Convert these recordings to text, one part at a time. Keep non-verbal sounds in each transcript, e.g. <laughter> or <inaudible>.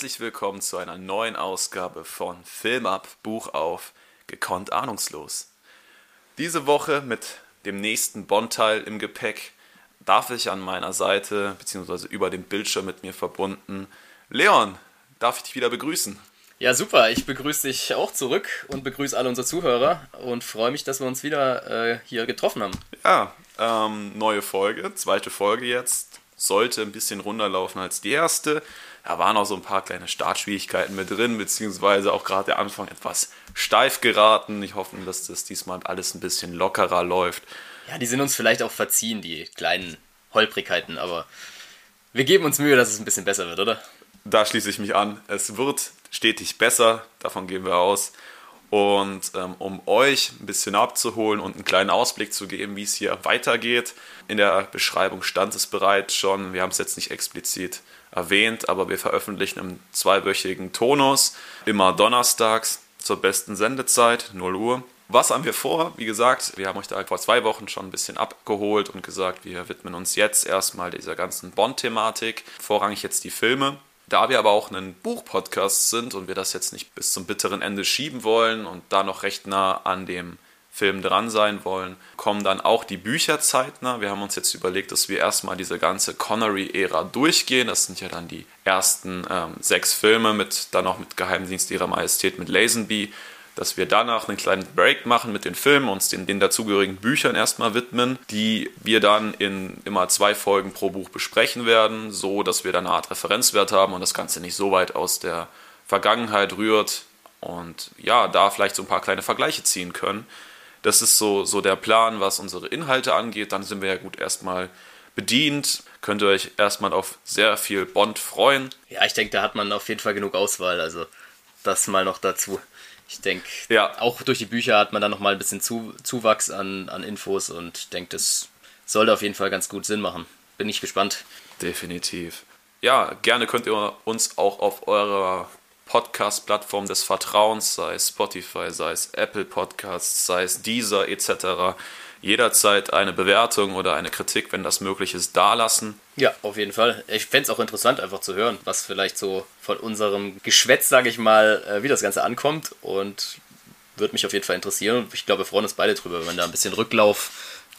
Herzlich willkommen zu einer neuen Ausgabe von Film ab, Buch auf, gekonnt ahnungslos. Diese Woche mit dem nächsten Bond-Teil im Gepäck darf ich an meiner Seite, beziehungsweise über dem Bildschirm mit mir verbunden, Leon, darf ich dich wieder begrüßen. Ja, super. Ich begrüße dich auch zurück und begrüße alle unsere Zuhörer und freue mich, dass wir uns wieder äh, hier getroffen haben. Ja, ähm, neue Folge, zweite Folge jetzt. Sollte ein bisschen runterlaufen als die erste. Da waren auch so ein paar kleine Startschwierigkeiten mit drin, beziehungsweise auch gerade der Anfang etwas steif geraten. Ich hoffe, dass das diesmal alles ein bisschen lockerer läuft. Ja, die sind uns vielleicht auch verziehen, die kleinen Holprigkeiten, aber wir geben uns Mühe, dass es ein bisschen besser wird, oder? Da schließe ich mich an. Es wird stetig besser, davon gehen wir aus. Und ähm, um euch ein bisschen abzuholen und einen kleinen Ausblick zu geben, wie es hier weitergeht, in der Beschreibung stand es bereits schon. Wir haben es jetzt nicht explizit erwähnt, aber wir veröffentlichen im zweiwöchigen Tonus, immer donnerstags zur besten Sendezeit, 0 Uhr. Was haben wir vor? Wie gesagt, wir haben euch da vor zwei Wochen schon ein bisschen abgeholt und gesagt, wir widmen uns jetzt erstmal dieser ganzen Bond-Thematik, vorrangig jetzt die Filme. Da wir aber auch ein Buchpodcast sind und wir das jetzt nicht bis zum bitteren Ende schieben wollen und da noch recht nah an dem Film dran sein wollen, kommen dann auch die Bücher zeitnah. Wir haben uns jetzt überlegt, dass wir erstmal diese ganze Connery-Ära durchgehen. Das sind ja dann die ersten ähm, sechs Filme mit dann auch mit Geheimdienst ihrer Majestät mit Lazenby dass wir danach einen kleinen Break machen mit den Filmen, uns den, den dazugehörigen Büchern erstmal widmen, die wir dann in immer zwei Folgen pro Buch besprechen werden, so dass wir dann eine Art Referenzwert haben und das Ganze nicht so weit aus der Vergangenheit rührt und ja, da vielleicht so ein paar kleine Vergleiche ziehen können. Das ist so, so der Plan, was unsere Inhalte angeht. Dann sind wir ja gut erstmal bedient. Könnt ihr euch erstmal auf sehr viel Bond freuen. Ja, ich denke, da hat man auf jeden Fall genug Auswahl. Also das mal noch dazu. Ich denke, ja. auch durch die Bücher hat man dann nochmal ein bisschen zu, Zuwachs an, an Infos und denke, das sollte auf jeden Fall ganz gut Sinn machen. Bin ich gespannt. Definitiv. Ja, gerne könnt ihr uns auch auf eurer Podcast-Plattform des Vertrauens, sei es Spotify, sei es Apple Podcasts, sei es Deezer etc., jederzeit eine Bewertung oder eine Kritik, wenn das möglich ist, dalassen. Ja, auf jeden Fall. Ich fände es auch interessant, einfach zu hören, was vielleicht so von unserem Geschwätz, sage ich mal, äh, wie das Ganze ankommt. Und würde mich auf jeden Fall interessieren. Und ich glaube, wir freuen uns beide drüber, wenn da ein bisschen Rücklauf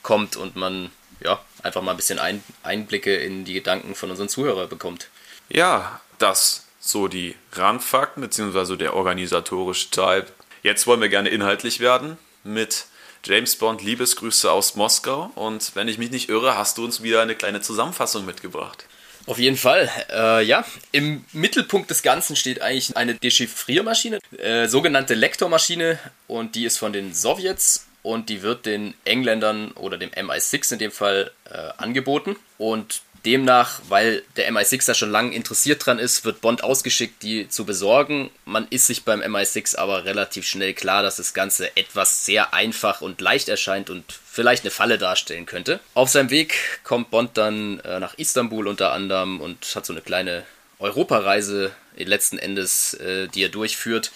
kommt und man ja einfach mal ein bisschen ein Einblicke in die Gedanken von unseren Zuhörern bekommt. Ja, das so die Randfakten bzw. der organisatorische Teil. Jetzt wollen wir gerne inhaltlich werden mit James Bond, Liebesgrüße aus Moskau. Und wenn ich mich nicht irre, hast du uns wieder eine kleine Zusammenfassung mitgebracht. Auf jeden Fall, äh, ja. Im Mittelpunkt des Ganzen steht eigentlich eine Dechiffriermaschine, äh, sogenannte Lektormaschine, und die ist von den Sowjets und die wird den Engländern oder dem MI6 in dem Fall äh, angeboten. Und Demnach, weil der MI6 da schon lange interessiert dran ist, wird Bond ausgeschickt, die zu besorgen. Man ist sich beim MI6 aber relativ schnell klar, dass das Ganze etwas sehr einfach und leicht erscheint und vielleicht eine Falle darstellen könnte. Auf seinem Weg kommt Bond dann äh, nach Istanbul unter anderem und hat so eine kleine Europareise letzten Endes, äh, die er durchführt.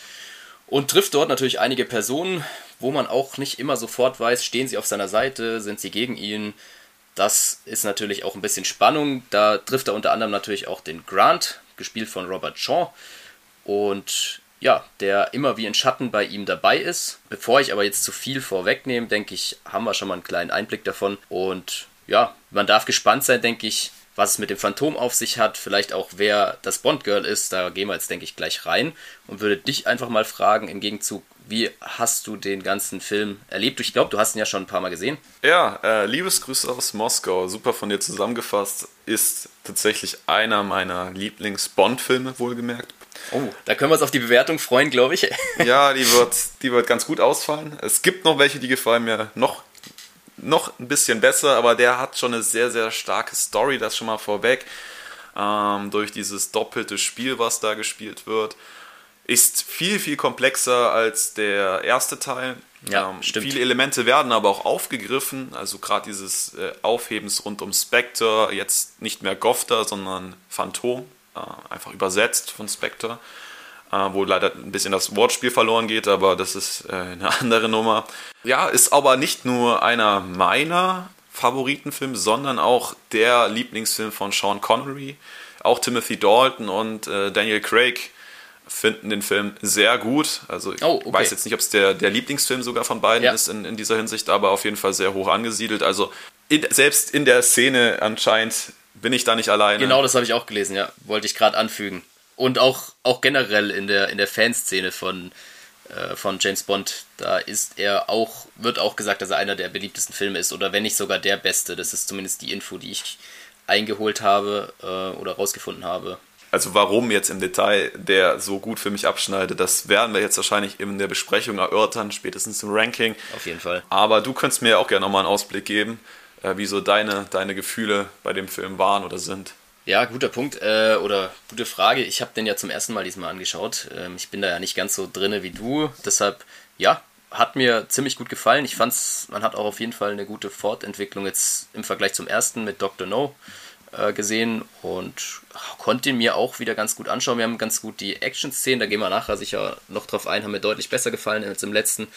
Und trifft dort natürlich einige Personen, wo man auch nicht immer sofort weiß, stehen sie auf seiner Seite, sind sie gegen ihn das ist natürlich auch ein bisschen Spannung. Da trifft er unter anderem natürlich auch den Grant, gespielt von Robert Shaw. Und ja, der immer wie ein Schatten bei ihm dabei ist. Bevor ich aber jetzt zu viel vorwegnehme, denke ich, haben wir schon mal einen kleinen Einblick davon. Und ja, man darf gespannt sein, denke ich, was es mit dem Phantom auf sich hat, vielleicht auch wer das Bond-Girl ist, da gehen wir jetzt, denke ich, gleich rein und würde dich einfach mal fragen, im Gegenzug, wie hast du den ganzen Film erlebt? Ich glaube, du hast ihn ja schon ein paar Mal gesehen. Ja, äh, Liebesgrüße aus Moskau, super von dir zusammengefasst, ist tatsächlich einer meiner Lieblings-Bond-Filme, wohlgemerkt. Oh, da können wir uns auf die Bewertung freuen, glaube ich. <laughs> ja, die wird, die wird ganz gut ausfallen. Es gibt noch welche, die gefallen mir noch, noch ein bisschen besser, aber der hat schon eine sehr, sehr starke Story, das schon mal vorweg. Ähm, durch dieses doppelte Spiel, was da gespielt wird ist viel, viel komplexer als der erste Teil. Ja, ähm, stimmt. Viele Elemente werden aber auch aufgegriffen, also gerade dieses äh, Aufhebens rund um Spectre, jetzt nicht mehr Gofter, sondern Phantom, äh, einfach übersetzt von Spectre, äh, wo leider ein bisschen das Wortspiel verloren geht, aber das ist äh, eine <laughs> andere Nummer. Ja, ist aber nicht nur einer meiner Favoritenfilm, sondern auch der Lieblingsfilm von Sean Connery. Auch Timothy Dalton und äh, Daniel Craig finden den Film sehr gut. Also ich oh, okay. weiß jetzt nicht, ob es der, der Lieblingsfilm sogar von beiden ja. ist in, in dieser Hinsicht, aber auf jeden Fall sehr hoch angesiedelt. Also in, selbst in der Szene anscheinend bin ich da nicht alleine. Genau, das habe ich auch gelesen, ja. Wollte ich gerade anfügen. Und auch, auch generell in der, in der Fanszene von, äh, von James Bond, da ist er auch, wird auch gesagt, dass er einer der beliebtesten Filme ist, oder wenn nicht sogar der beste. Das ist zumindest die Info, die ich eingeholt habe äh, oder rausgefunden habe. Also warum jetzt im Detail der so gut für mich abschneidet, das werden wir jetzt wahrscheinlich in der Besprechung erörtern, spätestens im Ranking. Auf jeden Fall. Aber du könntest mir auch gerne nochmal einen Ausblick geben, äh, wie so deine, deine Gefühle bei dem Film waren oder sind. Ja, guter Punkt äh, oder gute Frage. Ich habe den ja zum ersten Mal diesmal angeschaut. Ähm, ich bin da ja nicht ganz so drinne wie du. Deshalb, ja, hat mir ziemlich gut gefallen. Ich fand's, man hat auch auf jeden Fall eine gute Fortentwicklung jetzt im Vergleich zum ersten mit Dr. No äh, gesehen und konnte ihn mir auch wieder ganz gut anschauen. Wir haben ganz gut die Action-Szenen, da gehen wir nachher sicher noch drauf ein, haben mir deutlich besser gefallen als im letzten.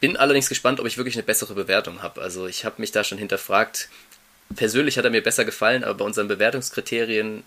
Bin allerdings gespannt, ob ich wirklich eine bessere Bewertung habe. Also ich habe mich da schon hinterfragt. Persönlich hat er mir besser gefallen, aber bei unseren Bewertungskriterien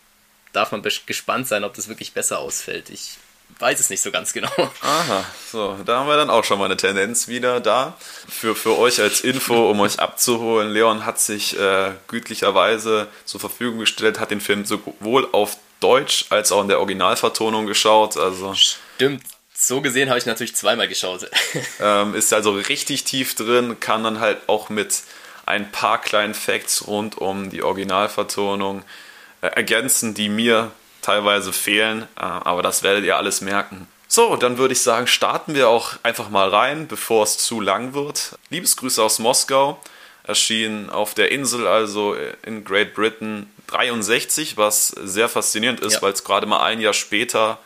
darf man gespannt sein, ob das wirklich besser ausfällt. Ich weiß es nicht so ganz genau. Aha, so, da haben wir dann auch schon mal eine Tendenz wieder da. Für, für euch als Info, um euch abzuholen, Leon hat sich äh, gütlicherweise zur Verfügung gestellt, hat den Film sowohl auf Deutsch als auch in der Originalvertonung geschaut. Also Stimmt, so gesehen habe ich natürlich zweimal geschaut. <laughs> ähm, ist also richtig tief drin, kann dann halt auch mit ein paar kleinen Facts rund um die Originalvertonung äh, ergänzen, die mir teilweise fehlen, äh, aber das werdet ihr alles merken. So, dann würde ich sagen, starten wir auch einfach mal rein, bevor es zu lang wird. Liebesgrüße aus Moskau erschien auf der Insel, also in Great Britain 63, was sehr faszinierend ist, ja. weil es gerade mal ein Jahr später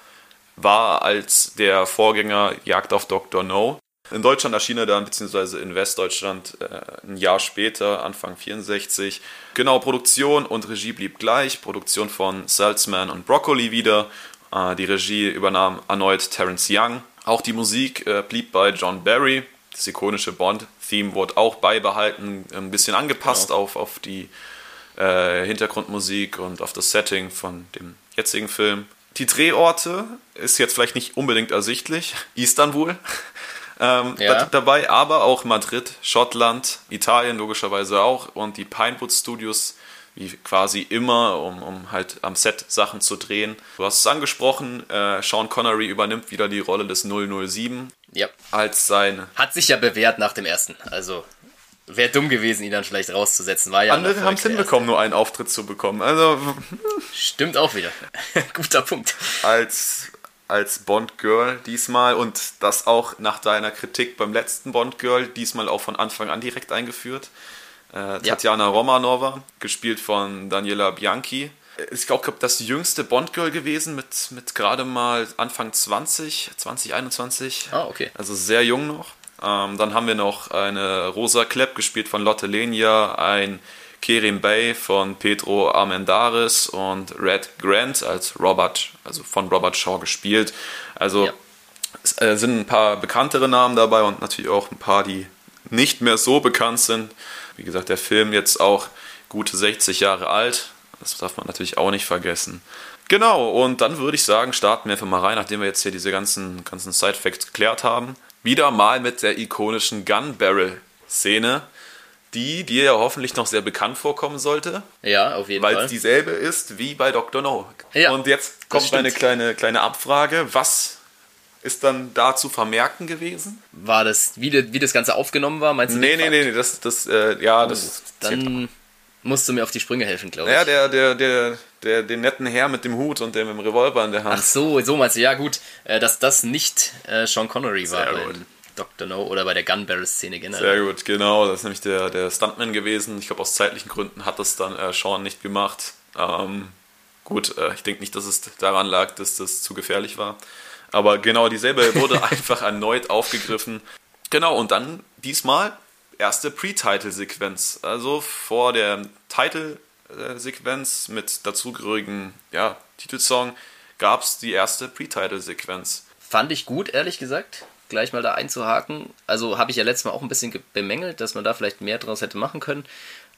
war als der Vorgänger Jagd auf Dr. No. In Deutschland erschien er dann, beziehungsweise in Westdeutschland äh, ein Jahr später, Anfang 64. Genau, Produktion und Regie blieb gleich. Produktion von Salzman und Broccoli wieder. Äh, die Regie übernahm erneut Terence Young. Auch die Musik äh, blieb bei John Barry. Das ikonische Bond-Theme wurde auch beibehalten, ein bisschen angepasst genau. auf, auf die äh, Hintergrundmusik und auf das Setting von dem jetzigen Film. Die Drehorte ist jetzt vielleicht nicht unbedingt ersichtlich. Istanbul ähm, ja. dabei, aber auch Madrid, Schottland, Italien logischerweise auch und die Pinewood Studios wie quasi immer, um, um halt am Set Sachen zu drehen. Du hast es angesprochen, äh, Sean Connery übernimmt wieder die Rolle des 007 ja. als sein... Hat sich ja bewährt nach dem ersten, also... Wäre dumm gewesen, ihn dann vielleicht rauszusetzen. War ja Andere haben es hinbekommen, nur einen Auftritt zu bekommen. Also <laughs> Stimmt auch wieder. <laughs> Guter Punkt. Als als Bond-Girl diesmal und das auch nach deiner Kritik beim letzten Bond-Girl diesmal auch von Anfang an direkt eingeführt. Äh, ja. Tatjana Romanova, gespielt von Daniela Bianchi. Ist auch, glaube das jüngste Bond-Girl gewesen mit, mit gerade mal Anfang 20, 2021. Ah, okay. Also sehr jung noch. Ähm, dann haben wir noch eine Rosa Klepp, gespielt von Lotte Lenia, ein Kerim Bay von Pedro Armendaris und Red Grant als Robert, also von Robert Shaw gespielt. Also ja. es äh, sind ein paar bekanntere Namen dabei und natürlich auch ein paar, die nicht mehr so bekannt sind. Wie gesagt, der Film jetzt auch gute 60 Jahre alt. Das darf man natürlich auch nicht vergessen. Genau, und dann würde ich sagen, starten wir einfach mal rein, nachdem wir jetzt hier diese ganzen, ganzen Side-Facts geklärt haben. Wieder mal mit der ikonischen Gun Barrel-Szene die dir ja hoffentlich noch sehr bekannt vorkommen sollte. Ja, auf jeden weil Fall. Weil es dieselbe ist wie bei Dr. No. Ja, Und jetzt kommt eine kleine, kleine Abfrage. Was ist dann da zu vermerken gewesen? War das, wie, de, wie das Ganze aufgenommen war, meinst du? Nee, nee, nee, nee, das, das, äh, ja, oh, das. Dann musst du mir auf die Sprünge helfen, glaube ich. Ja, der, der, der, der, den netten Herr mit dem Hut und dem Revolver in der Hand. Ach so, so meinst du, ja gut, äh, dass das nicht äh, Sean Connery war. Sehr gut. Dr. No oder bei der Gun Barrel Szene generell. Sehr gut, genau. Das ist nämlich der, der Stuntman gewesen. Ich glaube, aus zeitlichen Gründen hat das dann äh, Sean nicht gemacht. Ähm, gut, äh, ich denke nicht, dass es daran lag, dass das zu gefährlich war. Aber genau dieselbe wurde <laughs> einfach erneut aufgegriffen. Genau, und dann diesmal erste Pre-Title-Sequenz. Also vor der Title-Sequenz mit dazugehörigen ja, Titelsong gab es die erste Pre-Title-Sequenz. Fand ich gut, ehrlich gesagt gleich mal da einzuhaken. Also habe ich ja letztes Mal auch ein bisschen bemängelt, dass man da vielleicht mehr draus hätte machen können.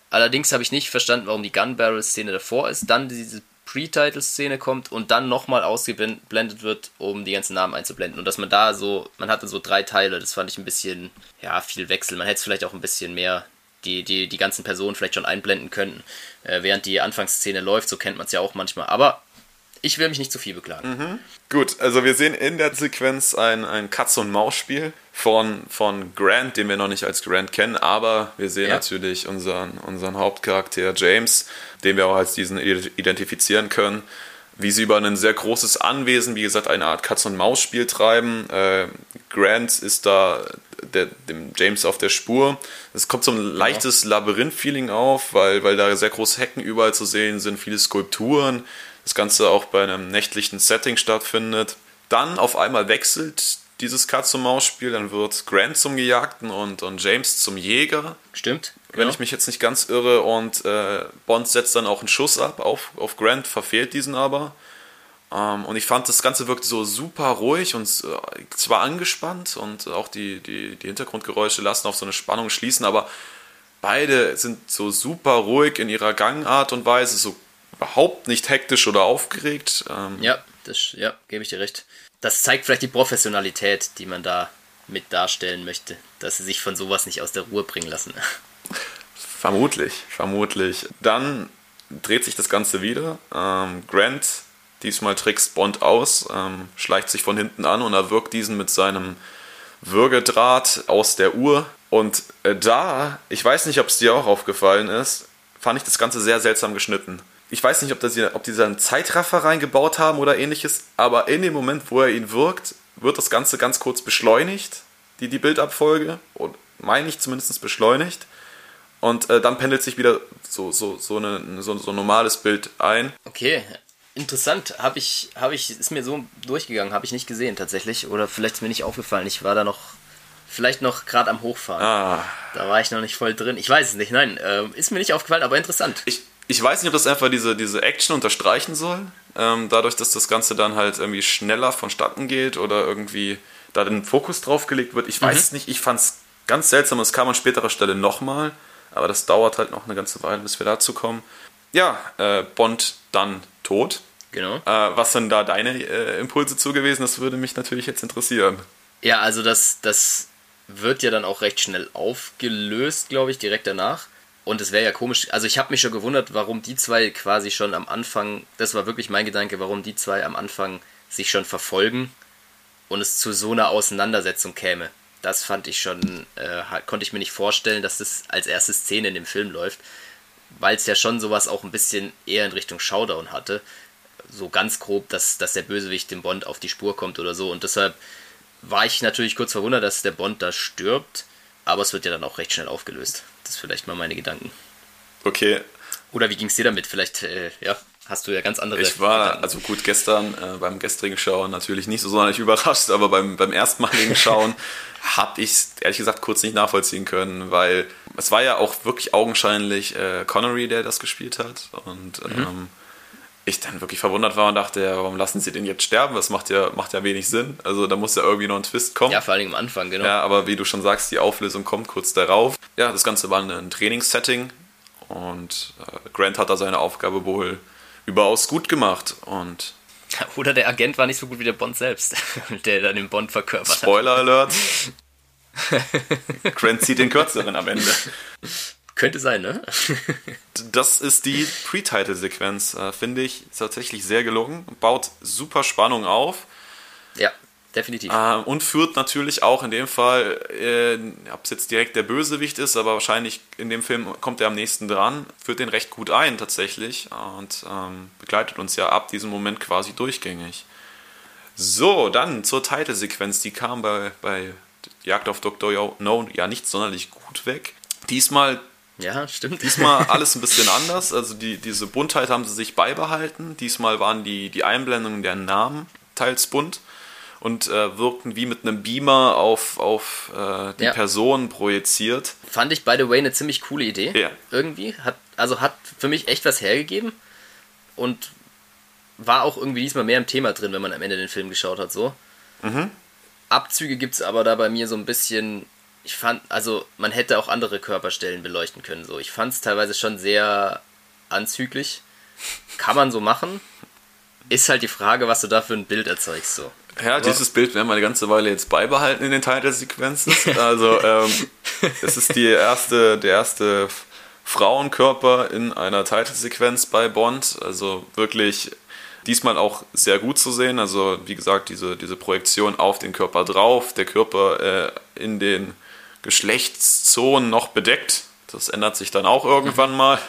Allerdings habe ich nicht verstanden, warum die Gun Barrel Szene davor ist, dann diese Pre-Title-Szene kommt und dann nochmal ausgeblendet wird, um die ganzen Namen einzublenden. Und dass man da so, man hatte so drei Teile, das fand ich ein bisschen, ja, viel Wechsel. Man hätte es vielleicht auch ein bisschen mehr die, die, die ganzen Personen vielleicht schon einblenden könnten, äh, während die Anfangsszene läuft, so kennt man es ja auch manchmal. Aber ich will mich nicht zu viel beklagen. Mhm. Gut, also wir sehen in der Sequenz ein, ein Katz-und-Maus-Spiel von, von Grant, den wir noch nicht als Grant kennen, aber wir sehen ja. natürlich unseren, unseren Hauptcharakter James, den wir auch als diesen identifizieren können, wie sie über ein sehr großes Anwesen, wie gesagt, eine Art Katz-und-Maus-Spiel treiben. Äh, Grant ist da der, dem James auf der Spur. Es kommt so ein leichtes Labyrinth-Feeling auf, weil, weil da sehr große Hecken überall zu sehen sind, viele Skulpturen das Ganze auch bei einem nächtlichen Setting stattfindet. Dann auf einmal wechselt dieses Katz-und-Maus-Spiel, dann wird Grant zum Gejagten und, und James zum Jäger. Stimmt. Wenn genau. ich mich jetzt nicht ganz irre und äh, Bond setzt dann auch einen Schuss ab auf, auf Grant, verfehlt diesen aber. Ähm, und ich fand, das Ganze wirkt so super ruhig und äh, zwar angespannt und auch die, die, die Hintergrundgeräusche lassen auf so eine Spannung schließen, aber beide sind so super ruhig in ihrer Gangart und Weise, so überhaupt nicht hektisch oder aufgeregt. Ähm ja, das ja, gebe ich dir recht. Das zeigt vielleicht die Professionalität, die man da mit darstellen möchte, dass sie sich von sowas nicht aus der Ruhe bringen lassen. Vermutlich, vermutlich. Dann dreht sich das Ganze wieder. Ähm, Grant, diesmal trickst Bond aus, ähm, schleicht sich von hinten an und er wirkt diesen mit seinem Würgedraht aus der Uhr. Und äh, da, ich weiß nicht, ob es dir auch aufgefallen ist, fand ich das Ganze sehr seltsam geschnitten ich weiß nicht, ob, das, ob die da einen Zeitraffer reingebaut haben oder ähnliches, aber in dem Moment, wo er ihn wirkt, wird das Ganze ganz kurz beschleunigt, die, die Bildabfolge, und meine ich zumindest beschleunigt. Und äh, dann pendelt sich wieder so, so, so, eine, so, so ein normales Bild ein. Okay, interessant. Habe ich, hab ich, ist mir so durchgegangen, habe ich nicht gesehen tatsächlich. Oder vielleicht ist mir nicht aufgefallen. Ich war da noch, vielleicht noch gerade am Hochfahren. Ah. Da war ich noch nicht voll drin. Ich weiß es nicht, nein. Äh, ist mir nicht aufgefallen, aber interessant. Ich, ich weiß nicht, ob das einfach diese, diese Action unterstreichen soll. Ähm, dadurch, dass das Ganze dann halt irgendwie schneller vonstatten geht oder irgendwie da den Fokus drauf gelegt wird. Ich weiß mhm. nicht, ich fand es ganz seltsam. Es kam an späterer Stelle nochmal, aber das dauert halt noch eine ganze Weile, bis wir dazu kommen. Ja, äh, Bond dann tot. Genau. Äh, was sind da deine äh, Impulse zu gewesen? Das würde mich natürlich jetzt interessieren. Ja, also das, das wird ja dann auch recht schnell aufgelöst, glaube ich, direkt danach. Und es wäre ja komisch, also ich habe mich schon gewundert, warum die zwei quasi schon am Anfang, das war wirklich mein Gedanke, warum die zwei am Anfang sich schon verfolgen und es zu so einer Auseinandersetzung käme. Das fand ich schon, äh, konnte ich mir nicht vorstellen, dass das als erste Szene in dem Film läuft, weil es ja schon sowas auch ein bisschen eher in Richtung Showdown hatte. So ganz grob, dass, dass der Bösewicht dem Bond auf die Spur kommt oder so. Und deshalb war ich natürlich kurz verwundert, dass der Bond da stirbt, aber es wird ja dann auch recht schnell aufgelöst. Das ist vielleicht mal meine Gedanken. Okay. Oder wie ging es dir damit? Vielleicht, äh, ja, hast du ja ganz andere. Ich war, Gedanken. also gut, gestern äh, beim gestrigen Schauen natürlich nicht so sonderlich <laughs> überrascht, aber beim, beim erstmaligen Schauen <laughs> habe ich es ehrlich gesagt kurz nicht nachvollziehen können, weil es war ja auch wirklich augenscheinlich äh, Connery, der das gespielt hat. Und mhm. ähm, ich dann wirklich verwundert war und dachte, ja, warum lassen sie den jetzt sterben? Das macht ja, macht ja wenig Sinn. Also da muss ja irgendwie noch ein Twist kommen. Ja, vor allem am Anfang, genau. Ja, aber wie du schon sagst, die Auflösung kommt kurz darauf. Ja, das Ganze war ein Trainingssetting und äh, Grant hat da seine Aufgabe wohl überaus gut gemacht und <laughs> oder der Agent war nicht so gut wie der Bond selbst, <laughs> der dann den Bond verkörpert Spoiler Alert. <laughs> Grant zieht den kürzeren am Ende. Könnte sein, ne? <laughs> das ist die Pre-Title-Sequenz, äh, finde ich tatsächlich sehr gelungen. Baut super Spannung auf. Ja, definitiv. Äh, und führt natürlich auch in dem Fall, äh, ob es jetzt direkt der Bösewicht ist, aber wahrscheinlich in dem Film kommt er am nächsten dran, führt den recht gut ein tatsächlich und ähm, begleitet uns ja ab diesem Moment quasi durchgängig. So, dann zur Titelsequenz. Die kam bei, bei Jagd auf Dr. No ja nicht sonderlich gut weg. Diesmal ja, stimmt. Diesmal <laughs> alles ein bisschen anders. Also die, diese Buntheit haben sie sich beibehalten. Diesmal waren die, die Einblendungen der Namen teils bunt und äh, wirkten wie mit einem Beamer auf, auf äh, die ja. Person projiziert. Fand ich, by the way, eine ziemlich coole Idee. Ja. Irgendwie. Hat, also hat für mich echt was hergegeben und war auch irgendwie diesmal mehr im Thema drin, wenn man am Ende den Film geschaut hat. So. Mhm. Abzüge gibt es aber da bei mir so ein bisschen ich fand, also man hätte auch andere Körperstellen beleuchten können. So, ich fand es teilweise schon sehr anzüglich. Kann man so machen. Ist halt die Frage, was du da für ein Bild erzeugst. So. Ja, Aber dieses Bild werden wir eine ganze Weile jetzt beibehalten in den Titelsequenzen. <laughs> Also ähm, das ist die erste, der erste Frauenkörper in einer Titelsequenz bei Bond. Also wirklich diesmal auch sehr gut zu sehen. Also wie gesagt, diese, diese Projektion auf den Körper drauf, der Körper äh, in den Geschlechtszonen noch bedeckt. Das ändert sich dann auch irgendwann mal.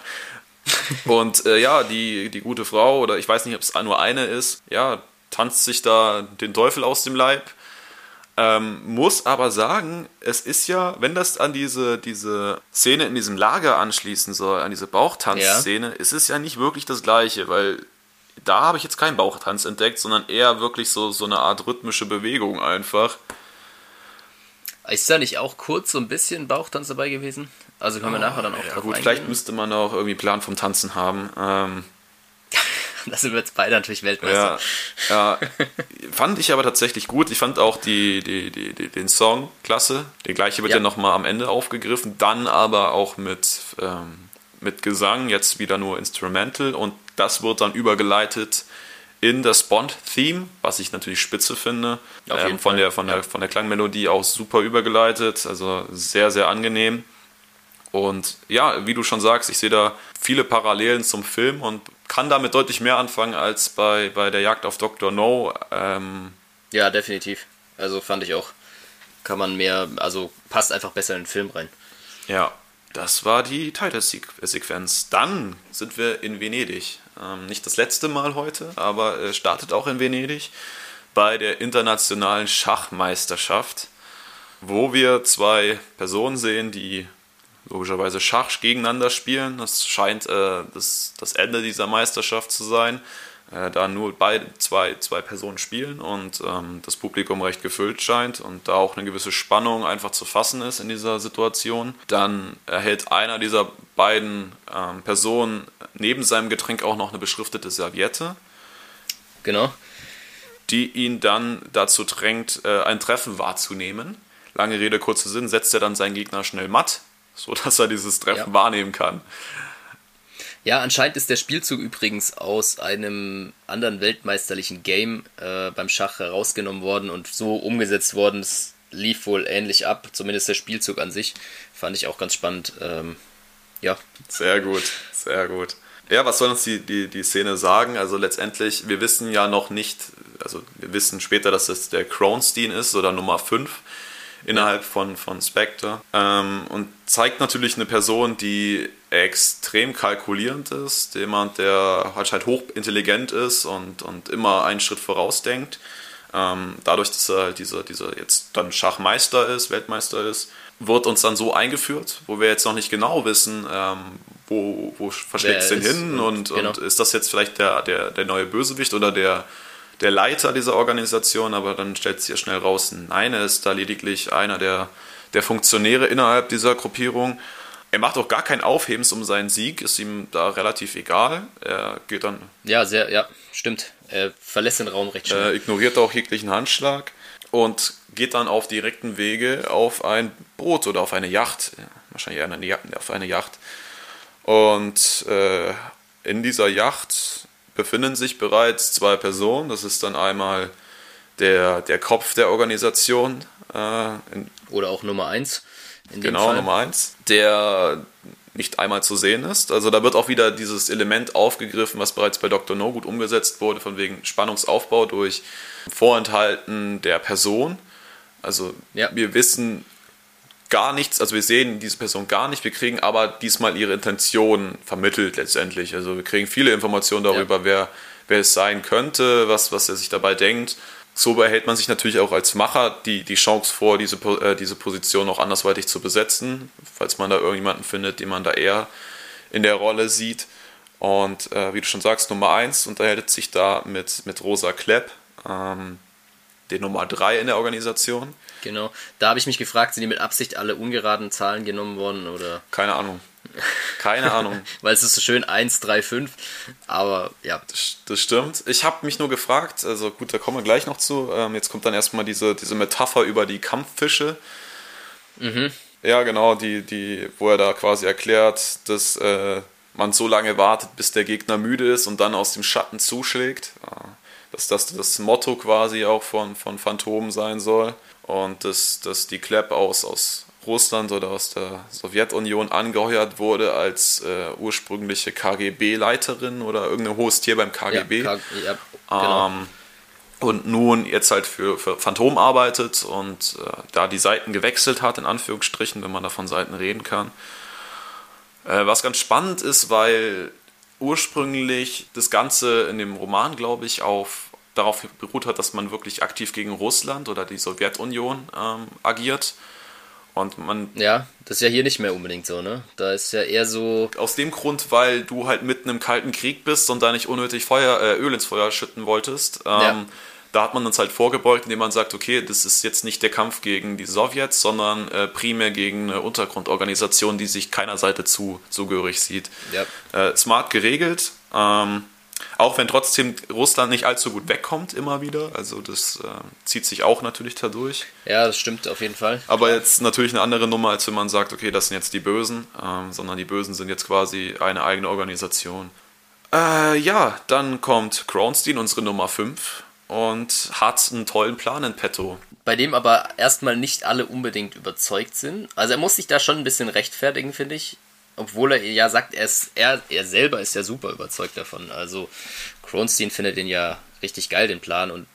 Und äh, ja, die, die gute Frau, oder ich weiß nicht, ob es nur eine ist, ja, tanzt sich da den Teufel aus dem Leib. Ähm, muss aber sagen, es ist ja, wenn das an diese, diese Szene in diesem Lager anschließen soll, an diese Bauchtanzszene, ja. ist es ja nicht wirklich das Gleiche, weil da habe ich jetzt keinen Bauchtanz entdeckt, sondern eher wirklich so, so eine Art rhythmische Bewegung einfach. Ist da nicht auch kurz so ein bisschen Bauchtanz dabei gewesen? Also können wir oh, nachher dann auch ja, drauf gut, eingehen. Vielleicht müsste man auch irgendwie Plan vom Tanzen haben. Ähm, <laughs> da sind wir jetzt beide natürlich Weltmeister. Ja, ja, fand ich aber tatsächlich gut. Ich fand auch die, die, die, die den Song klasse. Der gleiche wird ja, ja nochmal am Ende aufgegriffen. Dann aber auch mit, ähm, mit Gesang, jetzt wieder nur Instrumental. Und das wird dann übergeleitet in das Bond-Theme, was ich natürlich spitze finde. Ähm, von, der, von, ja. der, von der Klangmelodie auch super übergeleitet, also sehr, sehr angenehm. Und ja, wie du schon sagst, ich sehe da viele Parallelen zum Film und kann damit deutlich mehr anfangen als bei, bei der Jagd auf Dr. No. Ähm, ja, definitiv. Also fand ich auch. Kann man mehr, also passt einfach besser in den Film rein. Ja, das war die Title-Sequenz. Dann sind wir in Venedig. Ähm, nicht das letzte Mal heute, aber äh, startet auch in Venedig bei der internationalen Schachmeisterschaft, wo wir zwei Personen sehen, die logischerweise Schach gegeneinander spielen. Das scheint äh, das, das Ende dieser Meisterschaft zu sein äh, da nur beide, zwei, zwei Personen spielen und ähm, das Publikum recht gefüllt scheint und da auch eine gewisse Spannung einfach zu fassen ist in dieser Situation, dann erhält einer dieser beiden ähm, Personen neben seinem Getränk auch noch eine beschriftete Serviette. Genau. Die ihn dann dazu drängt, äh, ein Treffen wahrzunehmen. Lange Rede, kurzer Sinn, setzt er dann seinen Gegner schnell matt, sodass er dieses Treffen ja. wahrnehmen kann. Ja, anscheinend ist der Spielzug übrigens aus einem anderen weltmeisterlichen Game äh, beim Schach herausgenommen worden und so umgesetzt worden. Es lief wohl ähnlich ab, zumindest der Spielzug an sich. Fand ich auch ganz spannend. Ähm, ja. Sehr gut, sehr gut. Ja, was soll uns die, die, die Szene sagen? Also letztendlich, wir wissen ja noch nicht, also wir wissen später, dass es der Kronstein ist oder Nummer 5 innerhalb von, von Spectre. Ähm, und zeigt natürlich eine Person, die extrem kalkulierend ist, jemand, der halt, halt hochintelligent ist und, und immer einen Schritt vorausdenkt. Ähm, dadurch, dass er halt dieser, dieser jetzt dann Schachmeister ist, Weltmeister ist, wird uns dann so eingeführt, wo wir jetzt noch nicht genau wissen, ähm, wo, wo verschlägt es denn hin und, genau. und ist das jetzt vielleicht der, der, der neue Bösewicht oder der, der Leiter dieser Organisation, aber dann stellt sich ja schnell raus, nein, er ist da lediglich einer der, der Funktionäre innerhalb dieser Gruppierung. Er macht auch gar kein Aufhebens um seinen Sieg, ist ihm da relativ egal. Er geht dann. Ja, sehr, ja, stimmt. Er verlässt den Raum recht schnell. Er ignoriert auch jeglichen Handschlag und geht dann auf direkten Wege auf ein Boot oder auf eine Yacht. Wahrscheinlich eher auf eine Yacht. Und äh, in dieser Yacht befinden sich bereits zwei Personen. Das ist dann einmal der, der Kopf der Organisation. Äh, Oder auch Nummer eins. Genau, Nummer eins. Der nicht einmal zu sehen ist. Also da wird auch wieder dieses Element aufgegriffen, was bereits bei Dr. No gut umgesetzt wurde, von wegen Spannungsaufbau durch Vorenthalten der Person. Also ja. wir wissen gar nichts, also wir sehen diese Person gar nicht, wir kriegen aber diesmal ihre Intention vermittelt letztendlich. Also wir kriegen viele Informationen darüber, ja. wer, wer es sein könnte, was, was er sich dabei denkt. So behält man sich natürlich auch als Macher die, die Chance vor, diese, äh, diese Position auch andersweitig zu besetzen, falls man da irgendjemanden findet, den man da eher in der Rolle sieht. Und äh, wie du schon sagst, Nummer 1 unterhält sich da mit, mit Rosa Klepp, ähm, den Nummer 3 in der Organisation. Genau. Da habe ich mich gefragt, sind die mit Absicht alle ungeraden Zahlen genommen worden oder? Keine Ahnung. Keine Ahnung. <laughs> Weil es ist so schön 1, 3, 5. Aber ja. Das, das stimmt. Ich habe mich nur gefragt, also gut, da kommen wir gleich noch zu. Ähm, jetzt kommt dann erstmal diese, diese Metapher über die Kampffische. Mhm. Ja, genau, die, die, wo er da quasi erklärt, dass äh, man so lange wartet, bis der Gegner müde ist und dann aus dem Schatten zuschlägt. Dass das das Motto quasi auch von, von Phantom sein soll. Und dass, dass die Klepp aus, aus Russland oder aus der Sowjetunion angeheuert wurde als äh, ursprüngliche KGB-Leiterin oder irgendein hohes Tier beim KGB. Ja, ja, genau. ähm, und nun jetzt halt für, für Phantom arbeitet und äh, da die Seiten gewechselt hat, in Anführungsstrichen, wenn man davon Seiten reden kann. Äh, was ganz spannend ist, weil ursprünglich das Ganze in dem Roman, glaube ich, auf, darauf beruht hat, dass man wirklich aktiv gegen Russland oder die Sowjetunion ähm, agiert. Und man. Ja, das ist ja hier nicht mehr unbedingt so, ne? Da ist ja eher so. Aus dem Grund, weil du halt mitten im Kalten Krieg bist und da nicht unnötig Feuer, äh, Öl ins Feuer schütten wolltest. Ähm, ja da hat man uns halt vorgebeugt, indem man sagt, okay, das ist jetzt nicht der Kampf gegen die Sowjets, sondern äh, primär gegen eine Untergrundorganisation, die sich keiner Seite zu zugehörig sieht. Ja. Äh, smart geregelt, ähm, auch wenn trotzdem Russland nicht allzu gut wegkommt immer wieder. Also das äh, zieht sich auch natürlich dadurch. Ja, das stimmt auf jeden Fall. Aber jetzt natürlich eine andere Nummer, als wenn man sagt, okay, das sind jetzt die Bösen, ähm, sondern die Bösen sind jetzt quasi eine eigene Organisation. Äh, ja, dann kommt Kronstein, unsere Nummer 5 und hat einen tollen Plan in petto. Bei dem aber erstmal nicht alle unbedingt überzeugt sind. Also er muss sich da schon ein bisschen rechtfertigen, finde ich. Obwohl er ja sagt, er, ist, er, er selber ist ja super überzeugt davon. Also Kronstein findet den ja richtig geil, den Plan, und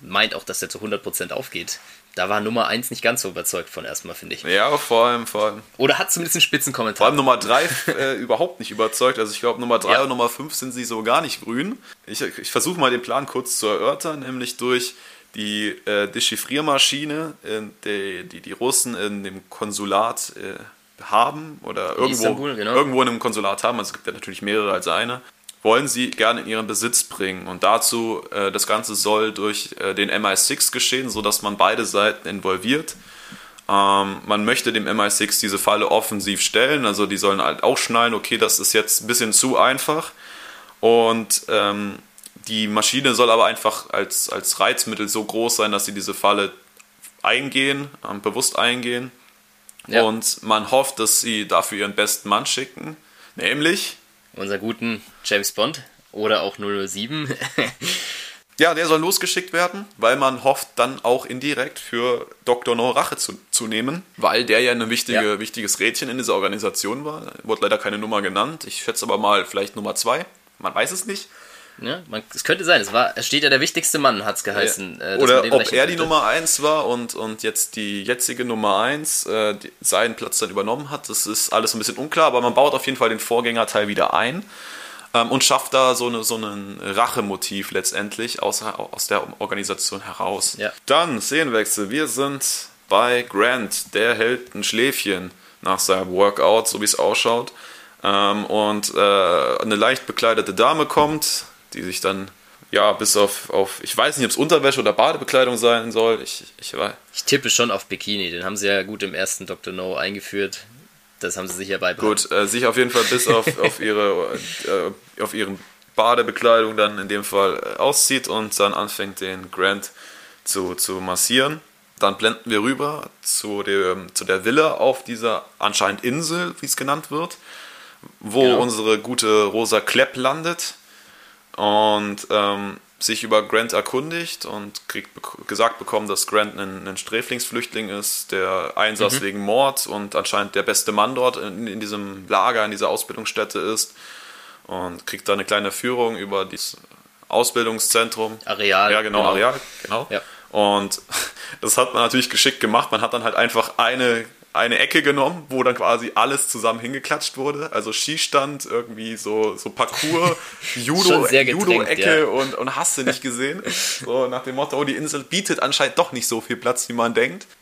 meint auch, dass er zu 100% aufgeht da war Nummer 1 nicht ganz so überzeugt von erstmal, finde ich. Ja, vor allem, vor allem. Oder hat zumindest einen Spitzenkommentar. Vor allem Nummer 3 äh, überhaupt nicht überzeugt. Also ich glaube, Nummer 3 ja. und Nummer 5 sind sie so gar nicht grün. Ich, ich versuche mal den Plan kurz zu erörtern, nämlich durch die äh, Dechiffriermaschine, äh, die, die, die Russen in dem Konsulat äh, haben oder irgendwo, Istanbul, genau. irgendwo in einem Konsulat haben. Also es gibt ja natürlich mehrere als eine wollen sie gerne in ihren Besitz bringen. Und dazu, äh, das Ganze soll durch äh, den MI6 geschehen, sodass man beide Seiten involviert. Ähm, man möchte dem MI6 diese Falle offensiv stellen, also die sollen halt auch schnallen, okay, das ist jetzt ein bisschen zu einfach. Und ähm, die Maschine soll aber einfach als, als Reizmittel so groß sein, dass sie diese Falle eingehen, ähm, bewusst eingehen. Ja. Und man hofft, dass sie dafür ihren besten Mann schicken, nämlich unser guten James Bond oder auch 007. <laughs> ja, der soll losgeschickt werden, weil man hofft dann auch indirekt für Dr. No Rache zu, zu nehmen, weil der ja ein wichtige, ja. wichtiges Rädchen in dieser Organisation war. Wurde leider keine Nummer genannt. Ich schätze aber mal vielleicht Nummer zwei. Man weiß es nicht. Ja, man, es könnte sein. Es, war, es steht ja der wichtigste Mann, hat es geheißen. Ja. Äh, Oder ob er die Nummer 1 war und, und jetzt die jetzige Nummer 1 äh, seinen Platz dann übernommen hat. Das ist alles ein bisschen unklar, aber man baut auf jeden Fall den Vorgängerteil wieder ein ähm, und schafft da so, eine, so ein Rachemotiv letztendlich aus, aus der Organisation heraus. Ja. Dann Szenenwechsel. Wir sind bei Grant. Der hält ein Schläfchen nach seinem Workout, so wie es ausschaut. Ähm, und äh, eine leicht bekleidete Dame kommt, die sich dann ja, bis auf, auf ich weiß nicht, ob es Unterwäsche oder Badebekleidung sein soll. Ich, ich, weiß. ich tippe schon auf Bikini, den haben sie ja gut im ersten Dr. No eingeführt. Das haben sie sicher beibehalten. Gut, äh, sich auf jeden Fall bis auf, <laughs> auf, ihre, äh, auf ihren Badebekleidung dann in dem Fall äh, auszieht und dann anfängt, den Grant zu, zu massieren. Dann blenden wir rüber zu, dem, zu der Villa auf dieser anscheinend Insel, wie es genannt wird, wo genau. unsere gute Rosa Klepp landet und ähm, sich über Grant erkundigt und kriegt gesagt bekommen, dass Grant ein, ein Sträflingsflüchtling ist, der Einsatz mhm. wegen Mord und anscheinend der beste Mann dort in, in, diesem Lager, in dieser Ausbildungsstätte ist und kriegt da eine kleine Führung über das Ausbildungszentrum. Areal. Ja, genau, genau. Areal, genau. Ja. Und <laughs> das hat man natürlich geschickt gemacht. Man hat dann halt einfach eine eine Ecke genommen, wo dann quasi alles zusammen hingeklatscht wurde. Also Skistand, irgendwie so, so Parcours, <laughs> Judo-Ecke Judo ja. und, und hast du nicht gesehen. So nach dem Motto, oh, die Insel bietet anscheinend doch nicht so viel Platz, wie man denkt. <laughs>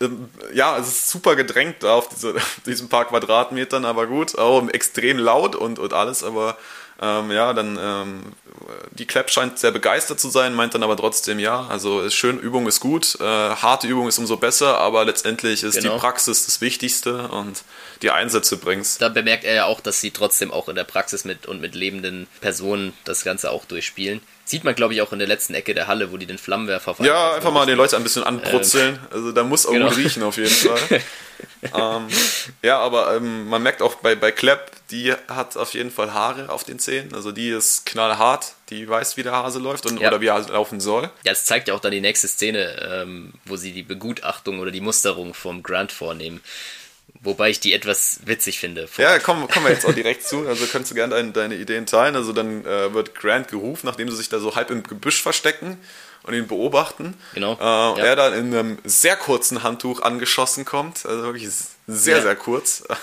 Ähm, ja, es ist super gedrängt da auf diese, <laughs> diesen paar Quadratmetern, aber gut, auch extrem laut und, und alles, aber ähm, ja, dann ähm, die Clap scheint sehr begeistert zu sein, meint dann aber trotzdem, ja, also ist schön, Übung ist gut, äh, harte Übung ist umso besser, aber letztendlich ist genau. die Praxis das Wichtigste und die Einsätze bringst. Da bemerkt er ja auch, dass sie trotzdem auch in der Praxis mit und mit lebenden Personen das Ganze auch durchspielen. Sieht man, glaube ich, auch in der letzten Ecke der Halle, wo die den Flammenwerfer fahren. Ja, einfach mal den Leute ein bisschen anbrutzeln. Ähm, also da muss auch genau. gut riechen auf jeden Fall. <laughs> ähm, ja, aber ähm, man merkt auch bei, bei Klepp, die hat auf jeden Fall Haare auf den Zähnen. Also die ist knallhart, die weiß, wie der Hase läuft und, ja. oder wie er laufen soll. Ja, das zeigt ja auch dann die nächste Szene, ähm, wo sie die Begutachtung oder die Musterung vom Grant vornehmen. Wobei ich die etwas witzig finde. Ja, kommen, kommen wir jetzt auch direkt <laughs> zu. Also kannst du gerne deine, deine Ideen teilen. Also dann äh, wird Grant gerufen, nachdem sie sich da so halb im Gebüsch verstecken und ihn beobachten. Genau. Äh, ja. Er dann in einem sehr kurzen Handtuch angeschossen kommt. Also wirklich sehr, ja. sehr kurz. <laughs>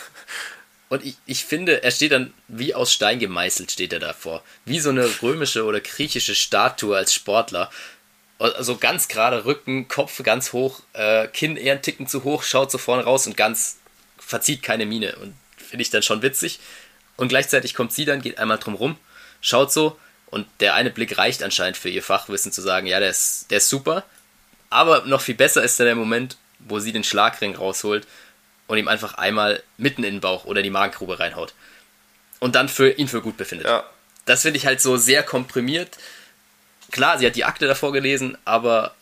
Und ich, ich finde, er steht dann wie aus Stein gemeißelt, steht er davor. Wie so eine römische oder griechische Statue als Sportler. Also ganz gerade Rücken, Kopf ganz hoch, äh, Kinn eher einen Ticken zu hoch, schaut so vorne raus und ganz verzieht keine Miene und finde ich dann schon witzig. Und gleichzeitig kommt sie dann, geht einmal drum rum, schaut so und der eine Blick reicht anscheinend für ihr Fachwissen zu sagen, ja, der ist, der ist super. Aber noch viel besser ist dann der Moment, wo sie den Schlagring rausholt und ihm einfach einmal mitten in den Bauch oder die Magengrube reinhaut. Und dann für ihn für gut befindet. Ja. Das finde ich halt so sehr komprimiert. Klar, sie hat die Akte davor gelesen, aber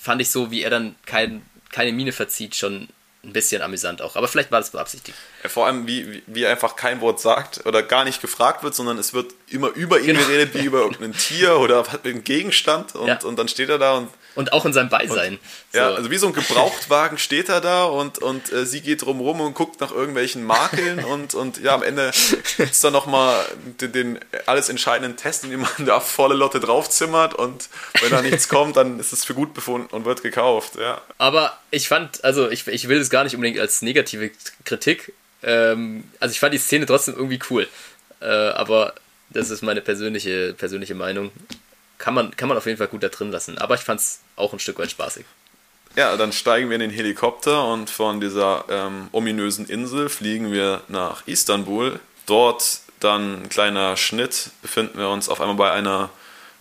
fand ich so, wie er dann kein, keine Miene verzieht, schon ein bisschen amüsant auch. Aber vielleicht war das beabsichtigt. Vor allem, wie, wie er einfach kein Wort sagt oder gar nicht gefragt wird, sondern es wird immer über ihn genau. geredet, wie über irgendein <laughs> Tier oder einen Gegenstand. Und, ja. und dann steht er da und und auch in seinem Beisein. Und, so. Ja, also wie so ein Gebrauchtwagen steht er da und, und äh, sie geht drumherum und guckt nach irgendwelchen Makeln <laughs> und, und ja, am Ende gibt es dann nochmal den, den alles entscheidenden Test, in dem man da volle Lotte draufzimmert und wenn da nichts kommt, dann ist es für gut befunden und wird gekauft, ja. Aber ich fand, also ich, ich will es gar nicht unbedingt als negative Kritik, ähm, also ich fand die Szene trotzdem irgendwie cool, äh, aber das ist meine persönliche, persönliche Meinung kann man, kann man auf jeden Fall gut da drin lassen. Aber ich fand es auch ein Stück weit spaßig. Ja, dann steigen wir in den Helikopter und von dieser ähm, ominösen Insel fliegen wir nach Istanbul. Dort dann ein kleiner Schnitt, befinden wir uns auf einmal bei einer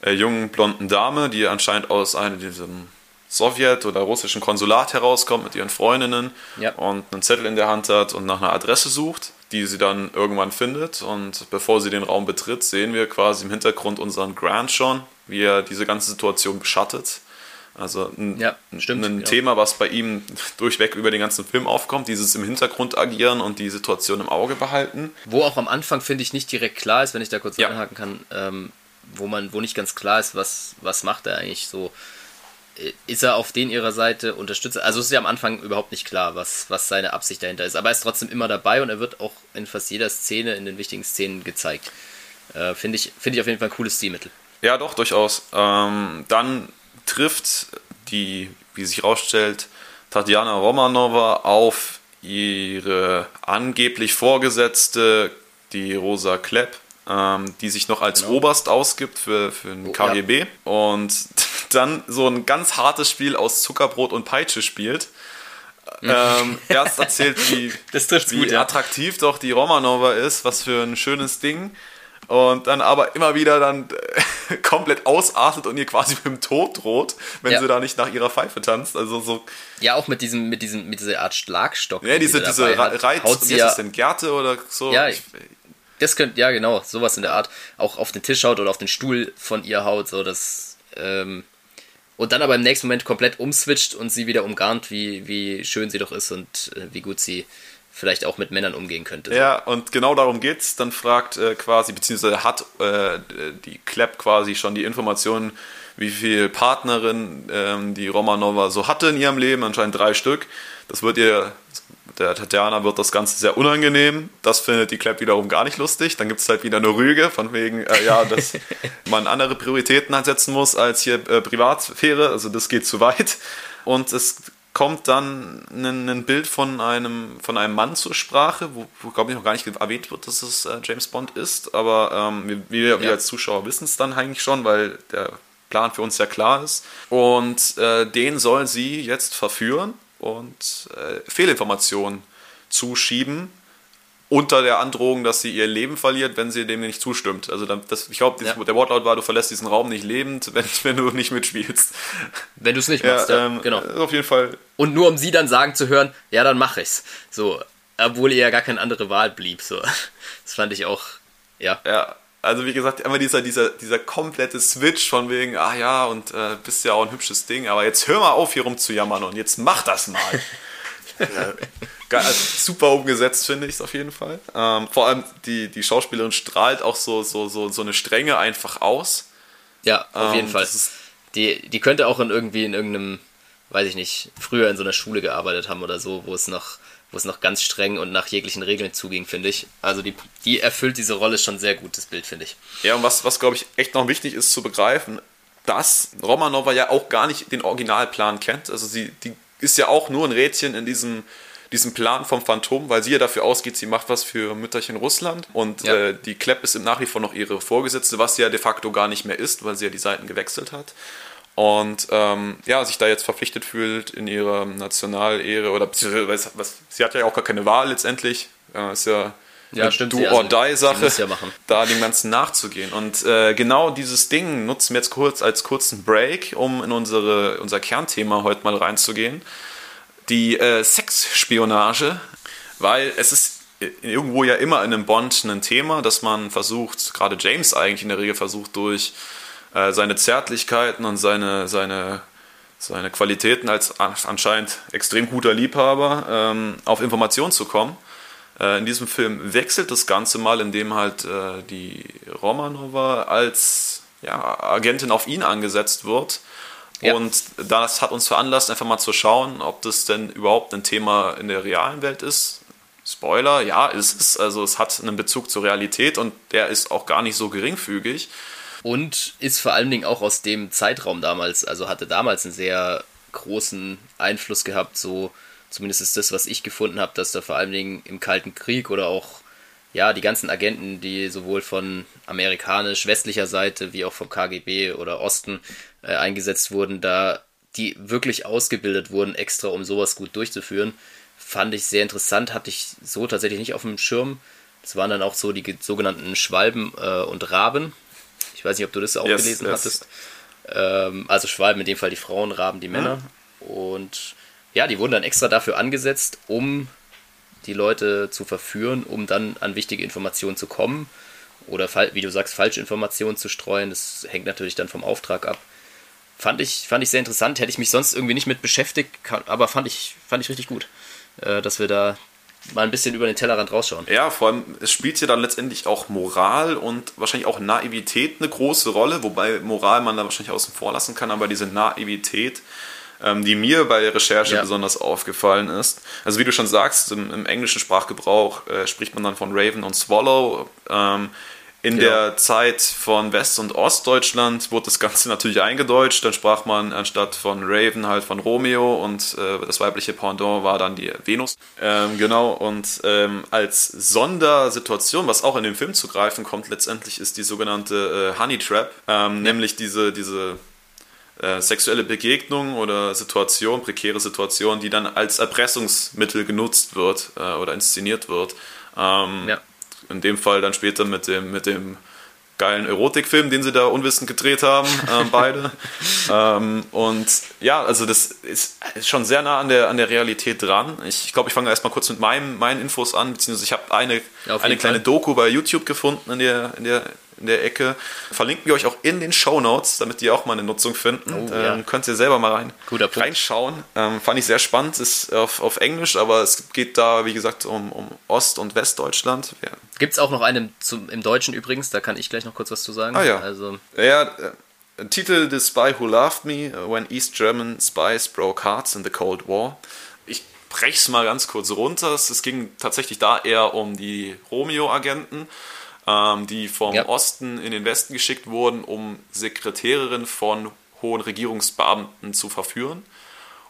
äh, jungen blonden Dame, die anscheinend aus einem diesem Sowjet- oder russischen Konsulat herauskommt mit ihren Freundinnen ja. und einen Zettel in der Hand hat und nach einer Adresse sucht die sie dann irgendwann findet. Und bevor sie den Raum betritt, sehen wir quasi im Hintergrund unseren Grant schon, wie er diese ganze Situation beschattet. Also ein, ja, stimmt, ein ja. Thema, was bei ihm <laughs> durchweg über den ganzen Film aufkommt, dieses im Hintergrund agieren und die Situation im Auge behalten. Wo auch am Anfang, finde ich, nicht direkt klar ist, wenn ich da kurz ja. anhaken kann, ähm, wo man, wo nicht ganz klar ist, was, was macht er eigentlich so ist er auf den ihrer Seite Unterstützer? Also es ist ja am Anfang überhaupt nicht klar, was, was seine Absicht dahinter ist. Aber er ist trotzdem immer dabei und er wird auch in fast jeder Szene, in den wichtigen Szenen gezeigt. Äh, Finde ich, find ich auf jeden Fall ein cooles Stilmittel. Ja, doch, durchaus. Ähm, dann trifft die, wie sich herausstellt, Tatjana Romanova auf ihre angeblich Vorgesetzte, die Rosa Klepp, ähm, die sich noch als genau. Oberst ausgibt für, für den KGB. Ja. Und dann so ein ganz hartes Spiel aus Zuckerbrot und Peitsche spielt. ähm, <laughs> erst erzählt, wie, wie gut, attraktiv ja. doch die Romanova ist, was für ein schönes Ding. Und dann aber immer wieder dann <laughs> komplett ausartet und ihr quasi mit dem Tod droht, wenn ja. sie da nicht nach ihrer Pfeife tanzt. Also so. Ja, auch mit diesem, mit diesem, mit dieser Art Schlagstock. Ja, diese, diese Reiz, wie ist das denn, Gerte oder so? Ja, ich, das könnte, ja genau, sowas in der Art. Auch auf den Tisch haut oder auf den Stuhl von ihr haut, so das, ähm, und dann aber im nächsten Moment komplett umswitcht und sie wieder umgarnt, wie, wie schön sie doch ist und äh, wie gut sie vielleicht auch mit Männern umgehen könnte. Ja, und genau darum geht's. Dann fragt äh, quasi, beziehungsweise hat äh, die Klepp quasi schon die Informationen, wie viel Partnerin ähm, die Romanova so hatte in ihrem Leben, anscheinend drei Stück. Das wird ihr der Tatjana wird das Ganze sehr unangenehm. Das findet die Clap wiederum gar nicht lustig. Dann gibt es halt wieder eine Rüge, von wegen, äh, ja, dass <laughs> man andere Prioritäten ansetzen muss als hier äh, Privatsphäre. Also das geht zu weit. Und es kommt dann ein, ein, Bild von einem, von einem Mann zur Sprache, wo, wo glaube ich noch gar nicht erwähnt wird, dass es äh, James Bond ist. Aber ähm, wir, wir ja. als Zuschauer wissen es dann eigentlich schon, weil der Plan für uns ja klar ist. Und äh, den soll sie jetzt verführen und äh, Fehlinformationen zuschieben, unter der Androhung, dass sie ihr Leben verliert, wenn sie dem nicht zustimmt. Also das, ich glaube, ja. der Wortlaut war, du verlässt diesen Raum nicht lebend, <laughs> wenn, wenn du nicht mitspielst. Wenn du es nicht machst, ja, ähm, genau. Auf jeden Fall. Und nur um sie dann sagen zu hören, ja, dann mach ich's. So, obwohl ihr ja gar keine andere Wahl blieb. So. <laughs> Das fand ich auch, ja. Ja, Also wie gesagt, immer dieser, dieser, dieser komplette Switch von wegen, ah ja, und äh, bist ja auch ein hübsches Ding, aber jetzt hör mal auf, hier rumzujammern und jetzt mach das mal. <laughs> ja, also super umgesetzt, finde ich es auf jeden Fall. Ähm, vor allem die, die Schauspielerin strahlt auch so, so, so, so eine Strenge einfach aus. Ja, auf jeden ähm, Fall. Die, die könnte auch in irgendwie in irgendeinem, weiß ich nicht, früher in so einer Schule gearbeitet haben oder so, wo es noch wo es noch ganz streng und nach jeglichen Regeln zuging, finde ich. Also die, die erfüllt diese Rolle schon sehr gut, das Bild, finde ich. Ja, und was, was glaube ich echt noch wichtig ist zu begreifen, dass Romanova ja auch gar nicht den Originalplan kennt. Also sie die ist ja auch nur ein Rädchen in diesem, diesem Plan vom Phantom, weil sie ja dafür ausgeht, sie macht was für Mütterchen Russland und ja. äh, die Klepp ist im nach wie vor noch ihre Vorgesetzte, was sie ja de facto gar nicht mehr ist, weil sie ja die Seiten gewechselt hat und ähm, ja, sich da jetzt verpflichtet fühlt in ihrer Nationalehre oder was, was, sie hat ja auch gar keine Wahl letztendlich, äh, ist ja ja, stimmt. Do or Die Sache, ja <laughs> da dem Ganzen nachzugehen. Und äh, genau dieses Ding nutzen wir jetzt kurz als kurzen Break, um in unsere, unser Kernthema heute mal reinzugehen. Die äh, Sexspionage, weil es ist irgendwo ja immer in einem Bond ein Thema, dass man versucht, gerade James eigentlich in der Regel versucht, durch äh, seine Zärtlichkeiten und seine, seine, seine Qualitäten als anscheinend extrem guter Liebhaber ähm, auf Informationen zu kommen. Äh, in diesem Film wechselt das Ganze mal, indem halt äh, die Romanova als ja, Agentin auf ihn angesetzt wird. Ja. Und das hat uns veranlasst, einfach mal zu schauen, ob das denn überhaupt ein Thema in der realen Welt ist. Spoiler, ja, es ist, also es hat einen Bezug zur Realität und der ist auch gar nicht so geringfügig. Und ist vor allen Dingen auch aus dem Zeitraum damals, also hatte damals einen sehr großen Einfluss gehabt, so zumindest ist das, was ich gefunden habe, dass da vor allen Dingen im Kalten Krieg oder auch ja, die ganzen Agenten, die sowohl von amerikanisch-westlicher Seite wie auch vom KGB oder Osten äh, eingesetzt wurden, da die wirklich ausgebildet wurden, extra um sowas gut durchzuführen, fand ich sehr interessant, hatte ich so tatsächlich nicht auf dem Schirm. Das waren dann auch so die sogenannten Schwalben äh, und Raben, ich weiß nicht, ob du das auch yes, gelesen yes. hattest. Ähm, also Schwalben, in dem Fall die Frauen, Raben die Männer. Mhm. Und ja, die wurden dann extra dafür angesetzt, um die Leute zu verführen, um dann an wichtige Informationen zu kommen. Oder, wie du sagst, falsche Informationen zu streuen. Das hängt natürlich dann vom Auftrag ab. Fand ich, fand ich sehr interessant. Hätte ich mich sonst irgendwie nicht mit beschäftigt, aber fand ich, fand ich richtig gut, äh, dass wir da mal ein bisschen über den Tellerrand rausschauen. Ja, vor allem, es spielt ja dann letztendlich auch Moral und wahrscheinlich auch Naivität eine große Rolle, wobei Moral man da wahrscheinlich außen vor lassen kann, aber diese Naivität, ähm, die mir bei der Recherche ja. besonders aufgefallen ist. Also wie du schon sagst, im, im englischen Sprachgebrauch äh, spricht man dann von Raven und Swallow. Ähm, in genau. der Zeit von West- und Ostdeutschland wurde das Ganze natürlich eingedeutscht. Dann sprach man anstatt von Raven halt von Romeo und äh, das weibliche Pendant war dann die Venus. Ähm, genau, und ähm, als Sondersituation, was auch in dem Film zu greifen kommt, letztendlich ist die sogenannte äh, Honey Trap, ähm, ja. nämlich diese, diese äh, sexuelle Begegnung oder Situation, prekäre Situation, die dann als Erpressungsmittel genutzt wird äh, oder inszeniert wird. Ähm, ja in dem Fall dann später mit dem, mit dem geilen Erotikfilm, den sie da unwissend gedreht haben, äh, <laughs> beide. ähm, und ja, also das ist, ist, schon sehr nah an der, an der Realität dran. Ich, ich glaube, ich fange erstmal kurz mit meinem, meinen Infos an, beziehungsweise ich habe eine, ja, eine kleine Fall. Doku bei YouTube gefunden in der, in der in der Ecke. Verlinken wir euch auch in den Show Notes, damit die auch mal eine Nutzung finden. Oh, ähm, ja. Könnt ihr selber mal rein, reinschauen. Ähm, fand ich sehr spannend. Ist auf, auf Englisch, aber es geht da, wie gesagt, um, um Ost- und Westdeutschland. Ja. Gibt es auch noch einen zum, im Deutschen übrigens, da kann ich gleich noch kurz was zu sagen. Ah ja. Also. Ja, äh, Titel The Spy Who Loved Me, When East German Spies Broke Hearts in the Cold War. Ich breche es mal ganz kurz runter. Es ging tatsächlich da eher um die Romeo-Agenten ähm, die vom ja. Osten in den Westen geschickt wurden, um Sekretärinnen von hohen Regierungsbeamten zu verführen.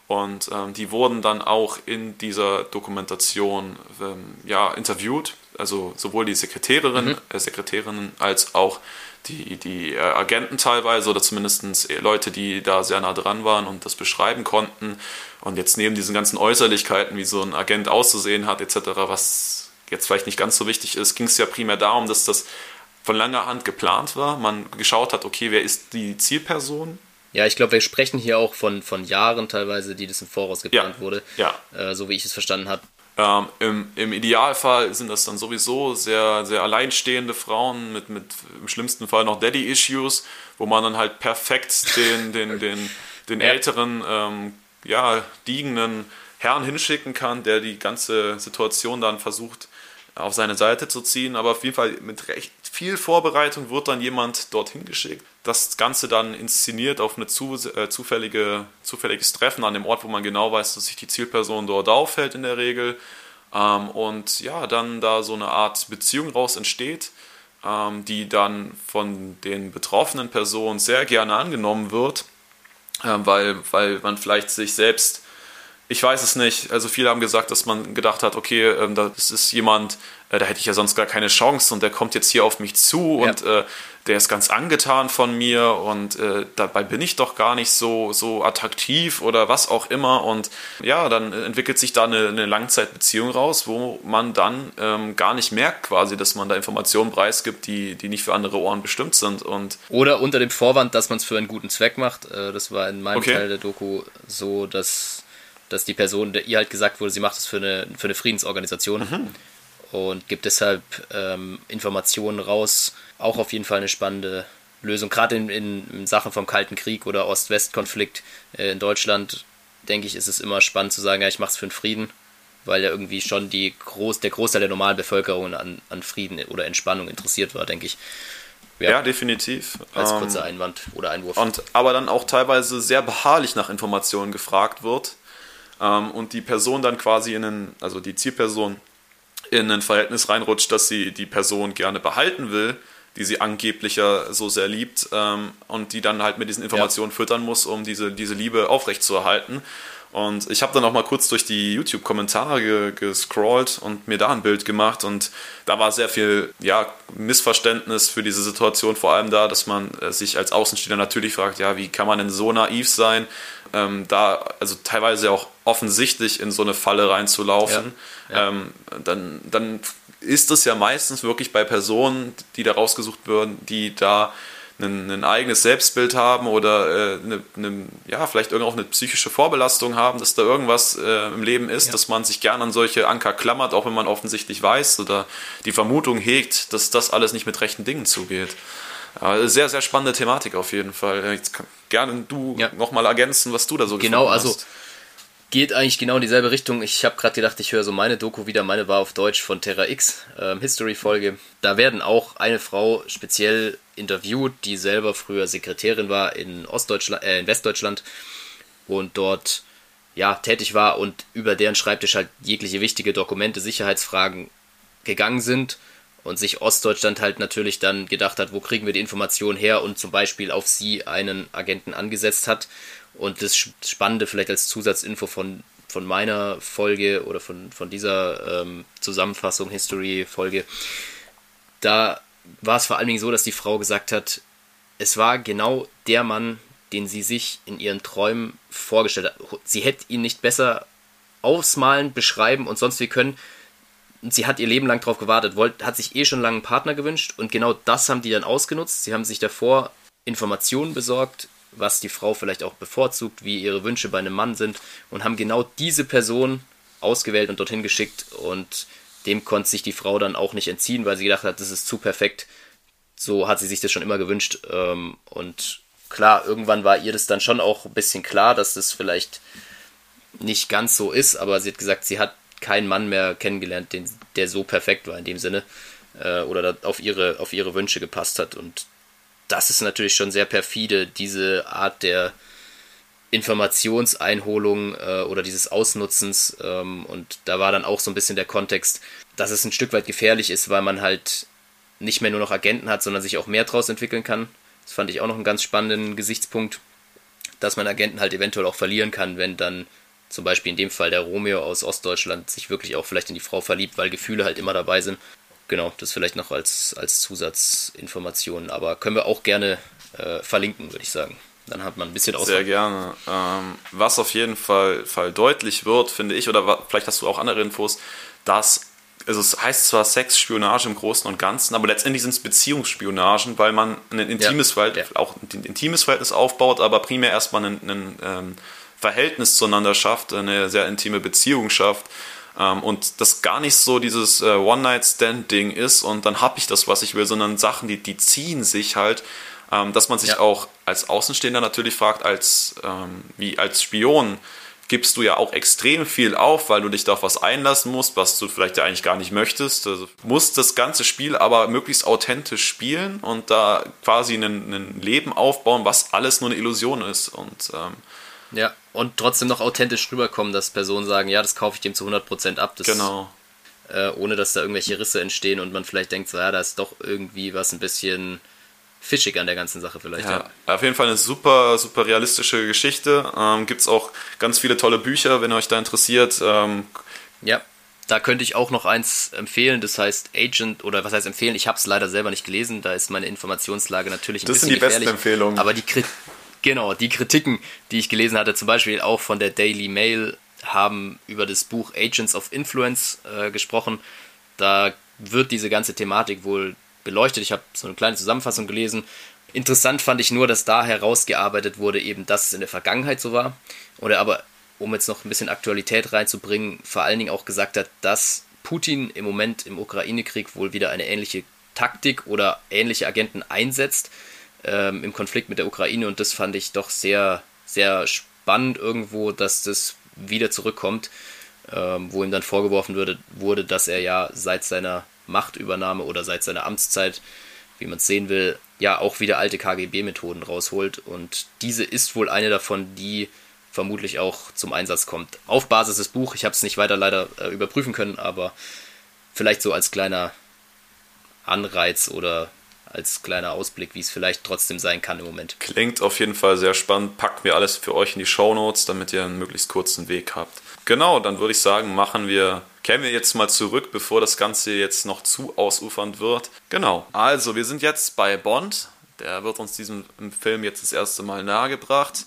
Und ähm, die wurden dann auch in dieser Dokumentation ähm, ja, interviewt, also sowohl die Sekretärinnen, mhm. äh, Sekretärinnen als auch die, die äh, Agenten teilweise oder zumindest Leute, die da sehr nah dran waren und das beschreiben konnten. Und jetzt neben diesen ganzen Äußerlichkeiten, wie so ein Agent auszusehen hat, etc., was jetzt vielleicht nicht ganz so wichtig ist, ging es ja primär darum, dass das von langer Hand geplant war. Man geschaut hat, okay, wer ist die Zielperson? Ja, ich glaube, wir sprechen hier auch von, von Jahren teilweise, die das im Voraus geplant ja. wurde. Ja. Äh, so wie ich es verstanden habe. Ähm, im, Im Idealfall sind das dann sowieso sehr, sehr alleinstehende Frauen mit, mit im schlimmsten Fall noch Daddy-Issues, wo man dann halt perfekt den, den, den, den <laughs> älteren, ähm, ja, diegenden Herrn hinschicken kann, der die ganze Situation dann versucht auf seine Seite zu ziehen. Aber auf jeden Fall mit recht viel Vorbereitung wird dann jemand dorthin geschickt. Das Ganze dann inszeniert auf ein zu, äh, zufällige, zufälliges Treffen an dem Ort, wo man genau weiß, dass sich die Zielperson dort aufhält in der Regel. Ähm, und ja, dann da so eine Art Beziehung raus entsteht, ähm, die dann von den betroffenen Personen sehr gerne angenommen wird, äh, weil, weil man vielleicht sich selbst ich weiß es nicht. Also viele haben gesagt, dass man gedacht hat, okay, ähm, das ist jemand, äh, da hätte ich ja sonst gar keine Chance und der kommt jetzt hier auf mich zu ja. und äh, der ist ganz angetan von mir und äh, dabei bin ich doch gar nicht so, so attraktiv oder was auch immer. Und ja, dann entwickelt sich da eine, eine Langzeitbeziehung raus, wo man dann ähm, gar nicht merkt quasi, dass man da Informationen preisgibt, die, die nicht für andere Ohren bestimmt sind. Und oder unter dem Vorwand, dass man es für einen guten Zweck macht. Äh, das war in meinem okay. Teil der Doku so, dass dass die Person, der ihr halt gesagt wurde, sie macht es für eine, für eine Friedensorganisation mhm. und gibt deshalb ähm, Informationen raus. Auch auf jeden Fall eine spannende Lösung. Gerade in, in, Sachen vom Kalten Krieg oder Ost-West-Konflikt äh, in Deutschland, denke ich, ist es immer spannend zu sagen, ja, ich mache es für den Frieden, weil ja irgendwie schon die Groß, der Großteil der normalen Bevölkerung an, an Frieden oder Entspannung interessiert war, denke ich. Ja, ja, definitiv. Als kurzer ähm, Einwand oder Einwurf. Und aber dann auch teilweise sehr beharrlich nach Informationen gefragt wird ähm, und die Person dann quasi in einen, also die Zielperson in ein Verhältnis reinrutscht, dass sie die Person gerne behalten will, die sie angeblich ja so sehr liebt ähm, und die dann halt mit diesen Informationen ja. füttern muss, um diese, diese Liebe aufrechtzuerhalten. Und ich habe dann auch mal kurz durch die YouTube-Kommentare ge gescrollt und mir da ein Bild gemacht. Und da war sehr viel ja, Missverständnis für diese Situation, vor allem da, dass man äh, sich als Außenstehender natürlich fragt, ja, wie kann man denn so naiv sein, ähm, da also teilweise auch offensichtlich in so eine Falle reinzulaufen. Ja. Ja. Ähm, dann, dann ist es ja meistens wirklich bei Personen, die da rausgesucht werden, die da ein, ein eigenes Selbstbild haben oder äh, eine, eine, ja, vielleicht irgendwo auch eine psychische Vorbelastung haben, dass da irgendwas äh, im Leben ist, ja. dass man sich gerne an solche Anker klammert, auch wenn man offensichtlich weiß oder die Vermutung hegt, dass das alles nicht mit rechten Dingen zugeht. Ja, sehr, sehr spannende Thematik auf jeden Fall. Jetzt kann, gerne du ja. nochmal ergänzen, was du da so genau, also hast. Geht eigentlich genau in dieselbe Richtung. Ich habe gerade gedacht, ich höre so meine Doku wieder. Meine war auf Deutsch von Terra X, ähm, History-Folge. Da werden auch eine Frau speziell interviewt, die selber früher Sekretärin war in Ostdeutschland, äh, in Westdeutschland und dort ja tätig war und über deren Schreibtisch halt jegliche wichtige Dokumente, Sicherheitsfragen gegangen sind und sich Ostdeutschland halt natürlich dann gedacht hat, wo kriegen wir die Informationen her und zum Beispiel auf sie einen Agenten angesetzt hat und das Spannende vielleicht als Zusatzinfo von, von meiner Folge oder von, von dieser ähm, Zusammenfassung, History-Folge, da war es vor allen Dingen so, dass die Frau gesagt hat, es war genau der Mann, den sie sich in ihren Träumen vorgestellt hat. Sie hätte ihn nicht besser ausmalen, beschreiben und sonst wie können. Sie hat ihr Leben lang darauf gewartet, wollt, hat sich eh schon lange einen Partner gewünscht und genau das haben die dann ausgenutzt. Sie haben sich davor Informationen besorgt, was die Frau vielleicht auch bevorzugt, wie ihre Wünsche bei einem Mann sind und haben genau diese Person ausgewählt und dorthin geschickt und dem konnte sich die Frau dann auch nicht entziehen, weil sie gedacht hat, das ist zu perfekt. So hat sie sich das schon immer gewünscht ähm, und klar, irgendwann war ihr das dann schon auch ein bisschen klar, dass das vielleicht nicht ganz so ist, aber sie hat gesagt, sie hat keinen Mann mehr kennengelernt, den, der so perfekt war in dem Sinne äh, oder auf ihre, auf ihre Wünsche gepasst hat und das ist natürlich schon sehr perfide, diese Art der Informationseinholung äh, oder dieses Ausnutzens. Ähm, und da war dann auch so ein bisschen der Kontext, dass es ein Stück weit gefährlich ist, weil man halt nicht mehr nur noch Agenten hat, sondern sich auch mehr draus entwickeln kann. Das fand ich auch noch einen ganz spannenden Gesichtspunkt, dass man Agenten halt eventuell auch verlieren kann, wenn dann zum Beispiel in dem Fall der Romeo aus Ostdeutschland sich wirklich auch vielleicht in die Frau verliebt, weil Gefühle halt immer dabei sind genau, das vielleicht noch als, als Zusatzinformation, aber können wir auch gerne äh, verlinken, würde ich sagen. Dann hat man ein bisschen Auswahl. Sehr gerne. Ähm, was auf jeden Fall, Fall deutlich wird, finde ich, oder vielleicht hast du auch andere Infos, dass also es heißt zwar Sexspionage im Großen und Ganzen, aber letztendlich sind es Beziehungsspionagen, weil man ein intimes, ja, Verhältnis, ja. auch ein intimes Verhältnis aufbaut, aber primär erstmal ein, ein ähm, Verhältnis zueinander schafft, eine sehr intime Beziehung schafft Ähm, und das gar nicht so dieses äh, One-Night-Stand-Ding ist und dann habe ich das, was ich will, sondern Sachen, die, die ziehen sich halt, ähm, dass man sich Ja. auch als Außenstehender natürlich fragt, als, ähm, wie als Spion, gibst du ja auch extrem viel auf, weil du dich da auf was einlassen musst, was du vielleicht ja eigentlich gar nicht möchtest. Also musst das ganze Spiel aber möglichst authentisch spielen und da quasi ein, ein Leben aufbauen, was alles nur eine Illusion ist. Und ähm, Ja, und trotzdem noch authentisch rüberkommen, dass Personen sagen, ja, das kaufe ich dem zu 100% ab. Das, genau. äh, ohne dass da irgendwelche Risse entstehen und man vielleicht denkt, so, ja, da ist doch irgendwie was ein bisschen fischig an der ganzen Sache vielleicht. Ja. Ja, auf jeden Fall eine super, super realistische Geschichte. Ähm, Gibt es auch ganz viele tolle Bücher, wenn ihr euch da interessiert. Ähm, Ja, da könnte ich auch noch eins empfehlen, das heißt Agent, oder was heißt empfehlen, ich habe es leider selber nicht gelesen, da ist meine Informationslage natürlich ein Das sind bisschen die besten gefährlich, Empfehlungen. Aber die, Kri genau, die Kritiken, die ich gelesen hatte, zum Beispiel auch von der Daily Mail, haben über das Buch Agents of Influence äh, gesprochen. Da wird diese ganze Thematik wohl beleuchtet. Ich habe so eine kleine Zusammenfassung gelesen. Interessant fand ich nur, dass da herausgearbeitet wurde, eben, dass es in der Vergangenheit so war. Oder aber, um jetzt noch ein bisschen Aktualität reinzubringen, vor allen Dingen auch gesagt hat, dass Putin im Moment im Ukraine-Krieg wohl wieder eine ähnliche Taktik oder ähnliche Agenten einsetzt ähm, im Konflikt mit der Ukraine. Und das fand ich doch sehr, sehr spannend irgendwo, dass das wieder zurückkommt, ähm, wo ihm dann vorgeworfen wurde, wurde, dass er ja seit seiner Machtübernahme oder seit seiner Amtszeit, wie man es sehen will, ja auch wieder alte KGB-Methoden rausholt. Und diese ist wohl eine davon, die vermutlich auch zum Einsatz kommt. Auf Basis des Buch, ich habe es nicht weiter leider äh, überprüfen können, aber vielleicht so als kleiner Anreiz oder als kleiner Ausblick, wie es vielleicht trotzdem sein kann im Moment. Klingt auf jeden Fall sehr spannend. Packen wir alles für euch in die Shownotes, damit ihr einen möglichst kurzen Weg habt. Genau, dann würde ich sagen, machen wir, kehren wir jetzt mal zurück, bevor das Ganze jetzt noch zu ausufernd wird. Genau, also wir sind jetzt bei Bond. Der wird uns diesem Film jetzt das erste Mal nahegebracht.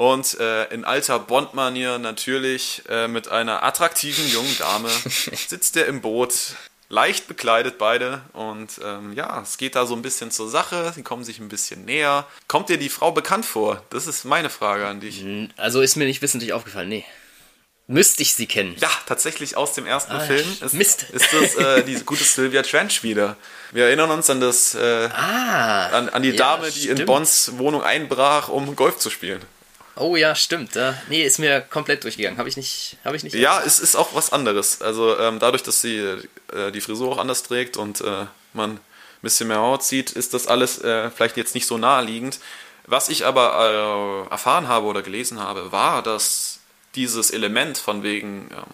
Und äh, in alter Bond-Manier natürlich äh, mit einer attraktiven jungen Dame <laughs> sitzt er im Boot, leicht bekleidet beide. Und ähm, ja, es geht da so ein bisschen zur Sache. Sie kommen sich ein bisschen näher. Kommt dir die Frau bekannt vor? Das ist meine Frage an dich. Also ist mir nicht wissentlich aufgefallen, nee. Müsste ich sie kennen? Ja, tatsächlich aus dem ersten Ah, Film ist, Mist. ist das äh, <laughs> die gute Sylvia Trench wieder. Wir erinnern uns an das äh, Ah. an, an die ja, Dame, die in stimmt. Bonds Wohnung einbrach, um Golf zu spielen. Oh ja, stimmt. Ja. Nee, ist mir komplett durchgegangen. Habe ich nicht. Habe ich nicht. Ja, es ist auch was anderes. Also ähm, dadurch, dass sie äh, die Frisur auch anders trägt und äh, man ein bisschen mehr Haut sieht, ist das alles äh, vielleicht jetzt nicht so naheliegend. Was ich aber äh, erfahren habe oder gelesen habe, war, dass dieses Element von wegen ähm,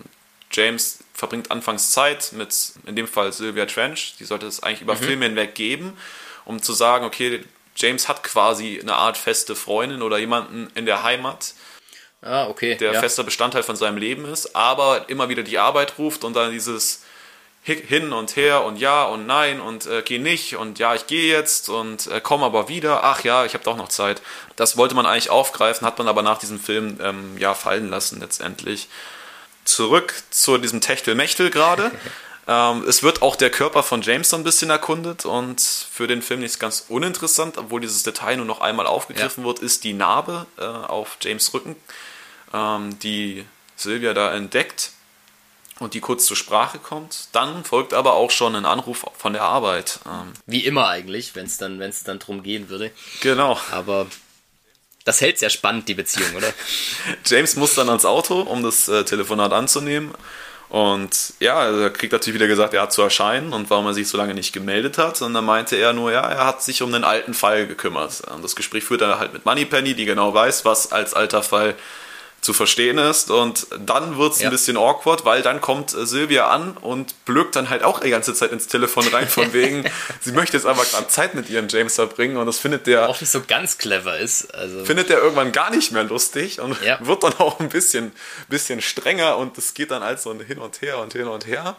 James verbringt anfangs Zeit mit, in dem Fall Sylvia Trench, die sollte es eigentlich über Filme hinweg geben, um zu sagen, okay, James hat quasi eine Art feste Freundin oder jemanden in der Heimat, Ah, okay. der ja. fester Bestandteil von seinem Leben ist, aber immer wieder die Arbeit ruft und dann dieses Hi- hin und her und ja und nein und äh, geh nicht und ja, ich gehe jetzt und äh, komm aber wieder. Ach ja, ich habe doch noch Zeit. Das wollte man eigentlich aufgreifen, hat man aber nach diesem Film ähm, ja fallen lassen letztendlich. Zurück zu diesem Techtelmechtel gerade. <laughs> ähm, es wird auch der Körper von James so ein bisschen erkundet und für den Film nicht ganz uninteressant, obwohl dieses Detail nur noch einmal aufgegriffen wird, ist die Narbe äh, auf James Rücken, ähm, die Sylvia da entdeckt und die kurz zur Sprache kommt. Dann folgt aber auch schon ein Anruf von der Arbeit. Ähm, Wie immer eigentlich, wenn es dann, wenn's dann drum gehen würde. genau. Aber das hält sehr spannend, die Beziehung, oder? <laughs> James muss dann ans Auto, um das äh, Telefonat anzunehmen. Und ja, also er kriegt natürlich wieder gesagt, er hat zu erscheinen und warum er sich so lange nicht gemeldet hat. Und dann meinte er nur, ja, er hat sich um einen alten Fall gekümmert. Und das Gespräch führt er halt mit Moneypenny, die genau weiß, was als alter Fall zu verstehen ist. Und dann wird es Ja. ein bisschen awkward, weil dann kommt äh, Sylvia an und blökt dann halt auch die ganze Zeit ins Telefon rein, von <laughs> wegen, sie möchte jetzt aber gerade Zeit mit ihrem James verbringen. Und das findet der Auch nicht so ganz clever ist. Also, findet er irgendwann gar nicht mehr lustig und Ja. <laughs> wird dann auch ein bisschen, bisschen strenger und es geht dann halt so hin und her und hin und her.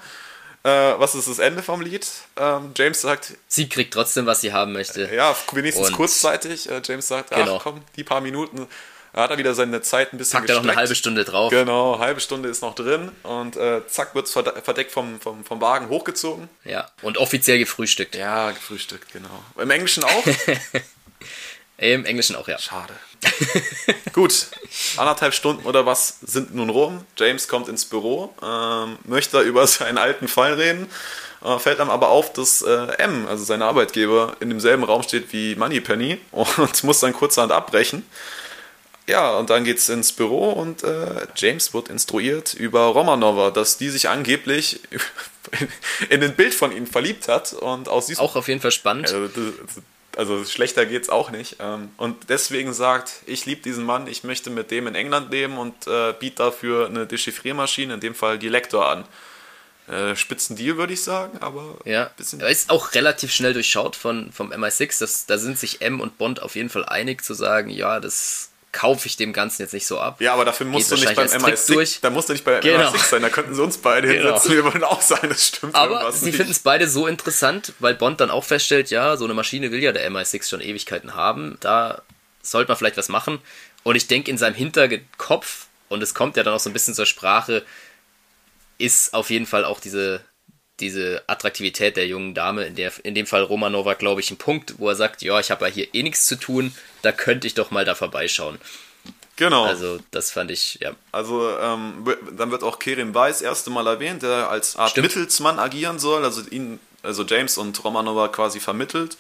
Äh, was ist das Ende vom Lied? Ähm, James sagt, sie kriegt trotzdem, was sie haben möchte. ja, wenigstens Und- kurzzeitig. Äh, James sagt, Genau. ach komm, die paar Minuten. Da hat er wieder seine Zeit ein bisschen Packt er noch eine gestreckt. halbe Stunde drauf. Genau, halbe Stunde ist noch drin und äh, zack, wird es verdeckt vom, vom, vom Wagen hochgezogen. Ja. Und offiziell gefrühstückt. Ja, gefrühstückt, genau. Im Englischen auch. <laughs> Im Englischen auch, ja. Schade. <laughs> Gut, anderthalb Stunden oder was sind nun rum. James kommt ins Büro, ähm, möchte über seinen alten Fall reden, äh, fällt einem aber auf, dass äh, M, also sein Arbeitgeber, in demselben Raum steht wie Moneypenny <laughs> und muss dann kurzerhand abbrechen. Ja, und dann geht's ins Büro und äh, James wird instruiert über Romanova, dass die sich angeblich <laughs> in ein Bild von ihnen verliebt hat und aus diesem Auch auf jeden Fall spannend. also, also schlechter geht's auch nicht. Ähm, Und deswegen sagt, ich liebe diesen Mann, ich möchte mit dem in England leben und äh, biete dafür eine Dechiffriermaschine, in dem Fall die Lektor an. Äh, Spitzen Deal, würde ich sagen, aber Ja, bisschen. er ist auch relativ schnell durchschaut von, vom MI6. Das, da sind sich M und Bond auf jeden Fall einig zu sagen, ja, das kaufe ich dem Ganzen jetzt nicht so ab. Ja, aber dafür musst Geht du nicht beim wahrscheinlich als MI6, Trick durch. da musst du nicht beim Genau. MI6 sein, da könnten sie uns beide Genau. hinsetzen, wir würden auch sagen, das stimmt Aber sie finden es beide so interessant, weil Bond dann auch feststellt, ja, so eine Maschine will ja der MI6 schon Ewigkeiten haben. Da sollte man vielleicht was machen. Und ich denke, in seinem Hinterkopf, und es kommt ja dann auch so ein bisschen zur Sprache, ist auf jeden Fall auch diese, diese Attraktivität der jungen Dame, in, der, in dem Fall Romanova, glaube ich, ein Punkt, wo er sagt, ja, ich habe ja hier eh nichts zu tun, da könnte ich doch mal da vorbeischauen. Genau. Also das fand ich, ja. Also ähm, dann wird auch Kerim Weiss das erste Mal erwähnt, der als Art Stimmt. Mittelsmann agieren soll, also ihn, also James und Romanova quasi vermittelt.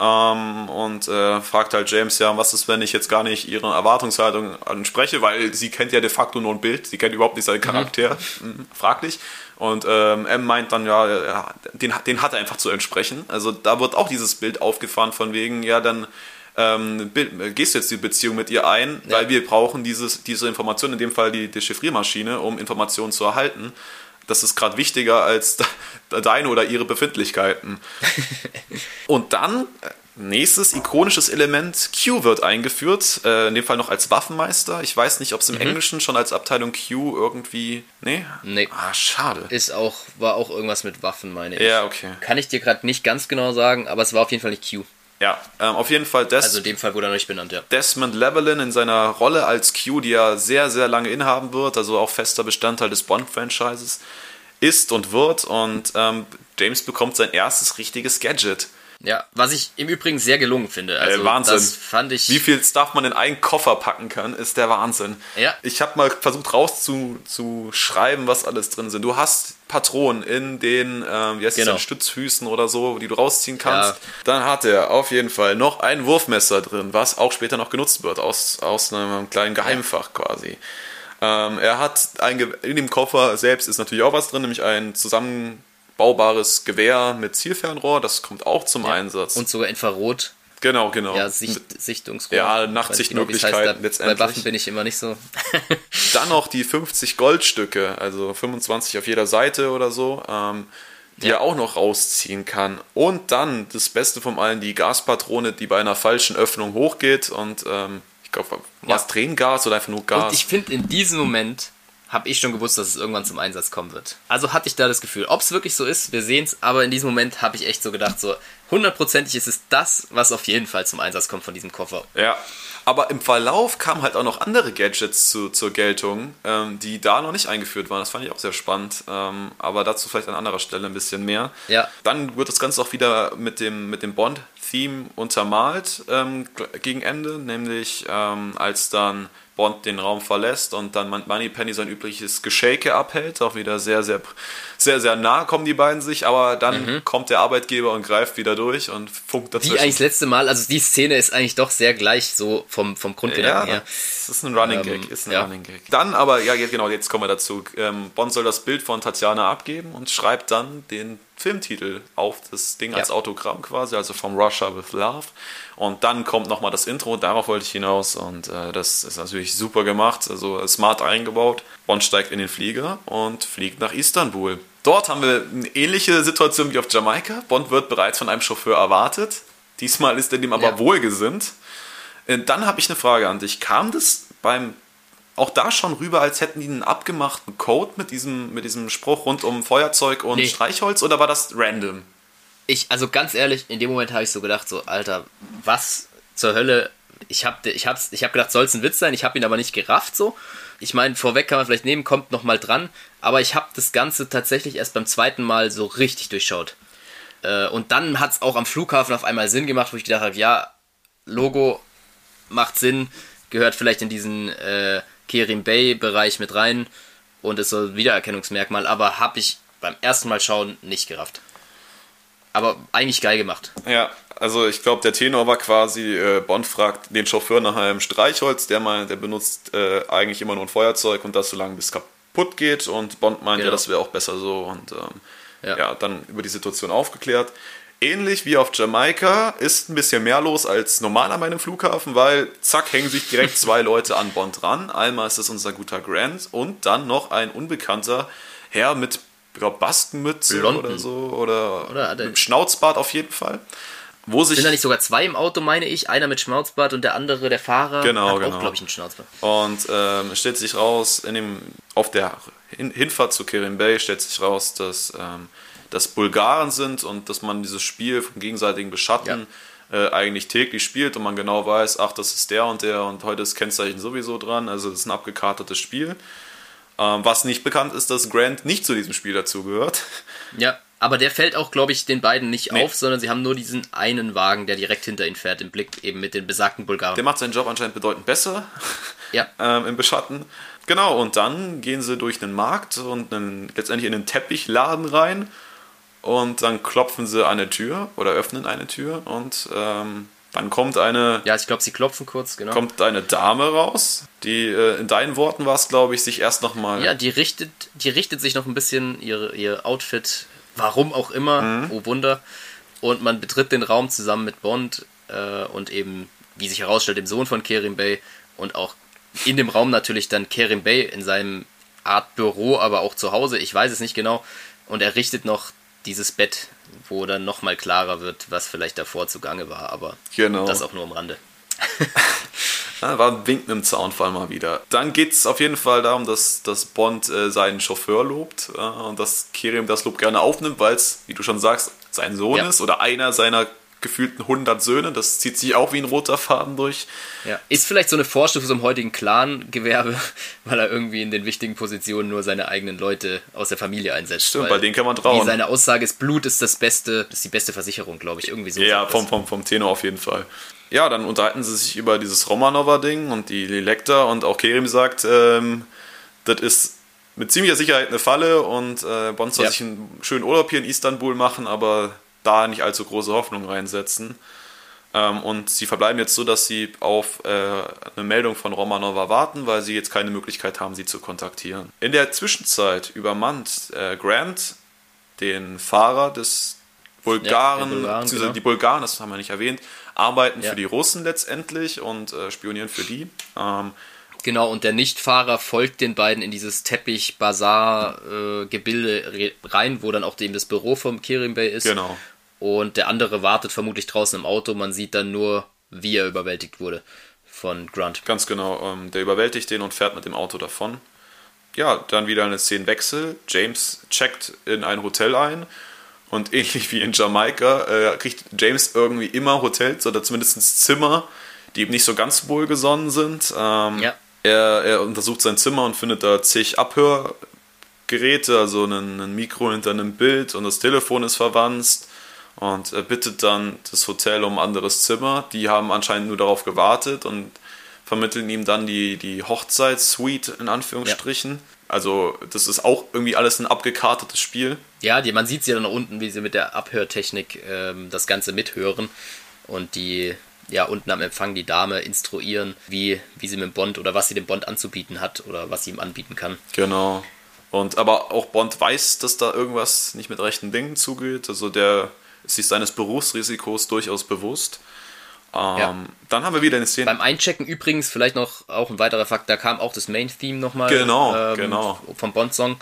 Ähm, und äh, fragt halt James, ja, was ist, wenn ich jetzt gar nicht ihre Erwartungshaltung anspreche, weil sie kennt ja de facto nur ein Bild, sie kennt überhaupt nicht seinen Charakter, mhm. fraglich. Und ähm, M meint dann, ja, ja den, den hat er einfach zu entsprechen. Also da wird auch dieses Bild aufgefahren von wegen, ja, dann ähm, bi- gehst du jetzt die Beziehung mit ihr ein, Ja. weil wir brauchen dieses, diese Information, in dem Fall die Dechiffriermaschine, um Informationen zu erhalten. Das ist gerade wichtiger als <laughs> de- deine oder ihre Befindlichkeiten. <laughs> Und dann, äh, nächstes ikonisches Element, Q wird eingeführt, äh, in dem Fall noch als Waffenmeister. Ich weiß nicht, ob es im Englischen schon als Abteilung Q irgendwie... Nee? Nee. Ah, schade. Ist auch, war auch irgendwas mit Waffen, meine ich. Ja, okay. Kann ich dir gerade nicht ganz genau sagen, aber es war auf jeden Fall nicht Q. Ja, ähm, auf jeden Fall Des Also in dem Fall wurde er nicht benannt, ja. Desmond Llewellyn in seiner Rolle als Q, die er sehr, sehr lange inhaben wird, also auch fester Bestandteil des Bond-Franchises, ist und wird. Und ähm, James bekommt sein erstes richtiges Gadget. Ja, was ich im Übrigen sehr gelungen finde. Also Äh, Wahnsinn. Das fand ich. Wie viel Stuff man in einen Koffer packen kann, ist der Wahnsinn. Ja. Ich habe mal versucht rauszuschreiben, was alles drin sind. Du hast Patronen in den, ähm, wie heißt Genau. das, Stützfüßen oder so, die du rausziehen kannst. Ja. Dann hat er auf jeden Fall noch ein Wurfmesser drin, was auch später noch genutzt wird, aus, aus einem kleinen Geheimfach quasi. Ähm, er hat ein, Ge- in dem Koffer selbst ist natürlich auch was drin, nämlich ein zusammenbaubares Gewehr mit Zielfernrohr, das kommt auch zum Einsatz. Und sogar Infrarot. Genau, genau. Ja, Sicht, Sichtungsrohr. Ja. Da- letztendlich. Bei Waffen bin ich immer nicht so. <laughs> Dann noch die 50 Goldstücke, also 25 auf jeder Seite oder so, ähm, die Ja. er auch noch rausziehen kann. Und dann das Beste von allen, die Gaspatrone, die bei einer falschen Öffnung hochgeht und ähm, ich glaube, war es Ja. Tränengas oder einfach nur Gas? Und ich finde, in diesem Moment habe ich schon gewusst, dass es irgendwann zum Einsatz kommen wird. Also hatte ich da das Gefühl, ob es wirklich so ist, wir sehen es, aber in diesem Moment habe ich echt so gedacht, so hundertprozentig ist es das, was auf jeden Fall zum Einsatz kommt von diesem Koffer. Ja. Aber im Verlauf kamen halt auch noch andere Gadgets zu, zur Geltung, ähm, die da noch nicht eingeführt waren. Das fand ich auch sehr spannend. Ähm, aber dazu vielleicht an anderer Stelle ein bisschen mehr. Ja. Dann wird das Ganze auch wieder mit dem, mit dem Bond-Theme untermalt ähm, gegen Ende, nämlich ähm, als dann Bond den Raum verlässt und dann Mon- Moneypenny sein übliches Geschäke abhält. Auch wieder sehr, sehr, sehr, sehr nah kommen die beiden sich, aber dann kommt der Arbeitgeber und greift wieder durch und funkt Wie dazwischen. eigentlich das letzte Mal, also die Szene ist eigentlich doch sehr gleich so vom, vom Grundgedanken Ja, her. das ist ein Running Ähm, Gag. Ist ein ja. Running Gag. Dann aber, ja, genau, jetzt kommen wir dazu. Ähm, Bond soll das Bild von Tatjana abgeben und schreibt dann den Filmtitel auf das Ding als Ja. Autogramm quasi, also From Russia with Love. Und dann kommt nochmal das Intro, darauf wollte ich hinaus. Und äh, das ist natürlich super gemacht, also smart eingebaut. Bond steigt in den Flieger und fliegt nach Istanbul. Dort haben wir eine ähnliche Situation wie auf Jamaika. Bond wird bereits von einem Chauffeur erwartet. Diesmal ist er dem aber Ja. wohlgesinnt. Äh, Dann habe ich eine Frage an dich. Kam das beim auch da schon rüber, als hätten die einen abgemachten Code mit diesem, mit diesem Spruch rund um Feuerzeug und Nee. Streichholz oder war das random? Ich, also ganz ehrlich, in dem Moment habe ich so gedacht, so, Alter, was zur Hölle? Ich habe ich hab's, ich hab gedacht, soll es ein Witz sein? Ich habe ihn aber nicht gerafft so. Ich meine, vorweg kann man vielleicht nehmen, kommt noch mal dran. Aber ich habe das Ganze tatsächlich erst beim zweiten Mal so richtig durchschaut. Äh, und dann hat es auch am Flughafen auf einmal Sinn gemacht, wo ich gedacht habe, ja, Logo macht Sinn, gehört vielleicht in diesen äh, Kerim Bay-Bereich mit rein und ist so ein Wiedererkennungsmerkmal, aber habe ich beim ersten Mal schauen nicht gerafft. Aber eigentlich geil gemacht. Ja, also ich glaube, der Tenor war quasi, äh, Bond fragt den Chauffeur nach einem Streichholz, der meint, der benutzt äh, eigentlich immer nur ein Feuerzeug und das so lange bis kaputt geht und Bond meint, genau. ja, das wäre auch besser so und ähm, ja. ja, dann über die Situation aufgeklärt. Ähnlich wie auf Jamaika ist ein bisschen mehr los als normal an meinem Flughafen, weil zack, hängen sich direkt zwei <laughs> Leute an Bond dran. Einmal ist es unser guter Grant und dann noch ein unbekannter Herr mit Baskenmütze Blonden. oder so oder, oder mit Schnauzbart auf jeden Fall. Wo sich Sind da nicht sogar zwei im Auto, meine ich? Einer mit Schnauzbart und der andere, der Fahrer, genau, hat genau. auch, glaube ich, einen Schnauzbart. Und ähm, stellt sich raus, in dem, auf der Hin Hinfahrt zu Kirin Bay stellt sich raus, dass ähm, das Bulgaren sind und dass man dieses Spiel vom gegenseitigen Beschatten ja. äh, eigentlich täglich spielt und man genau weiß, ach, das ist der und der und heute ist Kennzeichen sowieso dran, also das ist ein abgekartetes Spiel. Ähm, was nicht bekannt ist, dass Grant nicht zu diesem Spiel dazugehört. Ja, aber der fällt auch, glaube ich, den beiden nicht nee. auf, sondern sie haben nur diesen einen Wagen, der direkt hinter ihnen fährt, im Blick eben mit den besagten Bulgaren. Der macht seinen Job anscheinend bedeutend besser ja. <laughs> ähm, im Beschatten. Genau, und dann gehen sie durch einen Markt und einen, letztendlich in einen Teppichladen rein und dann klopfen sie eine Tür oder öffnen eine Tür und ähm, dann kommt eine. Ja, ich glaube, sie klopfen kurz, genau. Kommt eine Dame raus, die äh, in deinen Worten war es, glaube ich, sich erst nochmal. Ja, die richtet, die richtet sich noch ein bisschen ihre, ihr Outfit, warum auch immer, mhm. oh Wunder. Und man betritt den Raum zusammen mit Bond äh, und eben, wie sich herausstellt, dem Sohn von Kerim Bey und auch in dem Raum natürlich dann Kerim Bey in seinem Art Büro, aber auch zu Hause, ich weiß es nicht genau. Und er richtet noch dieses Bett, wo dann nochmal klarer wird, was vielleicht davor zugange war, aber genau. das auch nur am Rande. <laughs> war ein Wink im Zaunfall mal wieder. Dann geht es auf jeden Fall darum, dass, dass Bond äh, seinen Chauffeur lobt äh, und dass Kirim das Lob gerne aufnimmt, weil es, wie du schon sagst, sein Sohn ja. ist oder einer seiner gefühlten 100 Söhne. Das zieht sich auch wie ein roter Faden durch. Ja. Ist vielleicht so eine Vorstufe zum heutigen Clan-Gewerbe, <laughs> weil er irgendwie in den wichtigen Positionen nur seine eigenen Leute aus der Familie einsetzt. Stimmt, bei denen kann man trauen. Wie seine Aussage ist, Blut ist das Beste, ist die beste Versicherung, glaube ich. Irgendwie so. Ja, vom, vom, vom Tenor auf jeden Fall. Ja, dann unterhalten sie sich über dieses Romanova-Ding und die Lecter und auch Kerim sagt, ähm, das ist mit ziemlicher Sicherheit eine Falle und äh, Bond soll ja. sich einen schönen Urlaub hier in Istanbul machen, aber da nicht allzu große Hoffnung reinsetzen. Ähm, und sie verbleiben jetzt so, dass sie auf äh, eine Meldung von Romanova warten, weil sie jetzt keine Möglichkeit haben, sie zu kontaktieren. In der Zwischenzeit übermannt äh, Grant den Fahrer des Bulgaren, ja, Bulgaren genau. die Bulgaren, das haben wir nicht erwähnt, arbeiten ja. für die Russen letztendlich und äh, spionieren für die. Ähm, Genau, und der Nichtfahrer folgt den beiden in dieses Teppich-Bazar-Gebilde äh, rein, wo dann auch eben das Büro vom Kirim Bay ist. Genau. Und der andere wartet vermutlich draußen im Auto. Man sieht dann nur, wie er überwältigt wurde von Grunt. Ganz genau. Ähm, der überwältigt den und fährt mit dem Auto davon. Ja, dann wieder eine Szenenwechsel. James checkt in ein Hotel ein. Und ähnlich wie in Jamaika äh, kriegt James irgendwie immer Hotels oder zumindest Zimmer, die eben nicht so ganz wohlgesonnen sind. Ähm, ja. Er, er, untersucht sein Zimmer und findet da zig Abhörgeräte, also ein, ein Mikro hinter einem Bild und das Telefon ist verwandt und er bittet dann das Hotel um ein anderes Zimmer. Die haben anscheinend nur darauf gewartet und vermitteln ihm dann die, die Hochzeitssuite in Anführungsstrichen. Ja. Also das ist auch irgendwie alles ein abgekartetes Spiel. Ja, die, man sieht sie ja dann unten, wie sie mit der Abhörtechnik ähm, das Ganze mithören und die ja unten am Empfang die Dame instruieren, wie, wie sie mit Bond oder was sie dem Bond anzubieten hat oder was sie ihm anbieten kann. Genau. Und aber auch Bond weiß, dass da irgendwas nicht mit rechten Dingen zugeht. Also der ist sich seines Berufsrisikos durchaus bewusst. Ähm, ja. Dann haben wir wieder eine Szene. Beim Einchecken übrigens, vielleicht noch auch ein weiterer Fakt, da kam auch das Main-Theme nochmal genau, ähm, genau. vom Bond-Song.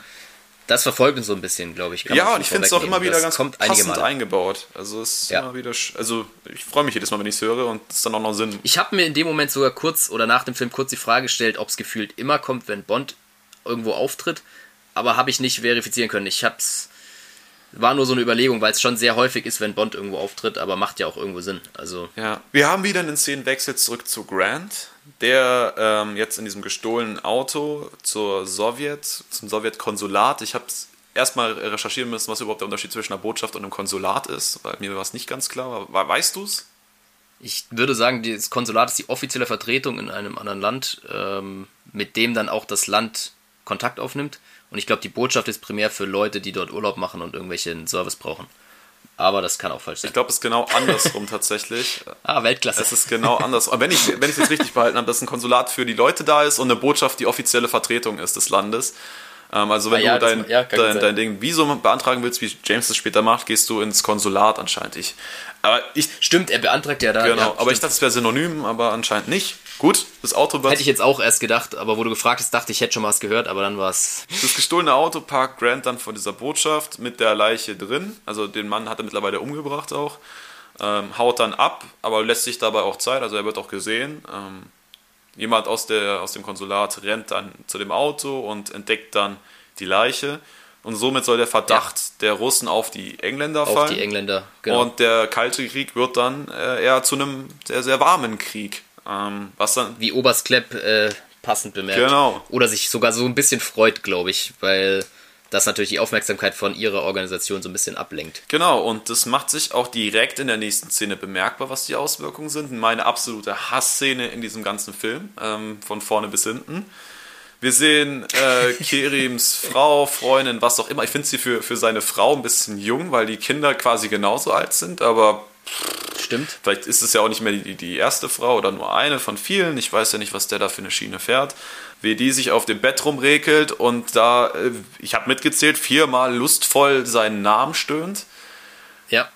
Das verfolgt uns so ein bisschen, glaube ich. ja, und ich finde es auch immer wieder das ganz kommt passend eingebaut. Also es ist ja. immer wieder, also ich freue mich jedes Mal, wenn ich es höre und es dann auch noch Sinn. Ich habe mir in dem Moment sogar kurz oder nach dem Film kurz die Frage gestellt, ob es gefühlt immer kommt, wenn Bond irgendwo auftritt, aber habe ich nicht verifizieren können. Ich habe es war nur so eine Überlegung, weil es schon sehr häufig ist, wenn Bond irgendwo auftritt, aber macht ja auch irgendwo Sinn. Also ja, wir haben wieder einen Szenenwechsel zurück zu Grant, der ähm, jetzt in diesem gestohlenen Auto zur Sowjet, zum Sowjetkonsulat. Ich habe erstmal recherchieren müssen, was überhaupt der Unterschied zwischen einer Botschaft und einem Konsulat ist, weil mir war es nicht ganz klar. Weißt du es? Ich würde sagen, das Konsulat ist die offizielle Vertretung in einem anderen Land, ähm, mit dem dann auch das Land Kontakt aufnimmt. Und ich glaube, die Botschaft ist primär für Leute, die dort Urlaub machen und irgendwelchen Service brauchen. Aber das kann auch falsch sein. Ich glaube, es ist genau andersrum <laughs> tatsächlich. Ah, Weltklasse. Es ist genau anders. Wenn ich wenn ich es jetzt richtig behalten habe, dass ein Konsulat für die Leute da ist und eine Botschaft die offizielle Vertretung ist des Landes. Ähm, also wenn Ah, ja, du dein, das- ja, dein, dein Ding Visum beantragen willst, wie James es später macht, gehst du ins Konsulat anscheinend. Ich, aber ich, Stimmt, er beantragt ja da. genau, ja, aber ich stimmt. dachte, es wäre synonym, aber anscheinend nicht. Gut, das Auto wird Hätte ich jetzt auch erst gedacht, aber wo du gefragt hast, dachte ich, ich hätte schon mal was gehört, aber dann war es. Das gestohlene Auto parkt Grant dann vor dieser Botschaft mit der Leiche drin. Also den Mann hat er mittlerweile umgebracht auch. Ähm, haut dann ab, aber lässt sich dabei auch Zeit. Also er wird auch gesehen. Ähm, jemand aus, der, aus dem Konsulat rennt dann zu dem Auto und entdeckt dann die Leiche. Und somit soll der Verdacht der Russen auf die Engländer Auf fallen. die Engländer, genau. Und der Kalte Krieg wird dann äh, eher zu einem sehr, sehr warmen Krieg. Ähm, was dann Wie Oberst Klepp äh, passend bemerkt. Genau. Oder sich sogar so ein bisschen freut, glaube ich, weil das natürlich die Aufmerksamkeit von ihrer Organisation so ein bisschen ablenkt. Genau, und das macht sich auch direkt in der nächsten Szene bemerkbar, was die Auswirkungen sind. Meine absolute Hassszene in diesem ganzen Film, ähm, von vorne bis hinten. Wir sehen äh, <laughs> Kerims Frau, Freundin, was auch immer. Ich finde sie für, für seine Frau ein bisschen jung, weil die Kinder quasi genauso alt sind, aber Stimmt. Vielleicht ist es ja auch nicht mehr die, die erste Frau oder nur eine von vielen. Ich weiß ja nicht, was der da für eine Schiene fährt. Wie die sich auf dem Bett rumrekelt und da, äh, ich habe mitgezählt, viermal lustvoll seinen Namen stöhnt. Ja.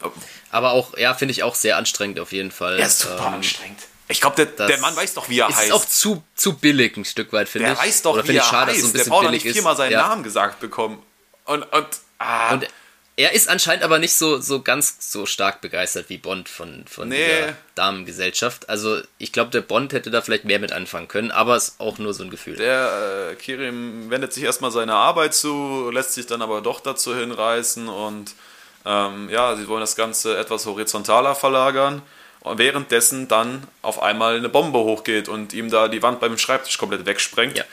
Aber auch, ja, finde ich auch sehr anstrengend auf jeden Fall. Er ist super Ähm, anstrengend. Ich glaube, der, der Mann weiß doch, wie er ist heißt. auch zu, zu billig ein Stück weit, finde der ich. weiß doch, Oder wie er ich schade, heißt. so der braucht doch nicht ist. viermal seinen ja. Namen gesagt bekommen. Und, und, ah, Und er ist anscheinend aber nicht so, so ganz so stark begeistert wie Bond von, von Nee. dieser Damengesellschaft. Also ich glaube, der Bond hätte da vielleicht mehr mit anfangen können, aber es ist auch nur so ein Gefühl. Der äh, Kirim wendet sich erstmal seiner Arbeit zu, lässt sich dann aber doch dazu hinreißen und ähm, ja, sie wollen das Ganze etwas horizontaler verlagern. Und währenddessen dann auf einmal eine Bombe hochgeht und ihm da die Wand beim Schreibtisch komplett wegsprengt. Ja.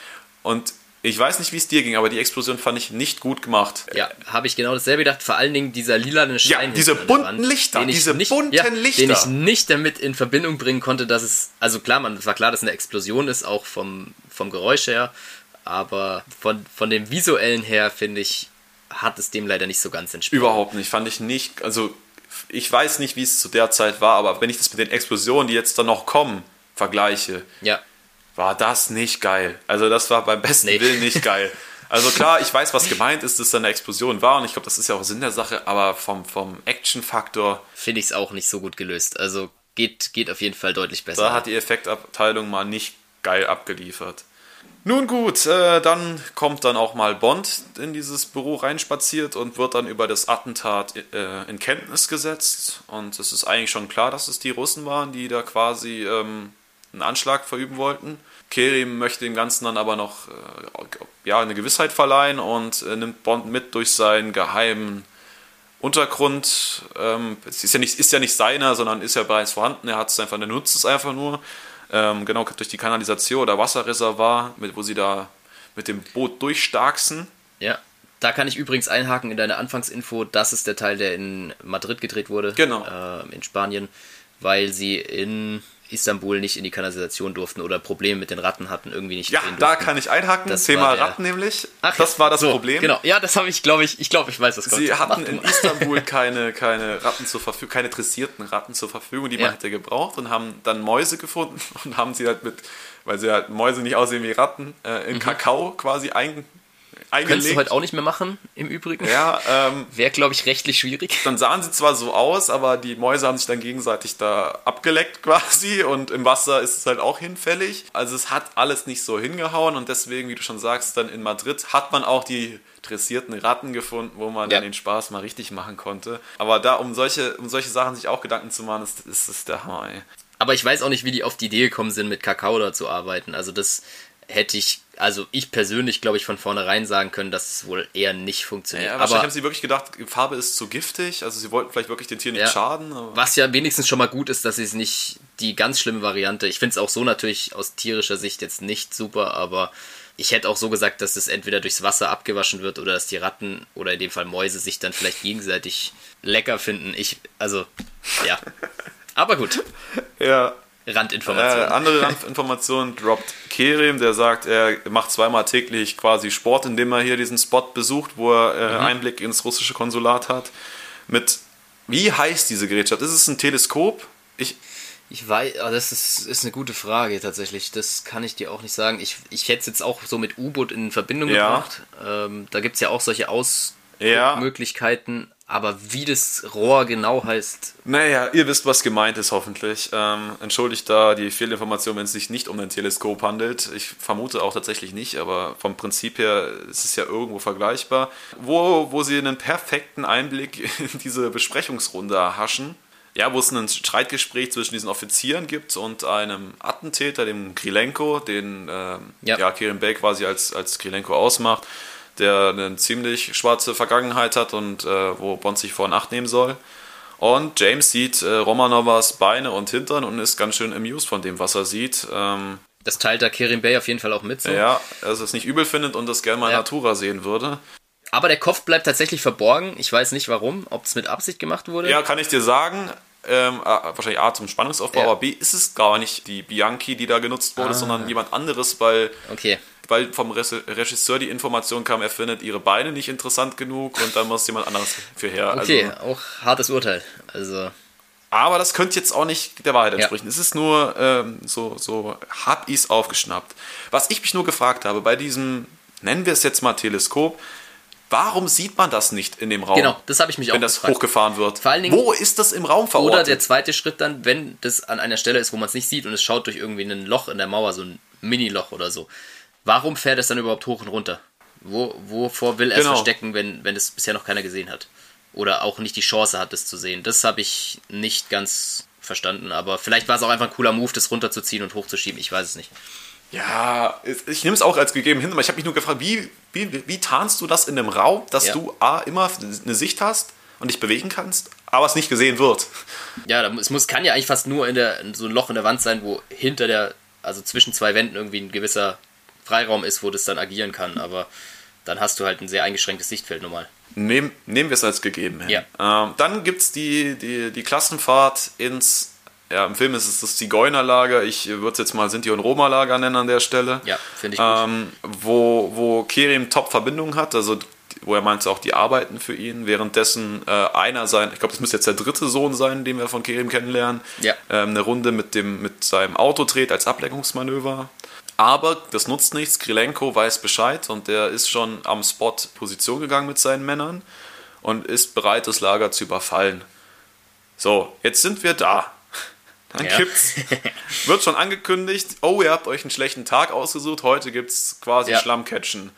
Und ich weiß nicht, wie es dir ging, aber die Explosion fand ich nicht gut gemacht. Ja, habe ich genau dasselbe gedacht. Vor allen Dingen dieser lilane Schein. diese an der bunten Wand, Lichter, diese nicht, bunten ja, Lichter. Den ich nicht damit in Verbindung bringen konnte, dass es, also klar, man es war klar, dass es eine Explosion ist, auch vom, vom Geräusch her, aber von, von dem visuellen her, finde ich, hat es dem leider nicht so ganz entsprochen. Überhaupt nicht, fand ich nicht. Also, ich weiß nicht, wie es zu der Zeit war, aber wenn ich das mit den Explosionen, die jetzt dann noch kommen, vergleiche, Ja, war das nicht geil. Also das war beim besten Nee. Willen nicht geil. <laughs> Also klar, ich weiß, was gemeint ist, dass da eine Explosion war und ich glaube, das ist ja auch Sinn der Sache, aber vom, vom Action-Faktor, finde ich es auch nicht so gut gelöst. Also geht, geht auf jeden Fall deutlich besser. da hat die Effektabteilung mal nicht geil abgeliefert. Nun gut, äh, dann kommt dann auch mal Bond in dieses Büro reinspaziert und wird dann über das Attentat äh, in Kenntnis gesetzt. Und es ist eigentlich schon klar, dass es die Russen waren, die da quasi ähm, einen Anschlag verüben wollten. Kerim möchte dem Ganzen dann aber noch äh, ja, eine Gewissheit verleihen und äh, nimmt Bond mit durch seinen geheimen Untergrund. Ähm, es ist ja, nicht, ist ja nicht seiner, sondern ist ja bereits vorhanden. Er hat es einfach, er nutzt es einfach nur. Ähm, genau durch die Kanalisation oder Wasserreservoir, mit, wo sie da mit dem Boot durchstarksen. Ja. Da kann ich übrigens einhaken in deine Anfangsinfo. Das ist der Teil, der in Madrid gedreht wurde. Genau. Äh, in Spanien, weil sie in Istanbul nicht in die Kanalisation durften oder Probleme mit den Ratten hatten, irgendwie nicht Ja, da kann ich einhaken. Das Thema der- Ratten nämlich. Ach das ja, war das so, Problem. Genau, ja, das habe ich, glaube ich, ich glaube, ich weiß, kommt. Sie hatten in. Istanbul <laughs> keine, keine Ratten zur Verfügung, keine dressierten Ratten zur Verfügung, die man Ja. hätte gebraucht und haben dann Mäuse gefunden <laughs> und haben sie halt mit, weil sie halt Mäuse nicht aussehen wie Ratten, äh, in Kakao quasi ein, eingelegt. Könntest du heute auch nicht mehr machen, im Übrigen. ja, ähm, Wäre, glaube ich, rechtlich schwierig. dann sahen sie zwar so aus, aber die Mäuse haben sich dann gegenseitig da abgeleckt quasi und im Wasser ist es halt auch hinfällig. Also es hat alles nicht so hingehauen und deswegen, wie du schon sagst, dann in Madrid hat man auch die dressierten Ratten gefunden, wo man Ja. dann den Spaß mal richtig machen konnte. Aber da, um solche, um solche Sachen sich auch Gedanken zu machen, ist, ist es der Hammer, ey. Aber ich weiß auch nicht, wie die auf die Idee gekommen sind, mit Kakao da zu arbeiten. Also das hätte ich, also ich persönlich, glaube ich, von vornherein sagen können, dass es wohl eher nicht funktioniert. Ja, wahrscheinlich aber haben sie wirklich gedacht, die Farbe ist zu giftig, also sie wollten vielleicht wirklich den Tieren nicht Ja. schaden. Aber was ja wenigstens schon mal gut ist, dass sie es nicht, die ganz schlimme Variante, ich finde es auch so natürlich aus tierischer Sicht jetzt nicht super, aber ich hätte auch so gesagt, dass es entweder durchs Wasser abgewaschen wird oder dass die Ratten oder in dem Fall Mäuse sich dann vielleicht gegenseitig lecker finden. Ich, also, ja. Aber gut. <laughs> Ja. Randinformation. Äh, andere Randinformation droppt Kerem, der sagt, er macht zweimal täglich quasi Sport, indem er hier diesen Spot besucht, wo er äh, Mhm. Einblick ins russische Konsulat hat. Mit, wie heißt diese Gerätschaft? Ist es ein Teleskop? Ich, Ich weiß, ah, das ist, ist eine gute Frage tatsächlich. Das kann ich dir auch nicht sagen. Ich, ich hätte es jetzt auch so mit U-Boot in Verbindung Ja. gebracht. Ähm, da gibt es ja auch solche Ja. Aber wie das Rohr genau heißt, Naja, ihr wisst, was gemeint ist, hoffentlich. Ähm, entschuldigt da die Fehlinformation, wenn es sich nicht um ein Teleskop handelt. Ich vermute auch tatsächlich nicht, aber vom Prinzip her ist es ja irgendwo vergleichbar. Wo, wo sie einen perfekten Einblick in diese Besprechungsrunde erhaschen. Ja, wo es ein Streitgespräch zwischen diesen Offizieren gibt und einem Attentäter, dem Krilenko, den ähm, Ja. ja. Kieran Bay quasi als, als Krilenko ausmacht, der eine ziemlich schwarze Vergangenheit hat und äh, wo Bond sich vor in Acht nehmen soll. Und James sieht äh, Romanovas Beine und Hintern und ist ganz schön amused von dem, was er sieht. Ähm, das teilt da Kerim Bay auf jeden Fall auch mit. So. ja, dass er es nicht übel findet und das gerne mal in Ja. Natura sehen würde. Aber der Kopf bleibt tatsächlich verborgen. Ich weiß nicht warum, ob es mit Absicht gemacht wurde. Ja, kann ich dir sagen. Ähm, äh, wahrscheinlich A zum Spannungsaufbau, Ja. aber B ist es gar nicht die Bianchi, die da genutzt wurde, Ah. sondern jemand anderes, weil, Okay. Weil vom Regisseur die Information kam, er findet ihre Beine nicht interessant genug und dann muss jemand anderes für her. Okay, Also, auch hartes Urteil. Also, aber das könnte jetzt auch nicht der Wahrheit Ja. entsprechen. Es ist nur ähm, so, so hab ich's aufgeschnappt. Was ich mich nur gefragt habe, bei diesem, nennen wir es jetzt mal Teleskop, warum sieht man das nicht in dem Raum? genau, das habe ich mich auch wenn das gefragt. hochgefahren wird. Vor allen Dingen- Wo ist das im Raum verortet? Oder der zweite Schritt dann, wenn das an einer Stelle ist, wo man es nicht sieht und es schaut durch irgendwie ein Loch in der Mauer, so ein Mini-Loch oder so. Warum fährt es dann überhaupt hoch und runter? Wo, wovor will er es Genau. verstecken, wenn, wenn es bisher noch keiner gesehen hat? Oder auch nicht die Chance hat, es zu sehen? Das habe ich nicht ganz verstanden, aber vielleicht war es auch einfach ein cooler Move, das runterzuziehen und hochzuschieben. Ich weiß es nicht. Ja, es- ich nehme es auch als gegeben hin, aber ich habe mich nur gefragt, wie, wie, wie tarnst du das in einem Raum, dass Ja. du A, immer eine Sicht hast und dich bewegen kannst, aber es nicht gesehen wird? Ja, es muss, kann ja eigentlich fast nur in der, so ein Loch in der Wand sein, wo hinter der, also zwischen zwei Wänden irgendwie ein gewisser Freiraum ist, wo das dann agieren kann, aber dann hast du halt ein sehr eingeschränktes Sichtfeld normal. Nehm, nehmen wir es als gegeben hin. Ja. Ähm, dann gibt es die, die, die Klassenfahrt ins, ja, im Film ist es das Zigeunerlager, ich würde es jetzt mal Sinti- und Roma-Lager nennen an der Stelle. Ja, finde ich gut. Ähm, wo, wo Kerim Top-Verbindungen hat, also wo er meinte auch, die arbeiten für ihn, währenddessen äh, einer sein, ich glaube, das müsste jetzt der dritte Sohn sein, den wir von Kerim kennenlernen, Ja. ähm, eine Runde mit, dem, mit seinem Auto dreht als Ablenkungsmanöver. Aber das nutzt nichts, Krilenko weiß Bescheid und der ist schon am Spot Position gegangen mit seinen Männern und ist bereit, das Lager zu überfallen. So, jetzt sind wir da. Dann Ja. gibt's, <laughs> wird schon angekündigt, oh, ihr habt euch einen schlechten Tag ausgesucht, heute gibt es quasi Ja. Schlammcatchen.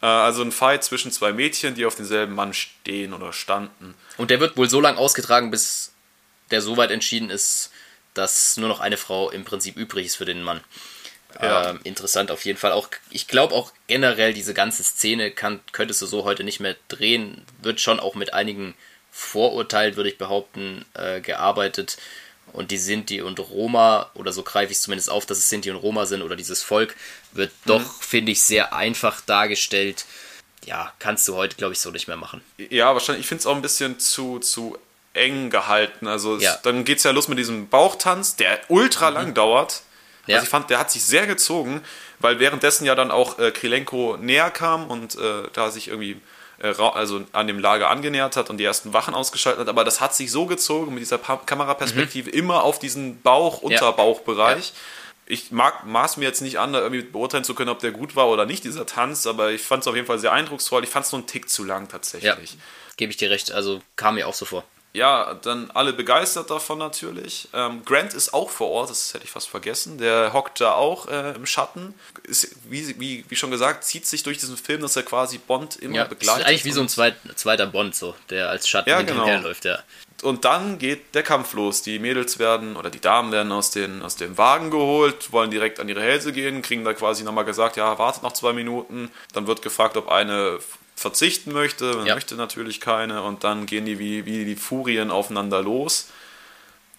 Äh, also ein Fight zwischen zwei Mädchen, die auf denselben Mann stehen oder standen. Und der wird wohl so lange ausgetragen, bis der so weit entschieden ist, dass nur noch eine Frau im Prinzip übrig ist für den Mann. Ja. Ähm, interessant auf jeden Fall. Auch ich glaube auch generell diese ganze Szene kann, könntest du so heute nicht mehr drehen. Wird schon auch mit einigen Vorurteilen, würde ich behaupten, äh, gearbeitet. Und die Sinti und Roma, oder so greife ich es zumindest auf, dass es Sinti und Roma sind, oder dieses Volk, wird doch, finde ich, sehr einfach dargestellt. Ja, kannst du heute, glaube ich, so nicht mehr machen. Ja, wahrscheinlich, ich finde es auch ein bisschen zu, zu eng gehalten. Also es, Ja. dann geht es ja los mit diesem Bauchtanz, der ultra lang dauert. Ja. Also ich fand, der hat sich sehr gezogen, weil währenddessen ja dann auch äh, Krilenko näher kam und äh, da sich irgendwie äh, also an dem Lager angenähert hat und die ersten Wachen ausgeschaltet hat. Aber das hat sich so gezogen mit dieser pa Kameraperspektive immer auf diesen Bauch-Unterbauchbereich. Ich mag, maß mir jetzt nicht an, da irgendwie beurteilen zu können, ob der gut war oder nicht, dieser Tanz, aber ich fand es auf jeden Fall sehr eindrucksvoll. Ich fand es nur einen Tick zu lang tatsächlich. Ja, gebe ich dir recht. Also kam mir auch so vor. Ja, dann alle begeistert davon natürlich. Ähm, Grant ist auch vor Ort, das hätte ich fast vergessen. Der hockt da auch äh, im Schatten. Ist, wie, wie, wie schon gesagt, zieht sich durch diesen Film, dass er quasi Bond immer Ja, begleitet. ist eigentlich wie so ein zweit, zweiter Bond, so, der als Schatten Ja, genau. läuft, ja. Und dann geht der Kampf los. Die Mädels werden oder die Damen werden aus, den, aus dem Wagen geholt, wollen direkt an ihre Hälse gehen, kriegen da quasi nochmal gesagt, ja, wartet noch zwei Minuten. Dann wird gefragt, ob eine verzichten möchte. Man Ja. möchte natürlich keine. Und dann gehen die wie, wie die Furien aufeinander los.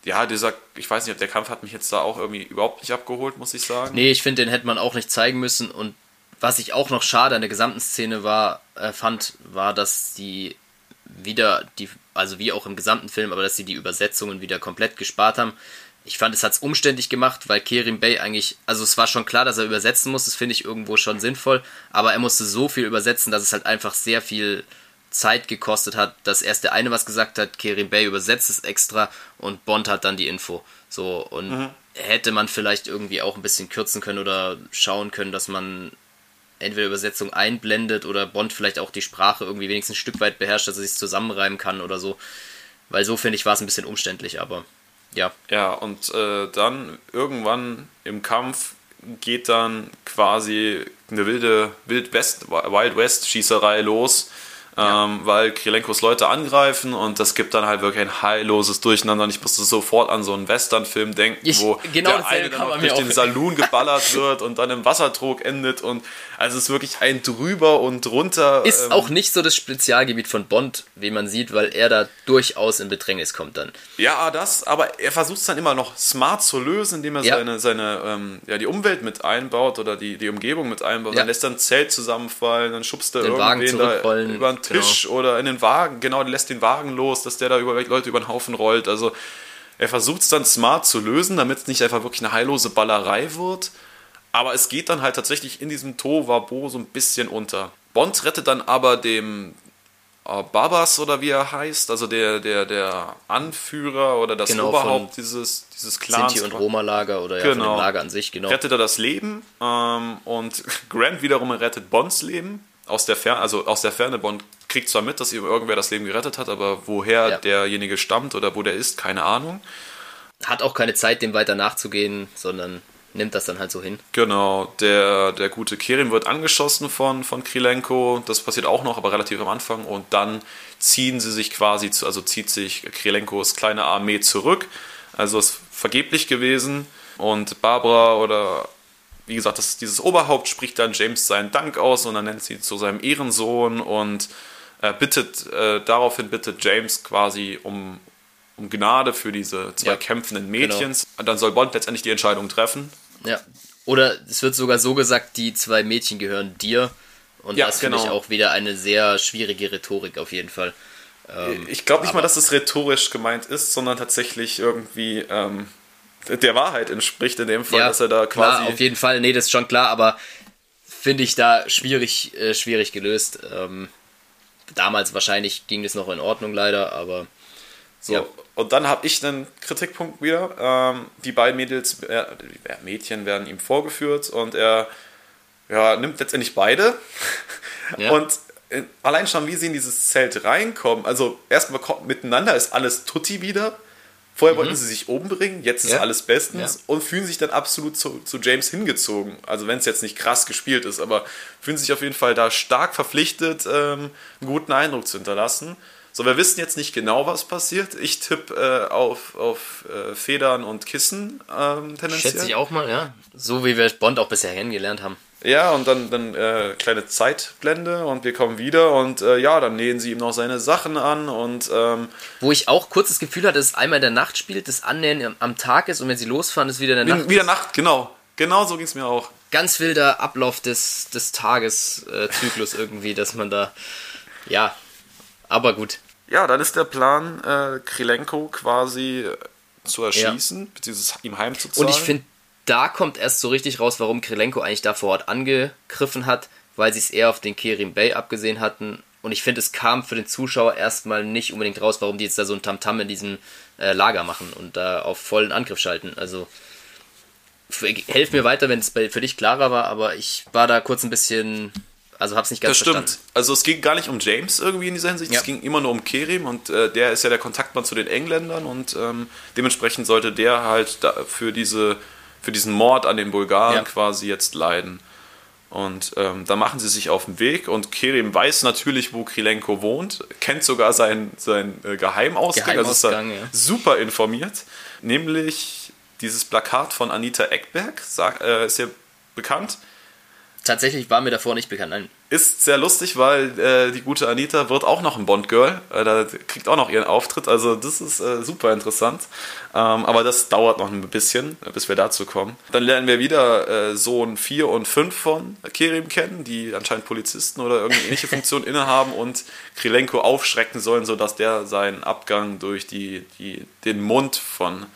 Ja, dieser, ich weiß nicht, der Kampf hat mich jetzt da auch irgendwie überhaupt nicht abgeholt, muss ich sagen. Nee, ich finde, den hätte man auch nicht zeigen müssen. Und was ich auch noch schade an der gesamten Szene war, äh, fand, war, dass die wieder die, also wie auch im gesamten Film, aber dass sie die Übersetzungen wieder komplett gespart haben. Ich fand, es hat es umständlich gemacht, weil Kerim Bey eigentlich, also es war schon klar, dass er übersetzen muss, das finde ich irgendwo schon sinnvoll, aber er musste so viel übersetzen, dass es halt einfach sehr viel Zeit gekostet hat, dass erst der eine was gesagt hat, Kerim Bey übersetzt es extra und Bond hat dann die Info. So, und mhm. hätte man vielleicht irgendwie auch ein bisschen kürzen können oder schauen können, dass man entweder Übersetzung einblendet oder Bond vielleicht auch die Sprache irgendwie wenigstens ein Stück weit beherrscht, dass er sich zusammenreimen kann oder so. Weil so finde ich war es ein bisschen umständlich, aber ja. Ja, und äh, dann irgendwann im Kampf geht dann quasi eine wilde Wild West, Wild West Schießerei los ja. ähm, weil Krilenkos Leute angreifen und das gibt dann halt wirklich ein heilloses Durcheinander. Und ich musste sofort an so einen Western-Film denken, ich, wo genau der eine dann durch den Saloon <laughs> geballert wird und dann im Wassertrog endet und also es ist wirklich ein drüber und drunter. Ist ähm, auch nicht so das Spezialgebiet von Bond, wie man sieht, weil er da durchaus in Bedrängnis kommt dann. Ja, das, aber er versucht es dann immer noch smart zu lösen, indem er ja. seine, seine ähm, ja, die Umwelt mit einbaut oder die, die Umgebung mit einbaut. Ja. Dann lässt er ein Zelt zusammenfallen, dann schubst er den irgendwen da über den Tisch genau. oder in den Wagen, genau, lässt den Wagen los, dass der da über Leute über den Haufen rollt. Also er versucht es dann smart zu lösen, damit es nicht einfach wirklich eine heillose Ballerei wird. Aber es geht dann halt tatsächlich in diesem Tovabo so ein bisschen unter. Bond rettet dann aber dem äh, Babas oder wie er heißt, also der, der, der Anführer oder das genau, Oberhaupt dieses, dieses Clans. Sinti- und Roma-Lager oder ja, genau. Lager an sich, genau. Rettet er das Leben ähm, und <laughs> Grant wiederum rettet Bonds Leben aus der Ferne, also aus der Ferne. Bond kriegt zwar mit, dass ihm irgendwer das Leben gerettet hat, aber woher ja. derjenige stammt oder wo der ist, keine Ahnung. Hat auch keine Zeit, dem weiter nachzugehen, sondern nimmt das dann halt so hin. Genau, der, der gute Kerim wird angeschossen von, von Krilenko, das passiert auch noch, aber relativ am Anfang und dann ziehen sie sich quasi, zu, also zieht sich Krilenkos kleine Armee zurück, also ist vergeblich gewesen und Barbara oder wie gesagt, das, dieses Oberhaupt spricht dann James seinen Dank aus und dann nennt sie zu seinem Ehrensohn und äh, bittet, äh, daraufhin bittet James quasi um, um Gnade für diese zwei ja, kämpfenden Mädchens. Genau. Und dann soll Bond letztendlich die Entscheidung treffen. Ja. Oder es wird sogar so gesagt, die zwei Mädchen gehören dir. Und ja, das finde genau. ich auch wieder eine sehr schwierige Rhetorik auf jeden Fall. Ähm, ich glaube nicht mal, dass es rhetorisch gemeint ist, sondern tatsächlich irgendwie ähm, der Wahrheit entspricht in dem Fall, ja, dass er da quasi. Klar, auf jeden Fall, nee, das ist schon klar, aber finde ich da schwierig, äh, schwierig gelöst. Ähm, damals wahrscheinlich ging es noch in Ordnung leider, aber so, ja. und dann habe ich einen Kritikpunkt wieder. Ähm, die beiden Mädels, äh, Mädchen werden ihm vorgeführt und er ja, nimmt letztendlich beide. <laughs> Ja. Und äh, allein schon, wie sie in dieses Zelt reinkommen, also erstmal miteinander ist alles tutti wieder. Vorher mhm. wollten sie sich umbringen, jetzt ist ja. alles bestens ja. und fühlen sich dann absolut zu, zu James hingezogen. Also wenn es jetzt nicht krass gespielt ist, aber fühlen sich auf jeden Fall da stark verpflichtet, ähm, einen guten Eindruck zu hinterlassen. So, wir wissen jetzt nicht genau, was passiert. Ich tippe äh, auf, auf äh, Federn und Kissen ähm, tendenziell. Schätze ich auch mal, ja. So wie wir Bond auch bisher kennengelernt haben. Ja, und dann, dann äh, kleine Zeitblende und wir kommen wieder und äh, ja, dann nähen sie ihm noch seine Sachen an und ähm, Wo ich auch kurz das Gefühl hatte, dass es einmal in der Nacht spielt, das Annähen am Tag ist und wenn sie losfahren, ist wieder in der Nacht. Wieder Nacht, genau. Genau so ging es mir auch. Ganz wilder Ablauf des, des Tageszyklus äh, <laughs> irgendwie, dass man da. Ja, aber gut. Ja, dann ist der Plan, äh, Krilenko quasi zu erschießen, ja. beziehungsweise ihm heimzuzahlen. Und ich finde, da kommt erst so richtig raus, warum Krilenko eigentlich da vor Ort angegriffen hat, weil sie es eher auf den Kerim Bay abgesehen hatten. Und ich finde, es kam für den Zuschauer erstmal nicht unbedingt raus, warum die jetzt da so ein Tamtam in diesem äh, Lager machen und da auf vollen Angriff schalten. Also helf mir weiter, wenn es für dich klarer war, aber ich war da kurz ein bisschen also hab's nicht ganz Das stimmt. Verstanden. Also es ging gar nicht um James irgendwie in dieser Hinsicht, ja. es ging immer nur um Kerim und äh, der ist ja der Kontaktmann zu den Engländern und ähm, dementsprechend sollte der halt für, diese, für diesen Mord an den Bulgaren ja. quasi jetzt leiden. Und ähm, da machen sie sich auf den Weg und Kerim weiß natürlich, wo Krilenko wohnt, kennt sogar seinen, seinen äh, Geheimausgang, Geheimausgang also ist er ja. super informiert. Nämlich dieses Plakat von Anita Eckberg, sag, äh, ist ja bekannt Tatsächlich war mir davor nicht bekannt, nein. Ist sehr lustig, weil äh, die gute Anita wird auch noch ein Bond-Girl. Äh, da kriegt auch noch ihren Auftritt. Also das ist äh, super interessant. Ähm, aber das dauert noch ein bisschen, bis wir dazu kommen. Dann lernen wir wieder äh, Sohn 4 und 5 von Kerim kennen, die anscheinend Polizisten oder irgendeine <laughs> ähnliche Funktion innehaben und Krilenko aufschrecken sollen, sodass der seinen Abgang durch die, die, den Mund von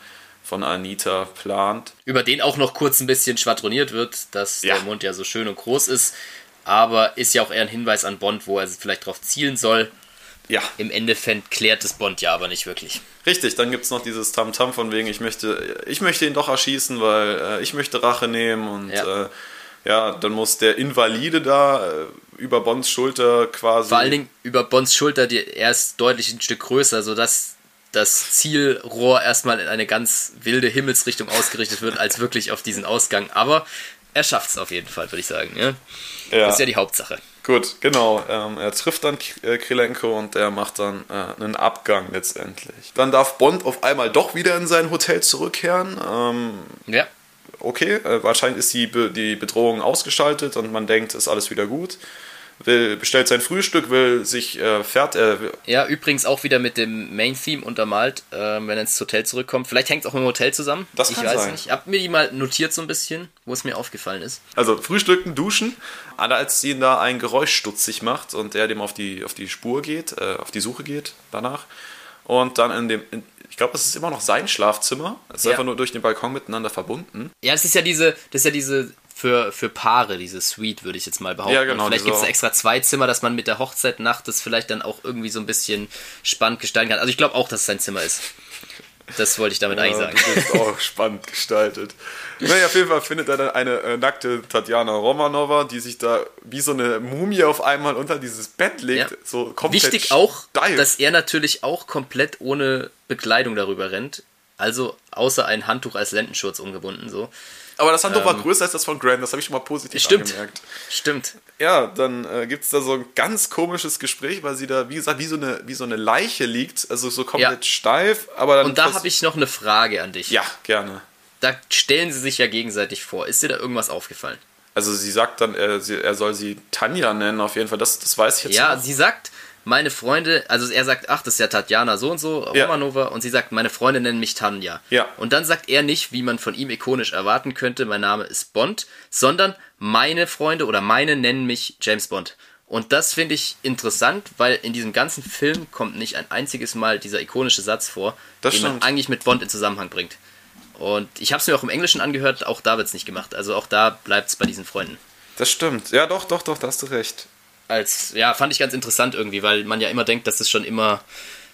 von Anita plant. Über den auch noch kurz ein bisschen schwadroniert wird, dass ja. der Mund ja so schön und groß ist aber ist ja auch eher ein Hinweis an Bond, wo er vielleicht darauf zielen soll. Ja. Im Endeffekt klärt es Bond ja aber nicht wirklich. Richtig, dann gibt es noch dieses Tamtam -Tam von wegen, ich möchte, ich möchte ihn doch erschießen, weil äh, ich möchte Rache nehmen und ja. Äh, ja, dann muss der Invalide da äh, über Bonds Schulter quasi. Vor allen Dingen über Bonds Schulter, die, er ist deutlich ein Stück größer, sodass das Zielrohr erstmal in eine ganz wilde Himmelsrichtung ausgerichtet wird, als wirklich auf diesen Ausgang. Aber er schafft es auf jeden Fall, würde ich sagen. Ja? ja? Das ist ja die Hauptsache. Gut, genau. Ähm, er trifft dann äh, Krilenko und der macht dann äh, einen Abgang letztendlich. Dann darf Bond auf einmal doch wieder in sein Hotel zurückkehren. Ähm, ja. Okay, äh, wahrscheinlich ist die, Be die Bedrohung ausgeschaltet und man denkt, ist alles wieder gut will, bestellt sein Frühstück, will sich äh, fährt. Äh, ja, übrigens auch wieder mit dem Main-Theme untermalt, äh, wenn er ins Hotel zurückkommt. Vielleicht hängt es auch im Hotel zusammen. Das ich kann weiß sein. nicht. Ich habe mir die mal notiert so ein bisschen, wo es mir aufgefallen ist. Also Frühstücken, duschen, als ihn da ein Geräusch stutzig macht und er dem auf die, auf die Spur geht, äh, auf die Suche geht danach. Und dann in dem, in, ich glaube, es ist immer noch sein Schlafzimmer. Es ist ja. einfach nur durch den Balkon miteinander verbunden. Ja, es ist ja diese, das ist ja diese für, für Paare, diese Suite, würde ich jetzt mal behaupten. Ja, genau, vielleicht gibt es extra zwei Zimmer, dass man mit der Hochzeitnacht das vielleicht dann auch irgendwie so ein bisschen spannend gestalten kann. Also ich glaube auch, dass es sein Zimmer ist. Das wollte ich damit ja, eigentlich sagen. Das ist auch spannend gestaltet. Naja, auf jeden Fall findet er dann eine äh, nackte Tatjana Romanova, die sich da wie so eine Mumie auf einmal unter dieses Bett legt. Ja. So komplett Wichtig auch, steif. dass er natürlich auch komplett ohne Bekleidung darüber rennt. Also außer ein Handtuch als Lendenschurz umgebunden so. Aber das Handtuch ähm, war größer als das von Grant, das habe ich schon mal positiv stimmt, angemerkt. Stimmt. Ja, dann äh, gibt es da so ein ganz komisches Gespräch, weil sie da, wie gesagt, wie so eine, wie so eine Leiche liegt, also so komplett ja. steif. Aber dann Und da habe ich noch eine Frage an dich. Ja, gerne. Da stellen sie sich ja gegenseitig vor. Ist dir da irgendwas aufgefallen? Also sie sagt dann, er, sie, er soll sie Tanja nennen, auf jeden Fall. Das, das weiß ich jetzt Ja, noch. sie sagt, meine Freunde, also er sagt, ach, das ist ja Tatjana so und so, Romanova, ja. und sie sagt, meine Freunde nennen mich Tanja. Ja. Und dann sagt er nicht, wie man von ihm ikonisch erwarten könnte, mein Name ist Bond, sondern meine Freunde oder meine nennen mich James Bond. Und das finde ich interessant, weil in diesem ganzen Film kommt nicht ein einziges Mal dieser ikonische Satz vor, das den stimmt. man eigentlich mit Bond in Zusammenhang bringt. Und ich habe es mir auch im Englischen angehört, auch da wird es nicht gemacht. Also auch da bleibt es bei diesen Freunden. Das stimmt. Ja, doch, doch, doch, da hast du recht als, ja, fand ich ganz interessant irgendwie, weil man ja immer denkt, dass es schon immer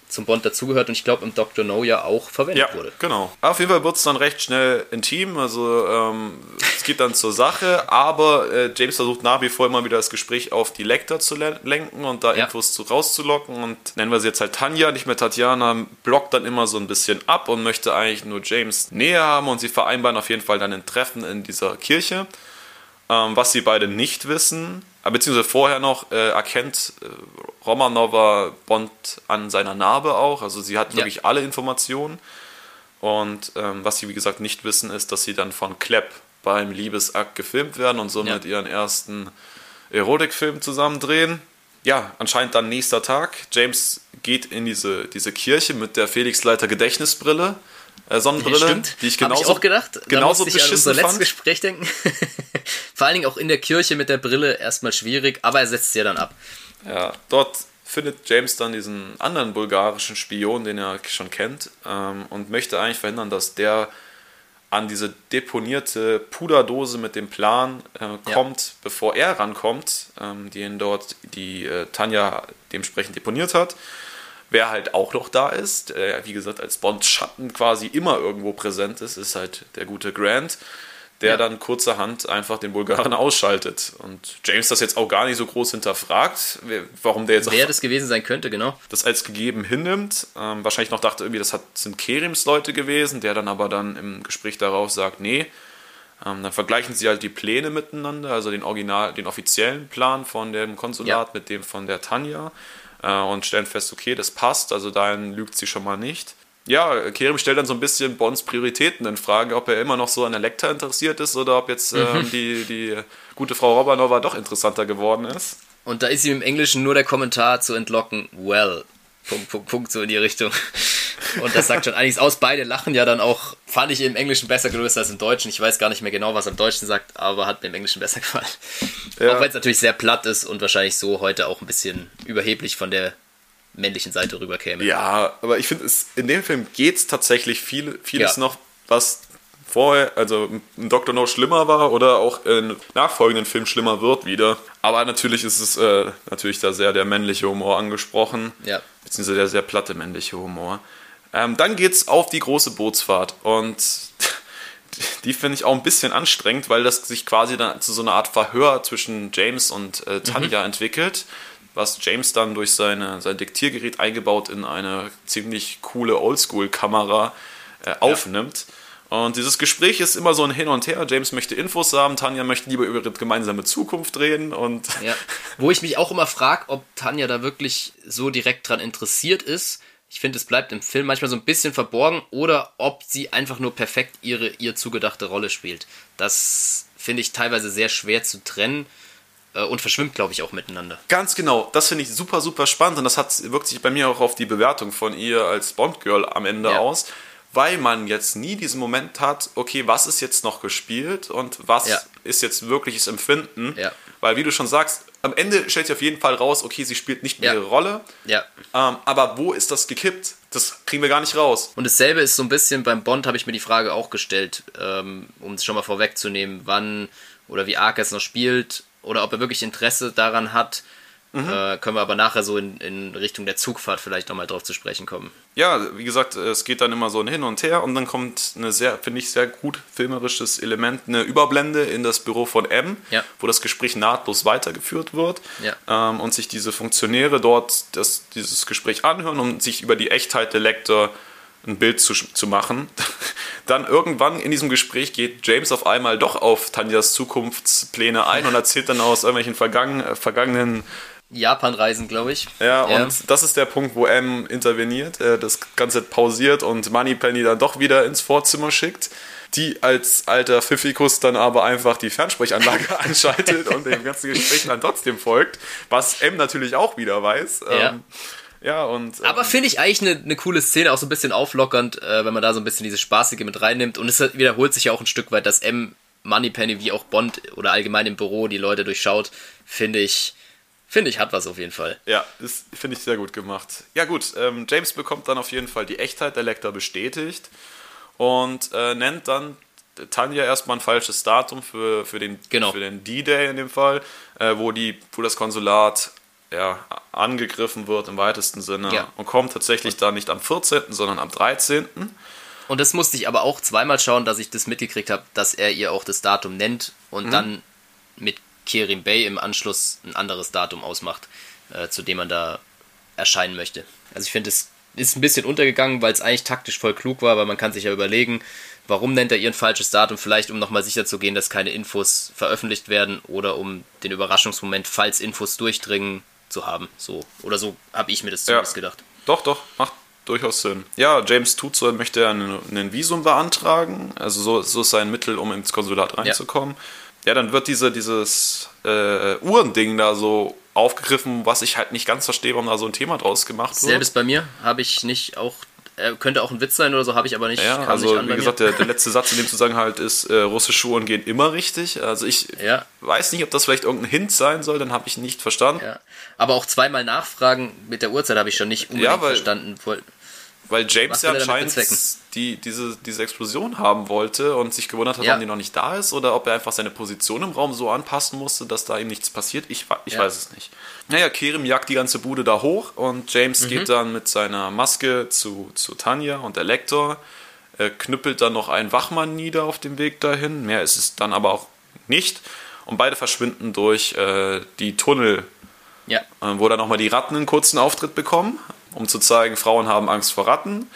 zum Bond dazugehört und ich glaube im Dr. No ja auch verwendet ja, wurde. Genau. Auf jeden Fall wird es dann recht schnell intim, also ähm, es geht dann zur Sache, aber äh, James versucht nach wie vor immer wieder das Gespräch auf die Lecter zu lenken und da ja. Infos zu, rauszulocken und nennen wir sie jetzt halt Tanja, nicht mehr Tatjana, blockt dann immer so ein bisschen ab und möchte eigentlich nur James näher haben und sie vereinbaren auf jeden Fall dann ein Treffen in dieser Kirche. Ähm, was sie beide nicht wissen, beziehungsweise vorher noch äh, erkennt äh, Romanova Bond an seiner Narbe auch. Also sie hat wirklich ja. alle Informationen. Und ähm, was sie, wie gesagt, nicht wissen, ist, dass sie dann von Klepp beim Liebesakt gefilmt werden und somit ja. ihren ersten Erotikfilm zusammen drehen. Ja, anscheinend dann nächster Tag. James geht in diese, diese Kirche mit der Felixleiter Gedächtnisbrille äh, Sonnenbrille, Stimmt. die ich genauso, Hab ich auch gedacht. genauso beschissen ich an unser letztes Gespräch denken. <laughs> Vor allen Dingen auch in der Kirche mit der Brille erstmal schwierig, aber er setzt sie ja dann ab. Ja, dort findet James dann diesen anderen bulgarischen Spion, den er schon kennt, ähm, und möchte eigentlich verhindern, dass der an diese deponierte Puderdose mit dem Plan äh, kommt, ja. bevor er rankommt, ähm, die ihn dort die äh, Tanja dementsprechend deponiert hat. Wer halt auch noch da ist, äh, wie gesagt, als Bonds Schatten quasi immer irgendwo präsent ist, ist halt der gute Grant, der ja. dann kurzerhand einfach den Bulgaren ausschaltet. Und James das jetzt auch gar nicht so groß hinterfragt, warum der jetzt Wer das gewesen sein könnte, genau. Das als gegeben hinnimmt. Ähm, wahrscheinlich noch dachte irgendwie, das hat, sind Kerims Leute gewesen, der dann aber dann im Gespräch darauf sagt, nee. Ähm, dann vergleichen sie halt die Pläne miteinander, also den Original, den offiziellen Plan von dem Konsulat ja. mit dem von der Tanja äh, und stellen fest, okay, das passt, also dahin lügt sie schon mal nicht. Ja, Kerem stellt dann so ein bisschen Bonds Prioritäten in Frage, ob er immer noch so an Elektra interessiert ist oder ob jetzt ähm, mhm. die, die gute Frau Robanova doch interessanter geworden ist. Und da ist ihm im Englischen nur der Kommentar zu entlocken, well, Punkt, Punkt, Punkt, so in die Richtung. Und das sagt schon einiges aus. Beide lachen ja dann auch, fand ich im Englischen besser gelöst als im Deutschen. Ich weiß gar nicht mehr genau, was er im Deutschen sagt, aber hat mir im Englischen besser <laughs> gefallen. Ja. Auch wenn es natürlich sehr platt ist und wahrscheinlich so heute auch ein bisschen überheblich von der männlichen Seite rüberkäme. Ja, aber ich finde, in dem Film geht es tatsächlich viel, vieles ja. noch, was vorher, also in Dr. No schlimmer war oder auch in nachfolgenden Filmen schlimmer wird wieder. Aber natürlich ist es äh, natürlich da sehr der männliche Humor angesprochen. Ja. Beziehungsweise der sehr platte männliche Humor. Ähm, dann geht's auf die große Bootsfahrt und <laughs> die finde ich auch ein bisschen anstrengend, weil das sich quasi dann zu so einer Art Verhör zwischen James und äh, Tanja mhm. entwickelt, was James dann durch seine, sein Diktiergerät eingebaut in eine ziemlich coole Oldschool-Kamera äh, aufnimmt. Ja. Und dieses Gespräch ist immer so ein Hin und Her. James möchte Infos haben, Tanja möchte lieber über ihre gemeinsame Zukunft reden. Und ja. Wo ich mich auch immer frage, ob Tanja da wirklich so direkt dran interessiert ist. Ich finde, es bleibt im Film manchmal so ein bisschen verborgen oder ob sie einfach nur perfekt ihre ihr zugedachte Rolle spielt. Das finde ich teilweise sehr schwer zu trennen äh, und verschwimmt, glaube ich, auch miteinander. Ganz genau. Das finde ich super, super spannend und das hat, wirkt sich bei mir auch auf die Bewertung von ihr als Bond-Girl am Ende ja. aus weil man jetzt nie diesen Moment hat, okay, was ist jetzt noch gespielt und was ja. ist jetzt wirkliches Empfinden. Ja. Weil, wie du schon sagst, am Ende stellt sich auf jeden Fall raus, okay, sie spielt nicht mehr ja. ihre Rolle. Ja. Ähm, aber wo ist das gekippt? Das kriegen wir gar nicht raus. Und dasselbe ist so ein bisschen beim Bond, habe ich mir die Frage auch gestellt, ähm, um es schon mal vorwegzunehmen, wann oder wie arg er es noch spielt oder ob er wirklich Interesse daran hat, Mhm. Äh, können wir aber nachher so in, in Richtung der Zugfahrt vielleicht nochmal drauf zu sprechen kommen. Ja, wie gesagt, es geht dann immer so hin und her und dann kommt eine sehr, finde ich, sehr gut filmerisches Element, eine Überblende in das Büro von M, ja. wo das Gespräch nahtlos weitergeführt wird ja. ähm, und sich diese Funktionäre dort das, dieses Gespräch anhören, um sich über die Echtheit der Lektor ein Bild zu, zu machen. <laughs> Dann irgendwann in diesem Gespräch geht James auf einmal doch auf Tanjas Zukunftspläne ein und erzählt dann aus irgendwelchen vergangen, äh, vergangenen Japan-Reisen, glaube ich. Ja, ja, und das ist der Punkt, wo M interveniert, äh, das Ganze pausiert und Moneypenny dann doch wieder ins Vorzimmer schickt. Die als alter Pfiffikus dann aber einfach die Fernsprechanlage <laughs> anschaltet und dem ganzen Gespräch dann trotzdem folgt, was M natürlich auch wieder weiß. Ja. Ähm, ja, und. Ähm, aber finde ich eigentlich eine, eine coole Szene, auch so ein bisschen auflockernd, äh, wenn man da so ein bisschen dieses Spaßige mit reinnimmt. Und es wiederholt sich ja auch ein Stück weit, dass M Moneypenny wie auch Bond oder allgemein im Büro die Leute durchschaut, finde ich Finde ich, hat was auf jeden Fall. Ja, das finde ich sehr gut gemacht. Ja, gut, ähm, James bekommt dann auf jeden Fall die Echtheit der Lektor bestätigt und äh, nennt dann Tanja erstmal ein falsches Datum für, für den, genau. den D-Day in dem Fall, äh, wo, die, wo das Konsulat ja, angegriffen wird im weitesten Sinne ja. und kommt tatsächlich dann nicht am 14., sondern am 13. Und das musste ich aber auch zweimal schauen, dass ich das mitgekriegt habe, dass er ihr auch das Datum nennt und mhm. dann mit Kerim Bay im Anschluss ein anderes Datum ausmacht, äh, zu dem man da erscheinen möchte. Also ich finde, es ist ein bisschen untergegangen, weil es eigentlich taktisch voll klug war, weil man kann sich ja überlegen, warum nennt er ihr ein falsches Datum, vielleicht um nochmal sicher zu gehen, dass keine Infos veröffentlicht werden oder um den Überraschungsmoment, falls Infos durchdringen, zu haben. So oder so habe ich mir das zumindest ja. gedacht. Doch, doch, macht durchaus Sinn. Ja, James tut so, möchte ein Visum beantragen, also so, so ist sein Mittel, um ins Konsulat reinzukommen. Ja ja, dann wird diese, dieses äh, Uhrending da so aufgegriffen, was ich halt nicht ganz verstehe, warum da so ein Thema draus gemacht wird. Selbes bei mir habe ich nicht auch äh, könnte auch ein Witz sein oder so, habe ich aber nicht. Ja, also nicht wie gesagt, der, der, letzte Satz in dem Zusammenhang ist, äh, russische Uhren gehen immer richtig. Also ich ja. weiß nicht, ob das vielleicht irgendein Hint sein soll, dann habe ich nicht verstanden. Ja. Aber auch zweimal nachfragen mit der Uhrzeit habe ich schon nicht unbedingt ja, weil, verstanden. Weil James ja anscheinend die, diese, diese Explosion haben wollte und sich gewundert hat, ja. warum die noch nicht da ist oder ob er einfach seine Position im Raum so anpassen musste, dass da ihm nichts passiert. Ich, ich ja. weiß es nicht. Naja, Kerim jagt die ganze Bude da hoch und James mhm. geht dann mit seiner Maske zu, zu Tanja und der Lektor, äh, knüppelt dann noch einen Wachmann nieder auf dem Weg dahin. Mehr ist es dann aber auch nicht. Und beide verschwinden durch äh, die Tunnel, ja. äh, wo dann nochmal die Ratten einen kurzen Auftritt bekommen um zu zeigen, Frauen haben Angst vor Ratten.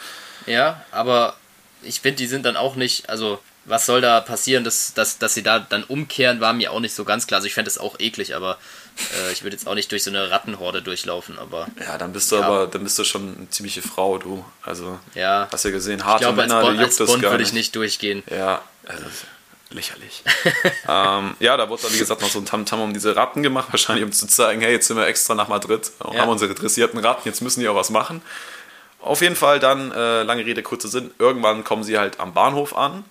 Ja, aber ich finde, die sind dann auch nicht, also was soll da passieren, dass, dass, dass sie da dann umkehren, war mir auch nicht so ganz klar. Also ich fände es auch eklig, aber äh, ich würde jetzt auch nicht durch so eine Rattenhorde durchlaufen, aber. Ja, dann bist du ja. aber, dann bist du schon eine ziemliche Frau, du. Also ja. hast ja gesehen, harte ich glaube, Männer, als Bond, als Bond würde ich nicht durchgehen. Ja, also lächerlich. <laughs> ähm, ja, da wurde dann, wie gesagt, noch so ein Tamtam um diese Ratten gemacht, <laughs> wahrscheinlich um zu zeigen, hey, jetzt sind wir extra nach Madrid und ja. haben unsere dressierten Ratten, jetzt müssen die auch was machen. Auf jeden Fall dann, äh, lange Rede, kurzer Sinn, irgendwann kommen sie halt am Bahnhof an.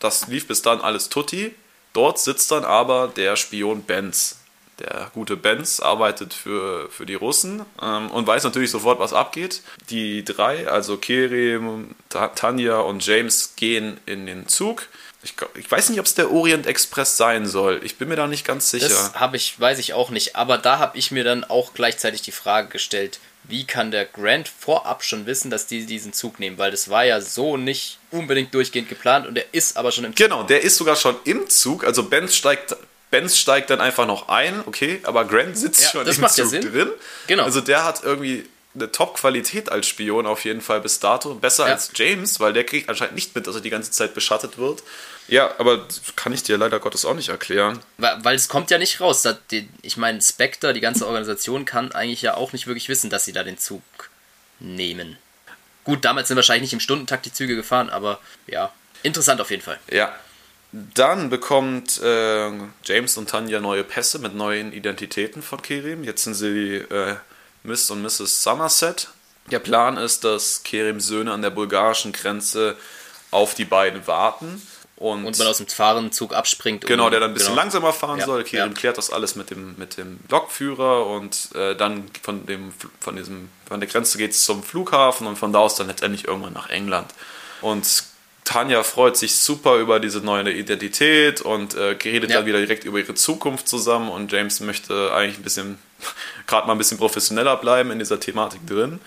Das lief bis dann alles tutti. Dort sitzt dann aber der Spion Benz. Der gute Benz arbeitet für, für die Russen ähm, und weiß natürlich sofort, was abgeht. Die drei, also Kerem, Tanja und James, gehen in den Zug. Ich, ich weiß nicht, ob es der Orient Express sein soll. Ich bin mir da nicht ganz sicher. Das habe ich, weiß ich auch nicht. Aber da habe ich mir dann auch gleichzeitig die Frage gestellt, wie kann der Grant vorab schon wissen, dass die diesen Zug nehmen? Weil das war ja so nicht unbedingt durchgehend geplant und er ist aber schon im Zug. Genau, der ist sogar schon im Zug. Also Benz steigt, Benz steigt dann einfach noch ein, okay, aber Grant sitzt ja, schon im Zug drin. Genau. Also der hat irgendwie eine Top-Qualität als Spion auf jeden Fall bis dato. Besser ja. als James, weil der kriegt anscheinend nicht mit, dass er die ganze Zeit beschattet wird. Ja, aber kann ich dir leider Gottes auch nicht erklären. Weil, weil es kommt ja nicht raus. Die, ich meine, Spectre, die ganze Organisation, kann eigentlich ja auch nicht wirklich wissen, dass sie da den Zug nehmen. Gut, damals sind wahrscheinlich nicht im Stundentakt die Züge gefahren, aber ja, interessant auf jeden Fall. Ja. Dann bekommt äh, James und Tanja neue Pässe mit neuen Identitäten von Kerim. Jetzt sind sie äh, Miss und Mrs. Somerset. Der Plan ist, dass Kerims Söhne an der bulgarischen Grenze auf die beiden warten und, und man aus dem fahrenden Zug abspringt. Genau, der dann ein bisschen genau. langsamer fahren ja, soll. Kirin ja. klärt das alles mit dem, mit dem Lokführer und äh, dann von, dem, von, diesem, von der Grenze geht es zum Flughafen und von da aus dann letztendlich irgendwann nach England. Und Tanja freut sich super über diese neue Identität und äh, redet ja. dann wieder direkt über ihre Zukunft zusammen und James möchte eigentlich ein bisschen, gerade mal ein bisschen professioneller bleiben in dieser Thematik drin.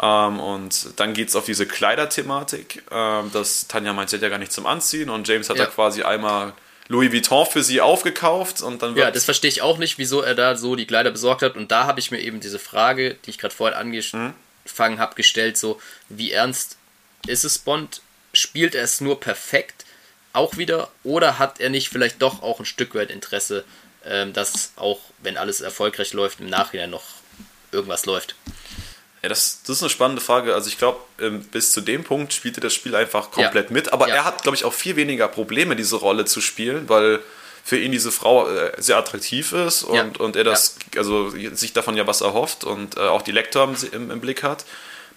Ähm, und dann geht es auf diese Kleiderthematik. Ähm, dass Tanja meint, sie hat ja gar nicht zum Anziehen und James hat ja. da quasi einmal Louis Vuitton für sie aufgekauft und dann Ja, das verstehe ich auch nicht, wieso er da so die Kleider besorgt hat. Und da habe ich mir eben diese Frage, die ich gerade vorhin angefangen mhm. habe, gestellt: so, wie ernst ist es Bond? Spielt er es nur perfekt auch wieder oder hat er nicht vielleicht doch auch ein Stück weit Interesse, dass auch, wenn alles erfolgreich läuft, im Nachhinein noch irgendwas läuft? Ja, das, das ist eine spannende Frage. Also ich glaube, ähm, bis zu dem Punkt spielte das Spiel einfach komplett ja. mit. Aber ja. er hat, glaube ich, auch viel weniger Probleme, diese Rolle zu spielen, weil für ihn diese Frau äh, sehr attraktiv ist und, ja. und er das, also sich davon ja was erhofft und äh, auch die Lektor im, im, Blick hat.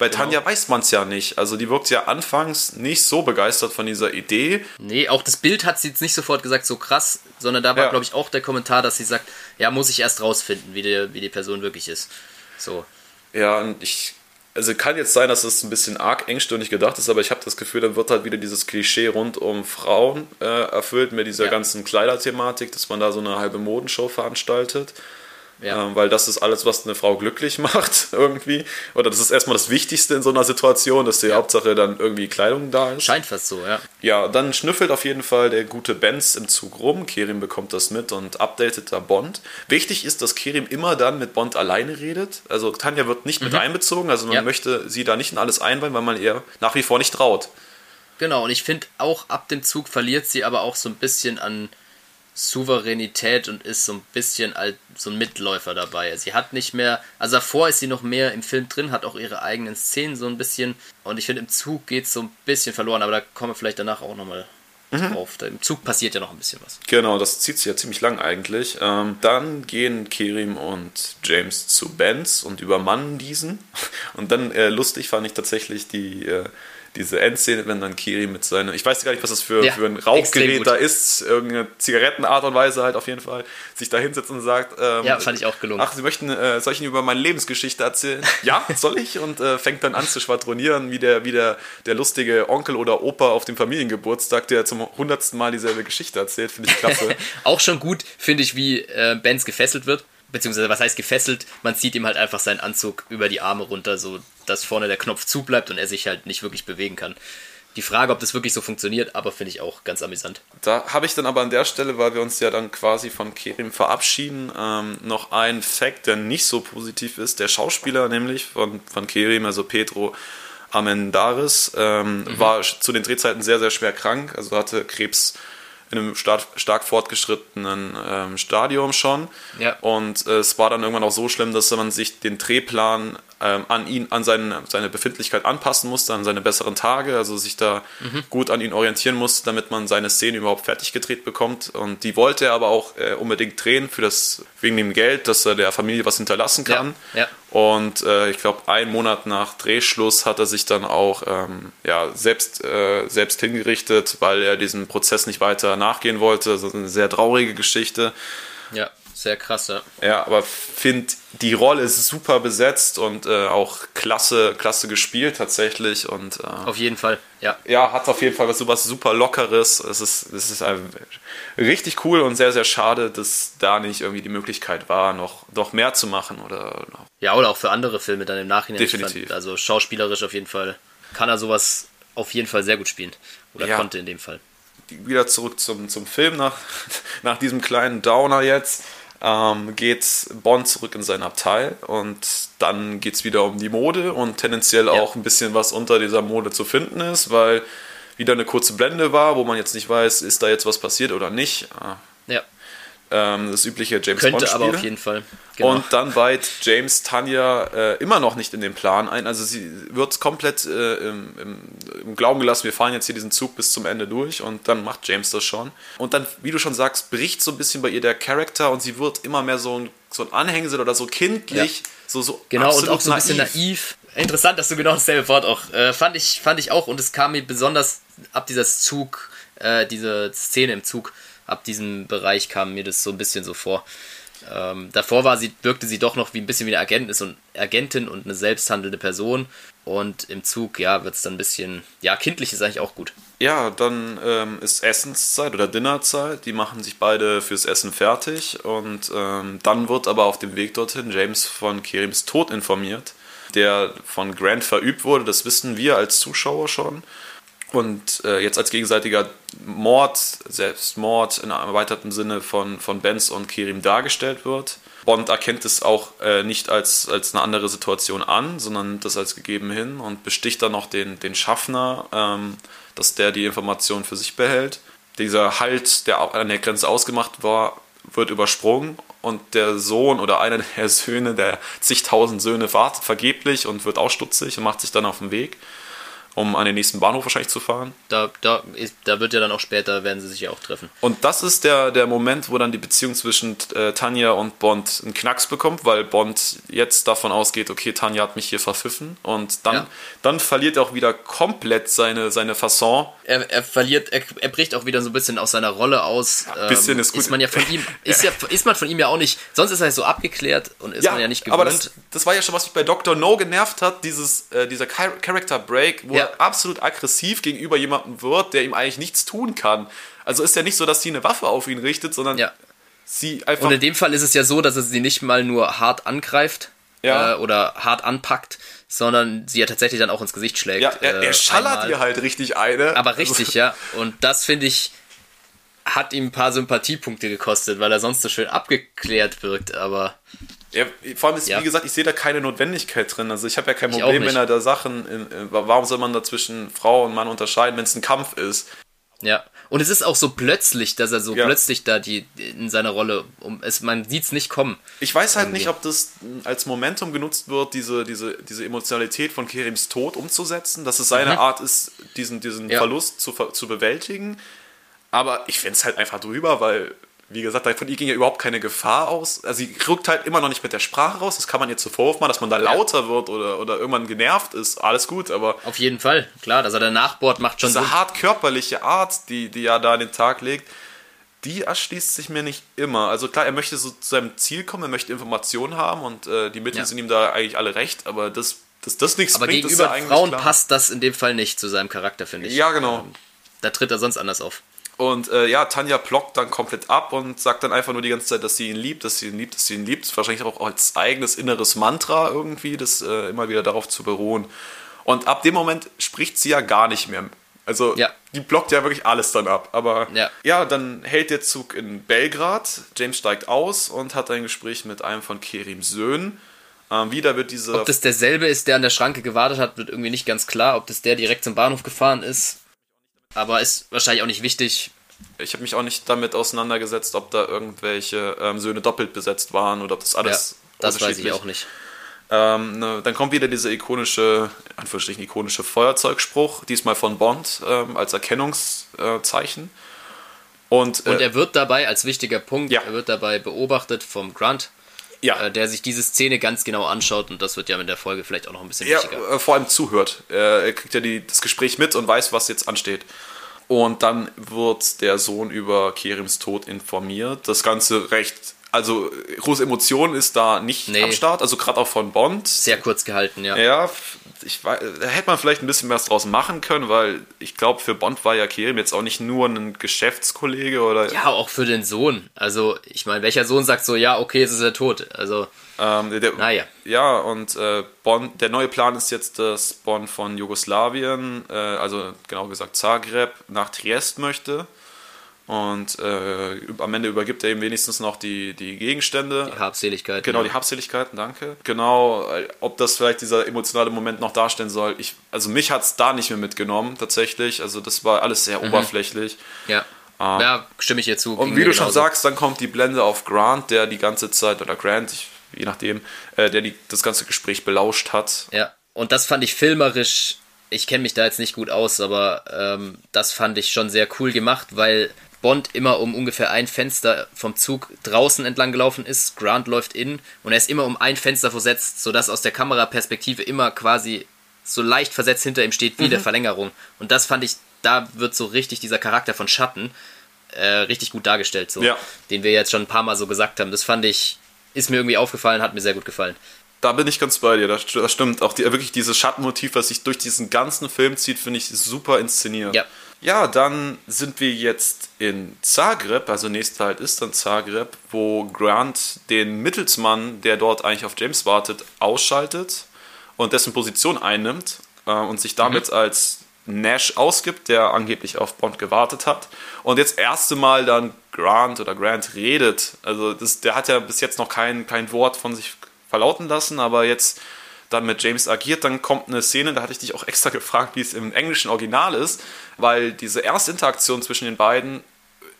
Bei genau. Tanja weiß man es ja nicht. Also die wirkt ja anfangs nicht so begeistert von dieser Idee. Nee, auch das Bild hat sie jetzt nicht sofort gesagt, so krass, sondern da war, ja. glaube ich, auch der Kommentar, dass sie sagt, ja, muss ich erst rausfinden, wie, der, wie die Person wirklich ist. So. Ja, und ich. Also kann jetzt sein, dass es ein bisschen arg engstirnig gedacht ist, aber ich habe das Gefühl, dann wird halt wieder dieses Klischee rund um Frauen äh, erfüllt mit dieser ja. ganzen Kleiderthematik, dass man da so eine halbe Modenshow veranstaltet. Ja. Ähm, weil das ist alles, was eine Frau glücklich <laughs> macht, irgendwie. Oder das ist erstmal das Wichtigste in so einer Situation, dass die ja. Hauptsache dann irgendwie Kleidung da ist. Scheint fast so, ja. Ja, dann schnüffelt auf jeden Fall der gute Benz im Zug rum. Kerim bekommt das mit und updatet da Bond. Wichtig ist, dass Kerim immer dann mit Bond alleine redet. Also Tanja wird nicht mhm. mit einbezogen, also man ja. möchte sie da nicht in alles einweihen, weil man ihr nach wie vor nicht traut. Genau, und ich finde auch ab dem Zug verliert sie aber auch so ein bisschen an Souveränität und ist so ein bisschen als so ein Mitläufer dabei. Sie hat nicht mehr, also davor ist sie noch mehr im Film drin, hat auch ihre eigenen Szenen so ein bisschen und ich finde im Zug geht es so ein bisschen verloren, aber da kommen wir vielleicht danach auch nochmal mhm. drauf. Da Im Zug passiert ja noch ein bisschen was. Genau, das zieht sich ja ziemlich lang eigentlich. Ähm, dann gehen Kerim und James zu Benz und übermannen diesen <laughs> und dann äh, lustig fand ich tatsächlich die äh, diese Endszene, wenn dann Kiri mit seinem, ich weiß gar nicht, was das für, ja, für ein Rauchgerät da ist, irgendeine Zigarettenart und Weise halt auf jeden Fall, sich da hinsetzt und sagt, ähm, ja, fand ich auch gelungen. Ach, Sie möchten, äh, soll ich Ihnen über meine Lebensgeschichte erzählen? <laughs> ja, soll ich? Und äh, fängt dann an zu schwadronieren, wie der, wie der, der lustige Onkel oder Opa auf dem Familiengeburtstag, der zum hundertsten Mal dieselbe Geschichte erzählt, finde ich klasse. <laughs> auch schon gut, finde ich, wie äh, Benz gefesselt wird beziehungsweise was heißt gefesselt, man zieht ihm halt einfach seinen Anzug über die Arme runter, so dass vorne der Knopf zubleibt und er sich halt nicht wirklich bewegen kann. Die Frage, ob das wirklich so funktioniert, aber finde ich auch ganz amüsant. Da habe ich dann aber an der Stelle, weil wir uns ja dann quasi von Kerim verabschieden, ähm, noch einen Fact, der nicht so positiv ist. Der Schauspieler nämlich von, von Kerim, also Pedro Amendaris, ähm, mhm. war zu den Drehzeiten sehr, sehr schwer krank, also hatte Krebs in einem stark, stark fortgeschrittenen ähm, Stadium schon. Ja. Und äh, es war dann irgendwann auch so schlimm, dass man sich den Drehplan ähm, an ihn, an seinen, seine Befindlichkeit anpassen musste, an seine besseren Tage, also sich da mhm. gut an ihn orientieren musste, damit man seine Szene überhaupt fertig gedreht bekommt. Und die wollte er aber auch äh, unbedingt drehen für das, wegen dem Geld, dass er der Familie was hinterlassen kann. Ja, ja. Und äh, ich glaube, einen Monat nach Drehschluss hat er sich dann auch ähm, ja, selbst, äh, selbst hingerichtet, weil er diesem Prozess nicht weiter nachgehen wollte. Also eine sehr traurige Geschichte. Ja. Sehr krass, ja. Ja, aber finde die Rolle ist super besetzt und äh, auch klasse, klasse gespielt tatsächlich und äh, auf jeden Fall, ja. Ja, hat auf jeden Fall was sowas super lockeres. Es ist, es ist richtig cool und sehr, sehr schade, dass da nicht irgendwie die Möglichkeit war, noch, noch mehr zu machen oder. Ja, oder auch für andere Filme dann im Nachhinein. Definitiv. Fand, also schauspielerisch auf jeden Fall kann er sowas auf jeden Fall sehr gut spielen oder ja. konnte in dem Fall. Wieder zurück zum, zum Film nach, <laughs> nach diesem kleinen Downer jetzt ähm, geht Bond zurück in sein Abteil und dann geht es wieder um die Mode und tendenziell ja. auch ein bisschen was unter dieser Mode zu finden ist, weil wieder eine kurze Blende war, wo man jetzt nicht weiß, ist da jetzt was passiert oder nicht. Ja. Ähm, das übliche James Könnte Bond. Könnte aber auf jeden Fall. Genau. Und dann weiht James Tanja äh, immer noch nicht in den Plan ein. Also sie wird komplett äh, im, im, im, Glauben gelassen, wir fahren jetzt hier diesen Zug bis zum Ende durch und dann macht James das schon. Und dann, wie du schon sagst, bricht so ein bisschen bei ihr der Charakter und sie wird immer mehr so ein, so ein Anhängsel oder so kindlich. Ja. So, so genau, und auch so ein bisschen naiv. Interessant, dass du genau dasselbe Wort auch äh, fand ich fand ich auch und es kam mir besonders ab dieser Zug äh, diese Szene im Zug ab diesem Bereich kam mir das so ein bisschen so vor. Ähm, davor war sie, wirkte sie doch noch wie ein bisschen wie eine Agentin, und, Agentin und eine selbsthandelnde Person. Und im Zug, ja, wird es dann ein bisschen, ja, kindlich ist eigentlich auch gut. Ja, dann ähm, ist Essenszeit oder Dinnerzeit. Die machen sich beide fürs Essen fertig. Und ähm, dann wird aber auf dem Weg dorthin James von Kerims Tod informiert, der von Grant verübt wurde. Das wissen wir als Zuschauer schon und äh, jetzt als gegenseitiger Mord, Selbstmord in einem erweiterten Sinne von, von Benz und Kerim dargestellt wird. Bond erkennt es auch äh, nicht als, als eine andere Situation an, sondern das als gegeben hin und besticht dann noch den, den Schaffner, ähm, dass der die Information für sich behält. Dieser Halt, der an der Grenze ausgemacht war, wird übersprungen und der Sohn oder einer der <laughs> Söhne, der zigtausend Söhne wartet vergeblich und wird ausstutzig und macht sich dann auf den Weg um an den nächsten Bahnhof wahrscheinlich zu fahren. Da, da, ist, da wird ja dann auch später, werden sie sich ja auch treffen. Und das ist der, der Moment, wo dann die Beziehung zwischen äh, Tanja und Bond einen Knacks bekommt, weil Bond jetzt davon ausgeht, okay, Tanja hat mich hier verpfiffen und dann, ja. dann verliert er auch wieder komplett seine, seine Fasson. Er, er verliert, er, er bricht auch wieder so ein bisschen aus seiner Rolle aus. Ja, bisschen ähm, ist gut. Ist man ja von ihm, <laughs> ist, ja, ist man von ihm ja auch nicht, sonst ist er so abgeklärt und ist ja, man ja nicht gewohnt. Aber das, das war ja schon, was mich bei Dr. No genervt hat, dieses, äh, dieser Character Break, wo ja. absolut aggressiv gegenüber jemandem wird, der ihm eigentlich nichts tun kann. Also ist ja nicht so, dass sie eine Waffe auf ihn richtet, sondern ja. sie einfach. Und in dem Fall ist es ja so, dass er sie nicht mal nur hart angreift ja. äh, oder hart anpackt, sondern sie ja tatsächlich dann auch ins Gesicht schlägt. Ja, er, er äh, schallert ihr halt richtig eine. Aber richtig, also. ja. Und das finde ich hat ihm ein paar Sympathiepunkte gekostet, weil er sonst so schön abgeklärt wirkt, aber ja, vor allem ist, ja. wie gesagt, ich sehe da keine Notwendigkeit drin. Also ich habe ja kein Problem, wenn er da Sachen, in, warum soll man da zwischen Frau und Mann unterscheiden, wenn es ein Kampf ist? Ja, und es ist auch so plötzlich, dass er so ja. plötzlich da die in seiner Rolle, um es, man sieht es nicht kommen. Ich weiß halt irgendwie. nicht, ob das als Momentum genutzt wird, diese, diese, diese Emotionalität von Kerims Tod umzusetzen, dass es seine mhm. Art ist, diesen, diesen ja. Verlust zu, zu bewältigen. Aber ich finde es halt einfach drüber, weil wie gesagt, von ihr ging ja überhaupt keine Gefahr aus. Also sie rückt halt immer noch nicht mit der Sprache raus. Das kann man jetzt zu Vorwurf machen, dass man da lauter wird oder, oder irgendwann genervt ist. Alles gut, aber. Auf jeden Fall, klar, dass er da nachbohrt, macht schon Diese Sinn. hart körperliche Art, die, die er da an den Tag legt, die erschließt sich mir nicht immer. Also klar, er möchte so zu seinem Ziel kommen, er möchte Informationen haben und äh, die Mittel ja. sind ihm da eigentlich alle recht, aber das, dass das nichts aber bringt, gegenüber ist ja Frauen klar. passt das in dem Fall nicht zu seinem Charakter, finde ich. Ja, genau. Ähm, da tritt er sonst anders auf. Und äh, ja, Tanja blockt dann komplett ab und sagt dann einfach nur die ganze Zeit, dass sie ihn liebt, dass sie ihn liebt, dass sie ihn liebt. Wahrscheinlich auch als eigenes inneres Mantra irgendwie, das äh, immer wieder darauf zu beruhen. Und ab dem Moment spricht sie ja gar nicht mehr. Also ja. die blockt ja wirklich alles dann ab. Aber ja. ja, dann hält der Zug in Belgrad. James steigt aus und hat ein Gespräch mit einem von Kerims Söhnen. Ähm, wieder wird diese. Ob das derselbe ist, der an der Schranke gewartet hat, wird irgendwie nicht ganz klar. Ob das der direkt zum Bahnhof gefahren ist, aber ist wahrscheinlich auch nicht wichtig. Ich habe mich auch nicht damit auseinandergesetzt, ob da irgendwelche ähm, Söhne doppelt besetzt waren oder ob das alles. Ja, das weiß ich auch nicht. Ähm, ne, dann kommt wieder dieser ikonische, Anführungsstrichen ikonische Feuerzeugspruch, diesmal von Bond ähm, als Erkennungszeichen. Und, äh, und er wird dabei, als wichtiger Punkt, ja. er wird dabei beobachtet vom Grant, ja. Äh, der sich diese Szene ganz genau anschaut und das wird ja mit der Folge vielleicht auch noch ein bisschen ja, wichtiger. Äh, vor allem zuhört. Er kriegt ja die, das Gespräch mit und weiß, was jetzt ansteht. Und dann wird der Sohn über Kerims Tod informiert. Das Ganze recht also große Emotion ist da nicht nee. am Start, also gerade auch von Bond. Sehr kurz gehalten, ja. Ja, ich weiß, da hätte man vielleicht ein bisschen mehr draus machen können, weil ich glaube, für Bond war ja Kerim jetzt auch nicht nur ein Geschäftskollege oder. Ja, auch für den Sohn. Also, ich meine, welcher Sohn sagt so, ja, okay, es ist er tot. Also. Ähm, der, naja. Ja, und äh, Bonn, der neue Plan ist jetzt, dass Bonn von Jugoslawien, äh, also genau gesagt Zagreb, nach Triest möchte. Und äh, am Ende übergibt er ihm wenigstens noch die, die Gegenstände. Die Habseligkeiten. Genau, ja. die Habseligkeiten, danke. Genau, ob das vielleicht dieser emotionale Moment noch darstellen soll. Ich, also mich hat es da nicht mehr mitgenommen, tatsächlich. Also das war alles sehr mhm. oberflächlich. Ja. Ähm, ja, stimme ich dir zu. Und wie du schon sagst, dann kommt die Blende auf Grant, der die ganze Zeit, oder Grant, ich, je nachdem, äh, der die, das ganze Gespräch belauscht hat. Ja, und das fand ich filmerisch ich kenne mich da jetzt nicht gut aus, aber ähm, das fand ich schon sehr cool gemacht, weil Bond immer um ungefähr ein Fenster vom Zug draußen entlang gelaufen ist. Grant läuft in und er ist immer um ein Fenster versetzt, sodass aus der Kameraperspektive immer quasi so leicht versetzt hinter ihm steht wie mhm. der Verlängerung. Und das fand ich, da wird so richtig dieser Charakter von Schatten äh, richtig gut dargestellt, so, ja. den wir jetzt schon ein paar Mal so gesagt haben. Das fand ich, ist mir irgendwie aufgefallen, hat mir sehr gut gefallen. Da bin ich ganz bei dir, das, das stimmt. Auch die, wirklich dieses Schattenmotiv, was sich durch diesen ganzen Film zieht, finde ich super inszeniert. Ja. Ja, dann sind wir jetzt in Zagreb, also nächster halt ist dann Zagreb, wo Grant den Mittelsmann, der dort eigentlich auf James wartet, ausschaltet und dessen Position einnimmt äh, und sich damit mhm. als Nash ausgibt, der angeblich auf Bond gewartet hat. Und jetzt erste Mal dann Grant oder Grant redet. Also das, der hat ja bis jetzt noch kein, kein Wort von sich verlauten lassen, aber jetzt dann mit James agiert, dann kommt eine Szene, da hatte ich dich auch extra gefragt, wie es im englischen Original ist, weil diese erste Interaktion zwischen den beiden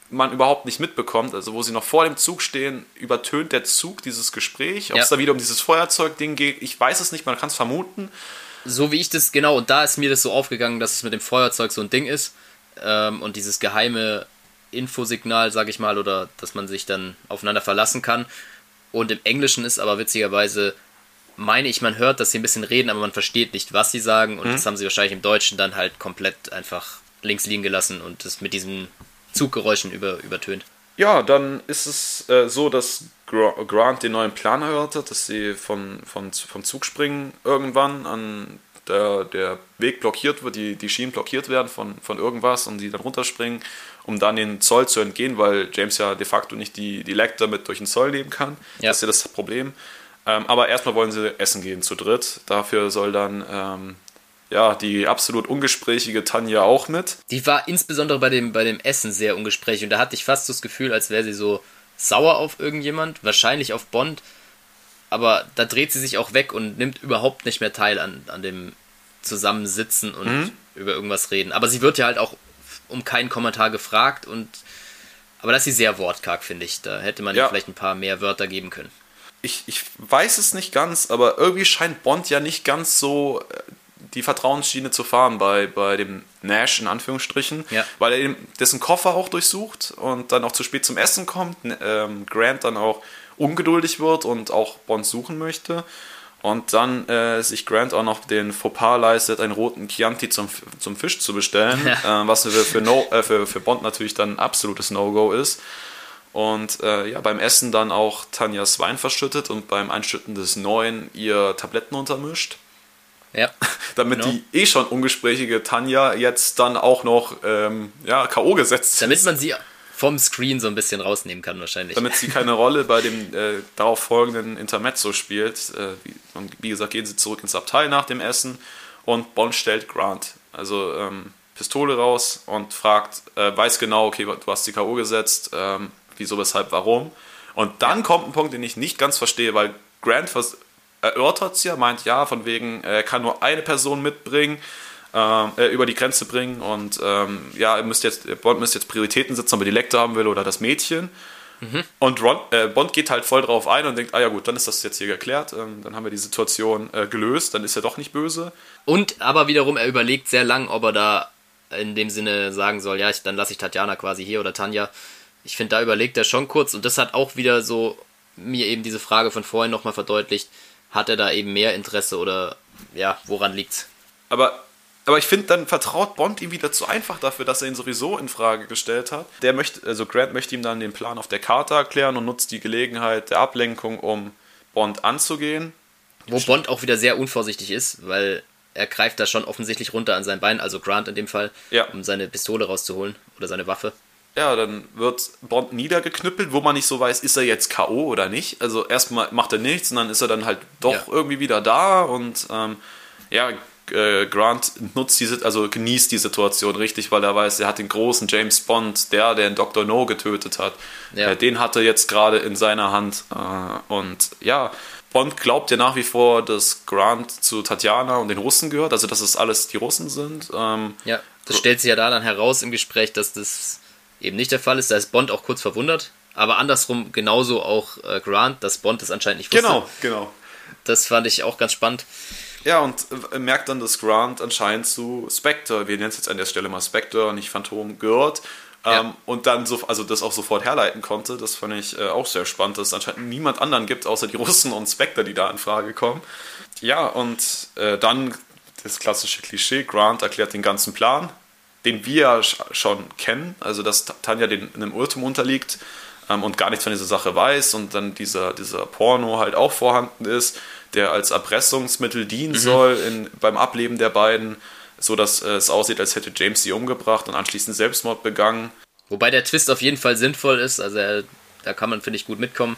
man überhaupt nicht mitbekommt, also wo sie noch vor dem Zug stehen, übertönt der Zug dieses Gespräch, ob ja. es da wieder um dieses Feuerzeug-Ding geht, ich weiß es nicht, man kann es vermuten. So wie ich das, genau, und da ist mir das so aufgegangen, dass es mit dem Feuerzeug so ein Ding ist ähm, und dieses geheime Infosignal, sag ich mal, oder dass man sich dann aufeinander verlassen kann. Und im Englischen ist aber witzigerweise meine ich, man hört, dass sie ein bisschen reden, aber man versteht nicht, was sie sagen. Und mhm. das haben sie wahrscheinlich im Deutschen dann halt komplett einfach links liegen gelassen und es mit diesen Zuggeräuschen über, übertönt. Ja, dann ist es äh, so, dass Grant den neuen Plan erhört hat, dass sie von, von, vom Zug springen irgendwann an der, der Weg blockiert wird, die, die Schienen blockiert werden von, von irgendwas und die dann runterspringen, um dann den Zoll zu entgehen, weil James ja de facto nicht die, die Lecter mit durch den Zoll nehmen kann. Ja. Das ist ja das Problem. Ähm, aber erstmal wollen sie essen gehen zu dritt. Dafür soll dann ähm, ja, die absolut ungesprächige Tanja auch mit. Die war insbesondere bei dem, bei dem Essen sehr ungesprächig und da hatte ich fast das Gefühl, als wäre sie so sauer auf irgendjemand, wahrscheinlich auf Bond. Aber da dreht sie sich auch weg und nimmt überhaupt nicht mehr teil an, an dem Zusammensitzen und mhm. über irgendwas reden. Aber sie wird ja halt auch um keinen Kommentar gefragt und aber das ist sie sehr wortkarg, finde ich. Da hätte man ja. vielleicht ein paar mehr Wörter geben können ich, ich weiß es nicht ganz, aber irgendwie scheint Bond ja nicht ganz so äh, die Vertrauensschiene zu fahren bei, bei dem Nash in Anführungsstrichen, ja. weil er dessen Koffer auch durchsucht und dann auch zu spät zum Essen kommt, ähm, Grant dann auch ungeduldig wird und auch Bond suchen möchte und dann äh, sich Grant auch noch den Fauxpas leistet, einen roten Chianti zum, zum Fisch zu bestellen, ja. äh, was für, für, no, äh, für, für Bond natürlich dann ein absolutes No-Go ist. Und äh, ja, beim Essen dann auch Tanjas Wein verschüttet und beim Einschütten des Neuen ihr Tabletten untermischt. Ja. <laughs> Damit genau. die eh schon ungesprächige Tanja jetzt dann auch noch ähm, ja, K.O. gesetzt Damit man sie vom Screen so ein bisschen rausnehmen kann, wahrscheinlich. Damit sie keine <laughs> Rolle bei dem äh, darauf folgenden Intermezzo spielt. Äh, wie, wie, gesagt, gehen sie zurück ins Abteil nach dem Essen und Bond stellt Grant. Also ähm, Pistole raus und fragt, äh, weiß genau, okay, du hast die K.O. gesetzt, ähm, wieso, weshalb, warum. Und dann kommt ein Punkt, den ich nicht ganz verstehe, weil Grant erörtert es ja, meint ja, von wegen, er kann nur eine Person mitbringen, äh, über die Grenze bringen und ähm, ja, ihr müsst jetzt, Bond müsste jetzt Prioritäten setzen, ob er die Lektor haben will oder das Mädchen. Mhm. Und Ron, äh, Bond geht halt voll drauf ein und denkt, ah ja gut, dann ist das jetzt hier geklärt, ähm, dann haben wir die Situation äh, gelöst, dann ist er doch nicht böse. Und aber wiederum, er überlegt sehr lang, ob er da in dem Sinne sagen soll, ja, ich, dann lasse ich Tatjana quasi hier oder Tanja. Ich finde, da überlegt er schon kurz und das hat auch wieder so mir eben diese Frage von vorhin nochmal verdeutlicht, hat er da eben mehr Interesse oder ja, woran liegt's? Aber aber ich finde, dann vertraut Bond ihm wieder zu einfach dafür, dass er ihn sowieso in Frage gestellt hat. Der möchte, also Grant möchte ihm dann den Plan auf der Karte erklären und nutzt die Gelegenheit der Ablenkung, um Bond anzugehen. Wo Bond auch wieder sehr unvorsichtig ist, weil er greift da schon offensichtlich runter an sein Bein, also Grant in dem Fall, ja. um seine Pistole rauszuholen oder seine Waffe. Ja, dann wird Bond niedergeknüppelt, wo man nicht so weiß, ist er jetzt K.O. oder nicht. Also erstmal macht er nichts und dann ist er dann halt doch ja. irgendwie wieder da und ähm, ja, äh, Grant nutzt diese, also genießt die Situation richtig, weil er weiß, er hat den großen James Bond, der, der den Dr. No getötet hat. Ja. Äh, den hat er jetzt gerade in seiner Hand. Äh, und ja, Bond glaubt ja nach wie vor, dass Grant zu Tatjana und den Russen gehört, also dass es alles die Russen sind. Ähm, ja, das stellt sich ja da dann heraus im Gespräch, dass das eben nicht der Fall ist. Da ist Bond auch kurz verwundert. Aber andersrum genauso auch äh, Grant, dass Bond das anscheinend nicht wusste. Genau, genau. Das fand ich auch ganz spannend. Ja, und äh, merkt dann, dass Grant anscheinend zu Spectre, wir nennen es jetzt an der Stelle mal Spectre, nicht Phantom, gehört. Ja. Ähm, und dann so, also das auch sofort herleiten konnte. Das fand ich äh, auch sehr spannend, dass es anscheinend niemand anderen gibt, außer die Russen und Spectre, die da in Frage kommen. Ja, und äh, dann das klassische Klischee, Grant erklärt den ganzen Plan, den wir schon kennen, also dass Tanja den, einem Irrtum unterliegt ähm, und gar nichts von dieser Sache weiß und dann dieser, dieser Porno halt auch vorhanden ist der als Erpressungsmittel dienen mhm. soll in, beim Ableben der beiden, so dass äh, es aussieht, als hätte James sie umgebracht und anschließend Selbstmord begangen. Wobei der Twist auf jeden Fall sinnvoll ist, also er, da kann man, finde ich, gut mitkommen.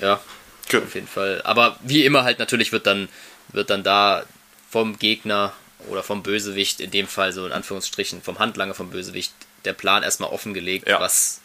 Ja, okay. auf jeden Fall. Aber wie immer halt natürlich wird dann, wird dann da vom Gegner oder vom Bösewicht, in dem Fall so in Anführungsstrichen, vom Handlanger vom Bösewicht, der Plan erstmal offengelegt, ja. was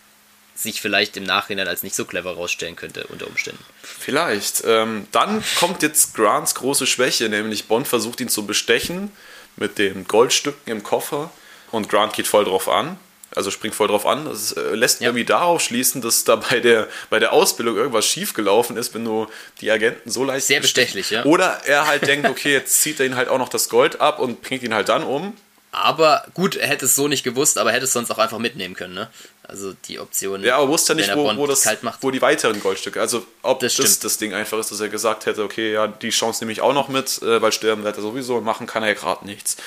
sich vielleicht im Nachhinein als nicht so clever rausstellen könnte unter Umständen. Vielleicht. Ähm, dann kommt jetzt Grants große Schwäche, nämlich Bond versucht ihn zu bestechen mit den Goldstücken im Koffer und Grant geht voll drauf an. Also springt voll drauf an. Das äh, lässt ja. irgendwie darauf schließen, dass da bei der, bei der Ausbildung irgendwas schiefgelaufen ist, wenn du die Agenten so leicht. Sehr bestechlich, ja. Oder er halt denkt, okay, jetzt zieht er ihn halt auch noch das Gold ab und bringt ihn halt dann um. Aber gut, er hätte es so nicht gewusst, aber hätte es sonst auch einfach mitnehmen können, ne? Also die Option. Ja, aber wusste ja nicht, wo, wo, das, wo die weiteren Goldstücke. Also ob das, das, das, Ding einfach ist, dass er gesagt hätte, okay, ja, die Chance nehme ich auch noch mit, äh, weil sterben wird er sowieso und machen kann er ja gerade nichts.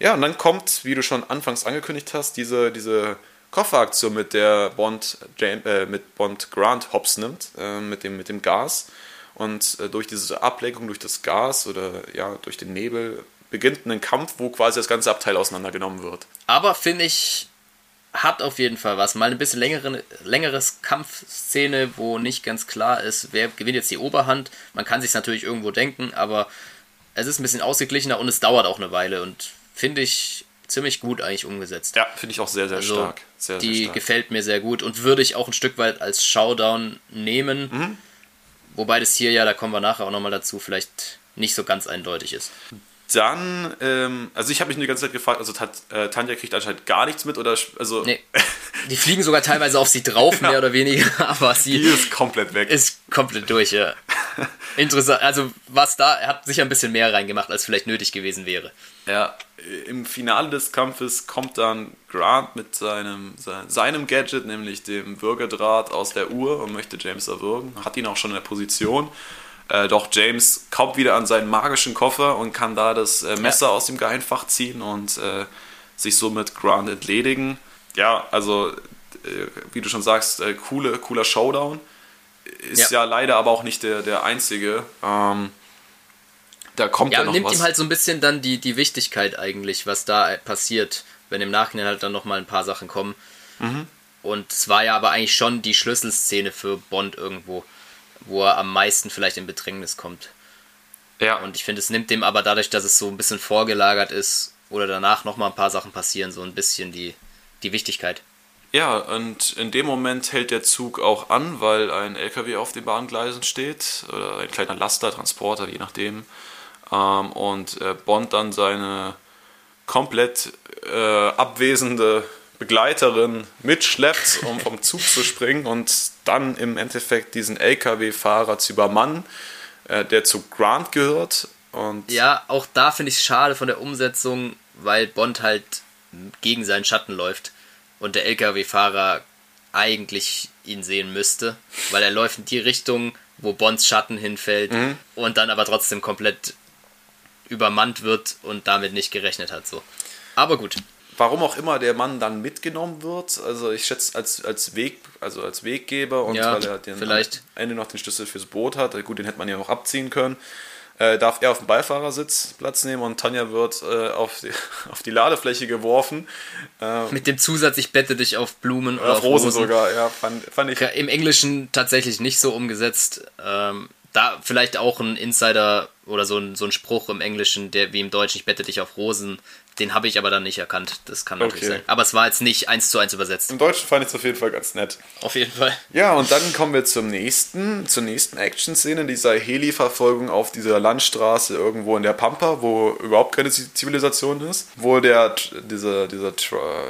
Ja, und dann kommt, wie du schon anfangs angekündigt hast, diese, diese Kofferaktion, mit der Bond, äh, mit Bond Grant Hops nimmt, äh, mit, dem, mit dem Gas. Und äh, durch diese Ablenkung durch das Gas oder ja, durch den Nebel beginnt ein Kampf, wo quasi das ganze Abteil auseinandergenommen wird. Aber finde ich, hat auf jeden Fall was. Mal ein bisschen längere, längeres Kampfszene, wo nicht ganz klar ist, wer gewinnt jetzt die Oberhand. Man kann sich natürlich irgendwo denken, aber es ist ein bisschen ausgeglichener und es dauert auch eine Weile und finde ich ziemlich gut eigentlich umgesetzt. Ja, finde ich auch sehr, sehr also, stark. Sehr, die sehr stark. gefällt mir sehr gut und würde ich auch ein Stück weit als Showdown nehmen. Mhm. Wobei das hier ja, da kommen wir nachher auch nochmal dazu, vielleicht nicht so ganz eindeutig ist dann, ähm, also ich habe mich die ganze Zeit gefragt, also Tat, äh, Tanja kriegt anscheinend gar nichts mit oder also. Nee. <laughs> Die fliegen sogar teilweise auf sie drauf, mehr oder weniger, <laughs> aber sie. Die ist komplett weg. Ist komplett durch, ja. <laughs> Interessant, also was da, er hat sicher ein bisschen mehr reingemacht, als vielleicht nötig gewesen wäre. Ja, im Finale des Kampfes kommt dann Grant mit seinem, seinem Gadget, nämlich dem Würgedraht aus der Uhr und möchte James erwürgen. Hat ihn auch schon in der Position. Äh, doch James kommt wieder an seinen magischen Koffer und kann da das äh, Messer ja. aus dem Geheimfach ziehen und äh, sich somit Grant entledigen. Ja, also, äh, wie du schon sagst, äh, coole, cooler Showdown. Ist ja. ja. leider aber auch nicht der, der einzige. Ähm, da kommt ja, ja noch nimmt was. ihm halt so ein bisschen dann die, die Wichtigkeit eigentlich, was da passiert, wenn im Nachhinein halt dann nochmal ein paar Sachen kommen. Mhm. Und es war ja aber eigentlich schon die Schlüsselszene für Bond irgendwo wo er am meisten vielleicht in Bedrängnis kommt. Ja. Und ich finde, es nimmt dem aber dadurch, dass es so ein bisschen vorgelagert ist oder danach nochmal ein paar Sachen passieren, so ein bisschen die, die Wichtigkeit. Ja, und in dem Moment hält der Zug auch an, weil ein LKW auf den Bahngleisen steht oder ein kleiner Laster, Transporter, je nachdem. Ähm, und Bond dann seine komplett äh, abwesende Begleiterin mitschleppt, um vom Zug zu springen und dann im Endeffekt diesen LKW-Fahrer zu übermannen, äh, der zu Grant gehört. Und Ja, auch da finde ich es schade von der Umsetzung, weil Bond halt gegen seinen Schatten läuft und der LKW-Fahrer eigentlich ihn sehen müsste, weil er läuft in die Richtung, wo Bonds Schatten hinfällt und dann aber trotzdem komplett übermannt wird und damit nicht gerechnet hat. So. Aber gut. Warum auch immer der Mann dann mitgenommen wird, also ich schätze als, als Weg, also als Weggeber und Ja, weil er den vielleicht. am Ende noch den Schlüssel fürs Boot hat, gut, den hätte man ja noch abziehen können, äh, darf er auf dem Beifahrersitz Platz nehmen und Tanja wird äh, auf, die, <laughs> auf die Ladefläche geworfen. Äh, Mit dem Zusatz, ich bette dich auf Blumen oder auf Rosen sogar, ja, fand, fand ich. Im Englischen tatsächlich nicht so umgesetzt. Ähm, da vielleicht auch ein Insider oder so ein, so ein Spruch im Englischen, der wie im Deutschen, ich bette dich auf Rosen. Den habe ich aber dann nicht erkannt. Das kann natürlich Okay. sein. Aber es war jetzt nicht eins zu eins übersetzt. Im Deutschen fand ich es auf jeden Fall ganz nett. Auf jeden Fall. Ja, und dann kommen wir zum nächsten, zur nächsten Action-Szene, dieser Heli-Verfolgung auf dieser Landstraße irgendwo in der Pampa, wo überhaupt keine Zivilisation ist, wo der, dieser, dieser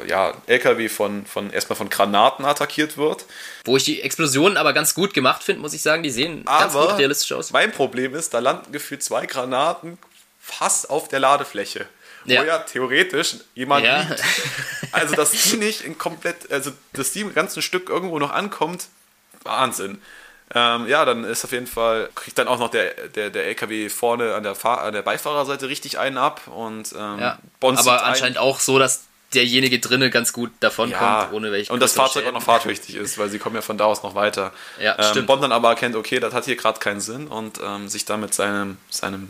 ja, LKW von, von, erstmal von Granaten attackiert wird. Wo ich die Explosionen aber ganz gut gemacht finde, muss ich sagen. Die sehen ganz Aber gut realistisch aus. mein Problem ist, da landen gefühlt zwei Granaten fast auf der Ladefläche. Ja. Wo ja theoretisch jemand Ja. liegt. Also, dass die nicht in komplett, also, dass die im ganzen Stück irgendwo noch ankommt, Wahnsinn. Ähm, ja, dann ist auf jeden Fall, kriegt dann auch noch der, der, der LKW vorne an der, Fahr an der Beifahrerseite richtig einen ab und ähm, Ja. Aber ein- anscheinend auch so, dass derjenige drinne ganz gut davonkommt, ja, ohne welche und das Fahrzeug auch Schäden. noch fahrtüchtig ist, weil sie kommen ja von da aus noch weiter. Ja, ähm, stimmt. Bond dann aber erkennt, okay, das hat hier gerade keinen Sinn und ähm, sich dann mit seinem, seinem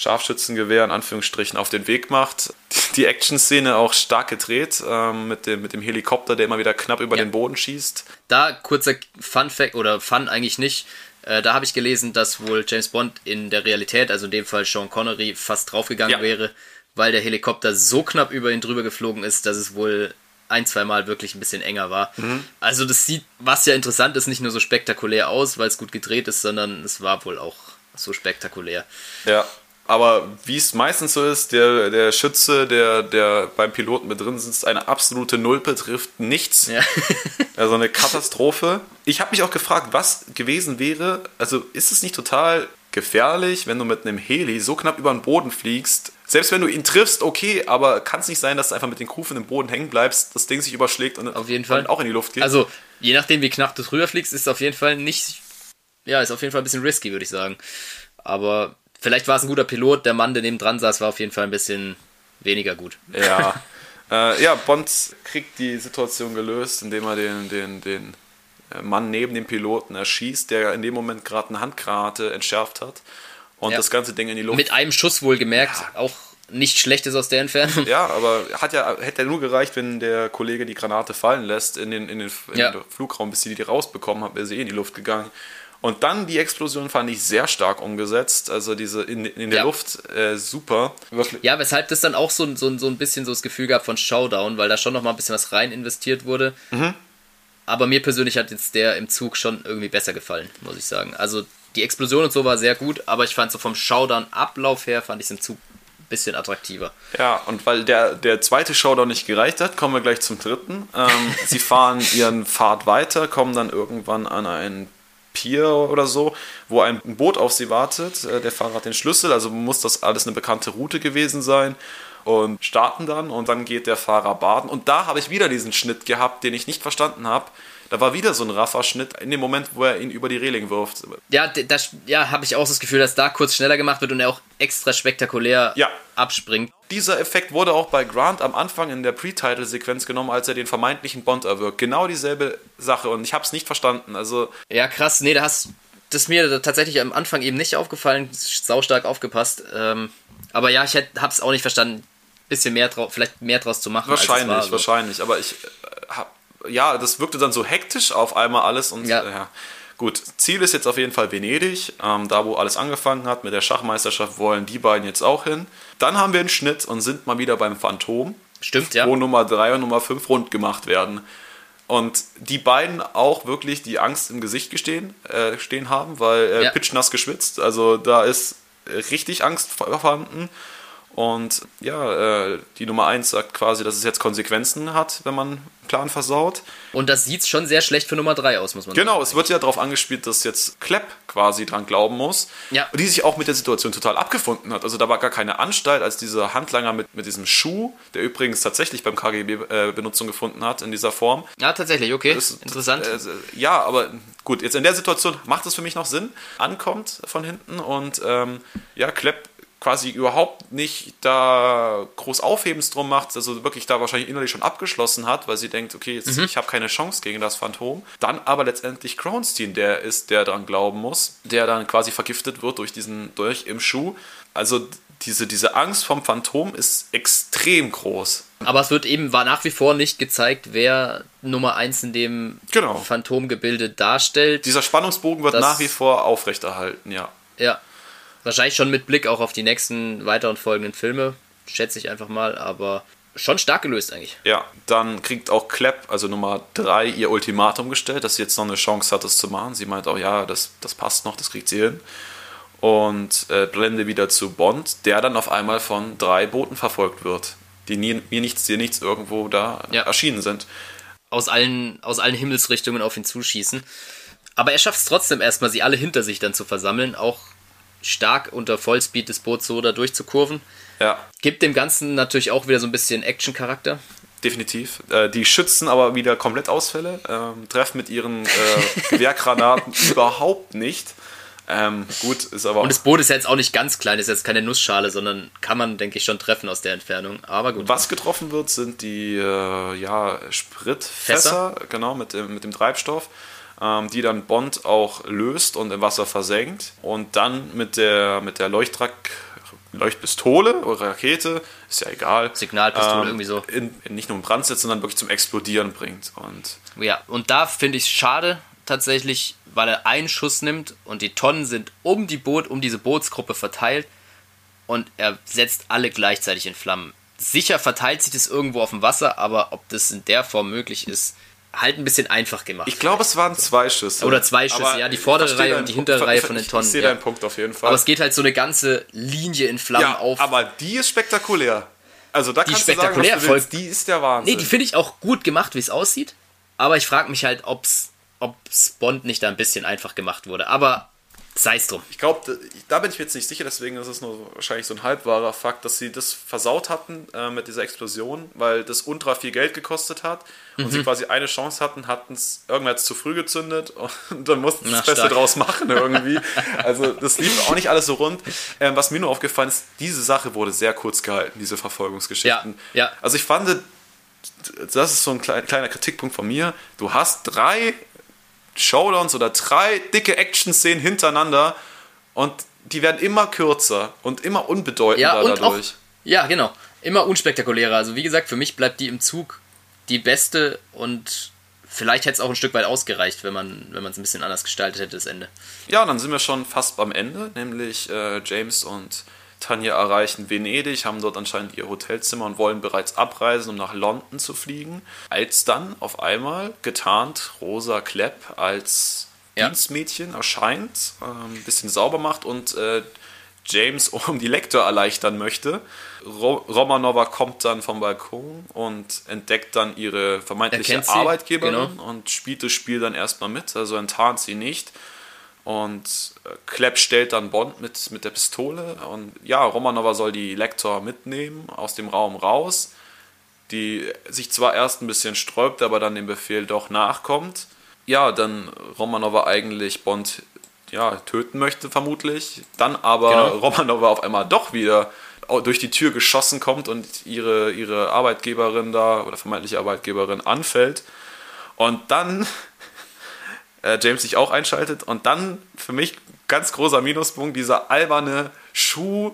Scharfschützengewehr in Anführungsstrichen auf den Weg macht. Die Action-Szene auch stark gedreht ähm, mit, dem, mit dem Helikopter, der immer wieder knapp über Ja. den Boden schießt. Da kurzer Fun Fact oder Fun eigentlich nicht. Äh, da habe ich gelesen, dass wohl James Bond in der Realität, also in dem Fall Sean Connery, fast draufgegangen Ja. wäre, weil der Helikopter so knapp über ihn drüber geflogen ist, dass es wohl ein, zwei Mal wirklich ein bisschen enger war. Mhm. Also das sieht, was ja interessant ist, nicht nur so spektakulär aus, weil es gut gedreht ist, sondern es war wohl auch so spektakulär. Ja. Aber wie es meistens so ist, der, der Schütze, der, der beim Piloten mit drin sitzt, eine absolute Null betrifft nichts. Ja. <laughs> Also eine Katastrophe. Ich habe mich auch gefragt, was gewesen wäre. Also ist es nicht total gefährlich, wenn du mit einem Heli so knapp über den Boden fliegst? Selbst wenn du ihn triffst, okay, aber kann es nicht sein, dass du einfach mit den Kufen im Boden hängen bleibst, das Ding sich überschlägt und, Auf jeden Fall. auch in die Luft geht? Also, je nachdem, wie knapp du drüber fliegst, ist es auf jeden Fall nicht. Ja, ist auf jeden Fall ein bisschen risky, würde ich sagen. Aber vielleicht war es ein guter Pilot. Der Mann, der neben dran saß, war auf jeden Fall ein bisschen weniger gut. Ja. <laughs> äh, ja, Bond kriegt die Situation gelöst, indem er den, den, den äh, Mann neben dem Piloten erschießt, der in dem Moment gerade eine Handgranate entschärft hat und Ja. das ganze Ding in die Luft Mit einem Schuss wohlgemerkt, auch nicht schlechtes aus der Entfernung. Ja, aber hat ja, hätte ja nur gereicht, wenn der Kollege die Granate fallen lässt in den, in den, in Ja. den Flugraum, bis sie die rausbekommen hat, wäre sie eh in die Luft gegangen. Und dann die Explosion fand ich sehr stark umgesetzt. Also diese in, in der Ja. Luft äh, super. Wirklich. Ja, weshalb das dann auch so, so, so ein bisschen so das Gefühl gab von Showdown, weil da schon nochmal ein bisschen was rein investiert wurde. Aber mir persönlich hat jetzt der im Zug schon irgendwie besser gefallen, muss ich sagen. Also die Explosion und so war sehr gut, aber ich fand so vom Showdown-Ablauf her, fand ich es im Zug ein bisschen attraktiver. Ja, und weil der, der zweite Showdown nicht gereicht hat, kommen wir gleich zum dritten. Ähm, <laughs> sie fahren ihren Pfad weiter, kommen dann irgendwann an einen Pier oder so, wo ein Boot auf sie wartet. Äh, Der Fahrer hat den Schlüssel, also muss das alles eine bekannte Route gewesen sein. Und starten dann und dann geht der Fahrer baden. Und da habe ich wieder diesen Schnitt gehabt, den ich nicht verstanden habe. Da war wieder so ein Raffer-Schnitt in dem Moment, wo er ihn über die Reling wirft. Ja, das, ja, habe ich auch das Gefühl, dass da kurz schneller gemacht wird und er auch extra spektakulär Ja. abspringt. Dieser Effekt wurde auch bei Grant am Anfang in der Pre-Title-Sequenz genommen, als er den vermeintlichen Bond erwirkt. Genau dieselbe Sache und ich habe es nicht verstanden. Also Ja, krass. Nee, da hast das ist mir tatsächlich am Anfang eben nicht aufgefallen. Saustark aufgepasst. Ähm, aber ja, ich hätt- hab's auch nicht verstanden. Bisschen mehr drauf, vielleicht mehr draus zu machen. es wahrscheinlich, war, so. wahrscheinlich. Aber ich äh, hab, ja, das wirkte dann so hektisch auf einmal alles und Ja. ja. ja. Gut, Ziel ist jetzt auf jeden Fall Venedig, ähm, da wo alles angefangen hat mit der Schachmeisterschaft wollen die beiden jetzt auch hin. Dann haben wir einen Schnitt und sind mal wieder beim Phantom. Stimmt, ja. wo Nummer 3 und Nummer 5 rund gemacht werden. Und die beiden auch wirklich die Angst im Gesicht gestehen, äh, stehen haben, weil äh, Ja. pitchnass geschwitzt. Also da ist äh, richtig Angst vorhanden. Und ja, äh, die Nummer 1 sagt quasi, dass es jetzt Konsequenzen hat, wenn man einen Plan versaut. Und das sieht schon sehr schlecht für Nummer 3 aus, muss man Genau, sagen. es wird ja darauf angespielt, dass jetzt Klepp quasi dran glauben muss. Ja. Und die sich auch mit der Situation total abgefunden hat. Also da war gar keine Anstalt, als dieser Handlanger mit, mit diesem Schuh, der übrigens tatsächlich beim KGB äh, Benutzung gefunden hat in dieser Form. Ja, tatsächlich, okay. Das- Interessant. Äh, ja, aber gut, jetzt in der Situation macht es für mich noch Sinn. Ankommt von hinten und ähm, ja, Klepp quasi überhaupt nicht da groß Aufhebens drum macht, also wirklich da wahrscheinlich innerlich schon abgeschlossen hat, weil sie denkt, okay, jetzt, ich habe keine Chance gegen das Phantom. Dann aber letztendlich Kronstein, der ist, der dran glauben muss, der dann quasi vergiftet wird durch diesen Dolch im Schuh. Also diese, diese Angst vom Phantom ist extrem groß. Aber es wird eben war nach wie vor nicht gezeigt, wer Nummer 1 in dem Genau. Phantomgebilde darstellt. Dieser Spannungsbogen wird Das- nach wie vor aufrechterhalten, ja. Ja. Wahrscheinlich schon mit Blick auch auf die nächsten weiteren folgenden Filme, schätze ich einfach mal, aber schon stark gelöst eigentlich. Ja, dann kriegt auch Klepp, also Nummer 3, ihr Ultimatum gestellt, dass sie jetzt noch eine Chance hat, das zu machen. Sie meint auch, ja, das, das passt noch, das kriegt sie hin. Und äh, blende wieder zu Bond, der dann auf einmal von drei Booten verfolgt wird, die nie, mir nichts, dir nichts irgendwo da Ja. erschienen sind. Aus allen, aus allen Himmelsrichtungen auf ihn zuschießen. Aber er schafft es trotzdem erstmal, sie alle hinter sich dann zu versammeln, auch stark unter Vollspeed das Boot so da durchzukurven. Ja, Gibt dem Ganzen natürlich auch wieder so ein bisschen Action-Charakter. definitiv. Äh, die schützen aber wieder komplett Ausfälle, ähm, treffen mit ihren äh, <laughs> Gewehrgranaten überhaupt nicht. Ähm, gut, ist aber Und das Boot ist ja jetzt auch nicht ganz klein, ist jetzt keine Nussschale, sondern kann man, denke ich, schon treffen aus der Entfernung. Aber gut. Was getroffen wird, sind die äh, ja, Spritfässer, genau, mit dem, mit dem Treibstoff, die dann Bond auch löst und im Wasser versenkt. Und dann mit der, mit der Leuchtrak Leuchtpistole oder Rakete, ist ja egal. Signalpistole, irgendwie so. In, in nicht nur in Brand setzt, sondern wirklich zum Explodieren bringt. Und Ja, und da finde ich es schade, tatsächlich, weil er einen Schuss nimmt und die Tonnen sind um die Boot, um diese Bootsgruppe verteilt und er setzt alle gleichzeitig in Flammen. Sicher verteilt sich das irgendwo auf dem Wasser, aber ob das in der Form möglich ist, halt ein bisschen einfach gemacht. ich glaube, es waren zwei Schüsse. Oder zwei Schüsse, Aber ja, die ich vordere Reihe und die Punkt. hintere Reihe Ich- von den Ich Tonnen, sehe ja. deinen Punkt auf jeden Fall. aber es geht halt so eine ganze Linie in Flammen ja, auf. aber die ist spektakulär. Also da kannst spektakulär du sagen, was du die ist der Wahnsinn. Nee, die finde ich auch gut gemacht, wie es aussieht. Aber ich frage mich halt, ob's, ob's Bond nicht da ein bisschen einfach gemacht wurde. Aber sei es drum. Ich glaube, da bin ich mir jetzt nicht sicher, deswegen ist es nur wahrscheinlich so ein halbwahrer Fakt, dass sie das versaut hatten äh, mit dieser Explosion, weil das ultra viel Geld gekostet hat und Mhm. sie quasi eine Chance hatten, hatten es irgendwann zu früh gezündet <laughs> und dann mussten sie das Beste draus machen irgendwie. <laughs> also das lief auch nicht alles so rund. Ähm, was mir nur aufgefallen ist, diese Sache wurde sehr kurz gehalten, diese Verfolgungsgeschichten. Ja, ja. Also ich fand, das ist so ein kleiner Kritikpunkt von mir. Du hast drei Showdowns oder drei dicke Action-Szenen hintereinander und die werden immer kürzer und immer unbedeutender Ja, und auch, dadurch. ja, genau. Immer unspektakulärer. Also wie gesagt, für mich bleibt die im Zug die beste und vielleicht hätte es auch ein Stück weit ausgereicht, wenn man wenn man es ein bisschen anders gestaltet hätte, das Ende. Ja, dann sind wir schon fast beim Ende, nämlich äh, James und Tanja erreichen Venedig, haben dort anscheinend ihr Hotelzimmer und wollen bereits abreisen, um nach London zu fliegen. Als dann auf einmal getarnt Rosa Klepp als Ja. Dienstmädchen erscheint, ähm, ein bisschen sauber macht und äh, James <laughs> um die Lektor erleichtern möchte. Ro Romanova kommt dann vom Balkon und entdeckt dann ihre vermeintliche Arbeitgeberin genau. und spielt das Spiel dann erstmal mit, also enttarnt sie nicht. Und äh, Klepp stellt dann Bond mit, mit der Pistole und ja, Romanova soll die Lektor mitnehmen aus dem Raum raus, die sich zwar erst ein bisschen sträubt, aber dann dem Befehl doch nachkommt. Ja, dann Romanova eigentlich Bond ja, töten möchte, vermutlich. Dann aber Genau. Romanova auf einmal doch wieder durch die Tür geschossen kommt und ihre, ihre Arbeitgeberin da oder vermeintliche Arbeitgeberin anfällt. Und dann äh, James sich auch einschaltet und dann für mich ganz großer Minuspunkt dieser alberne Schuh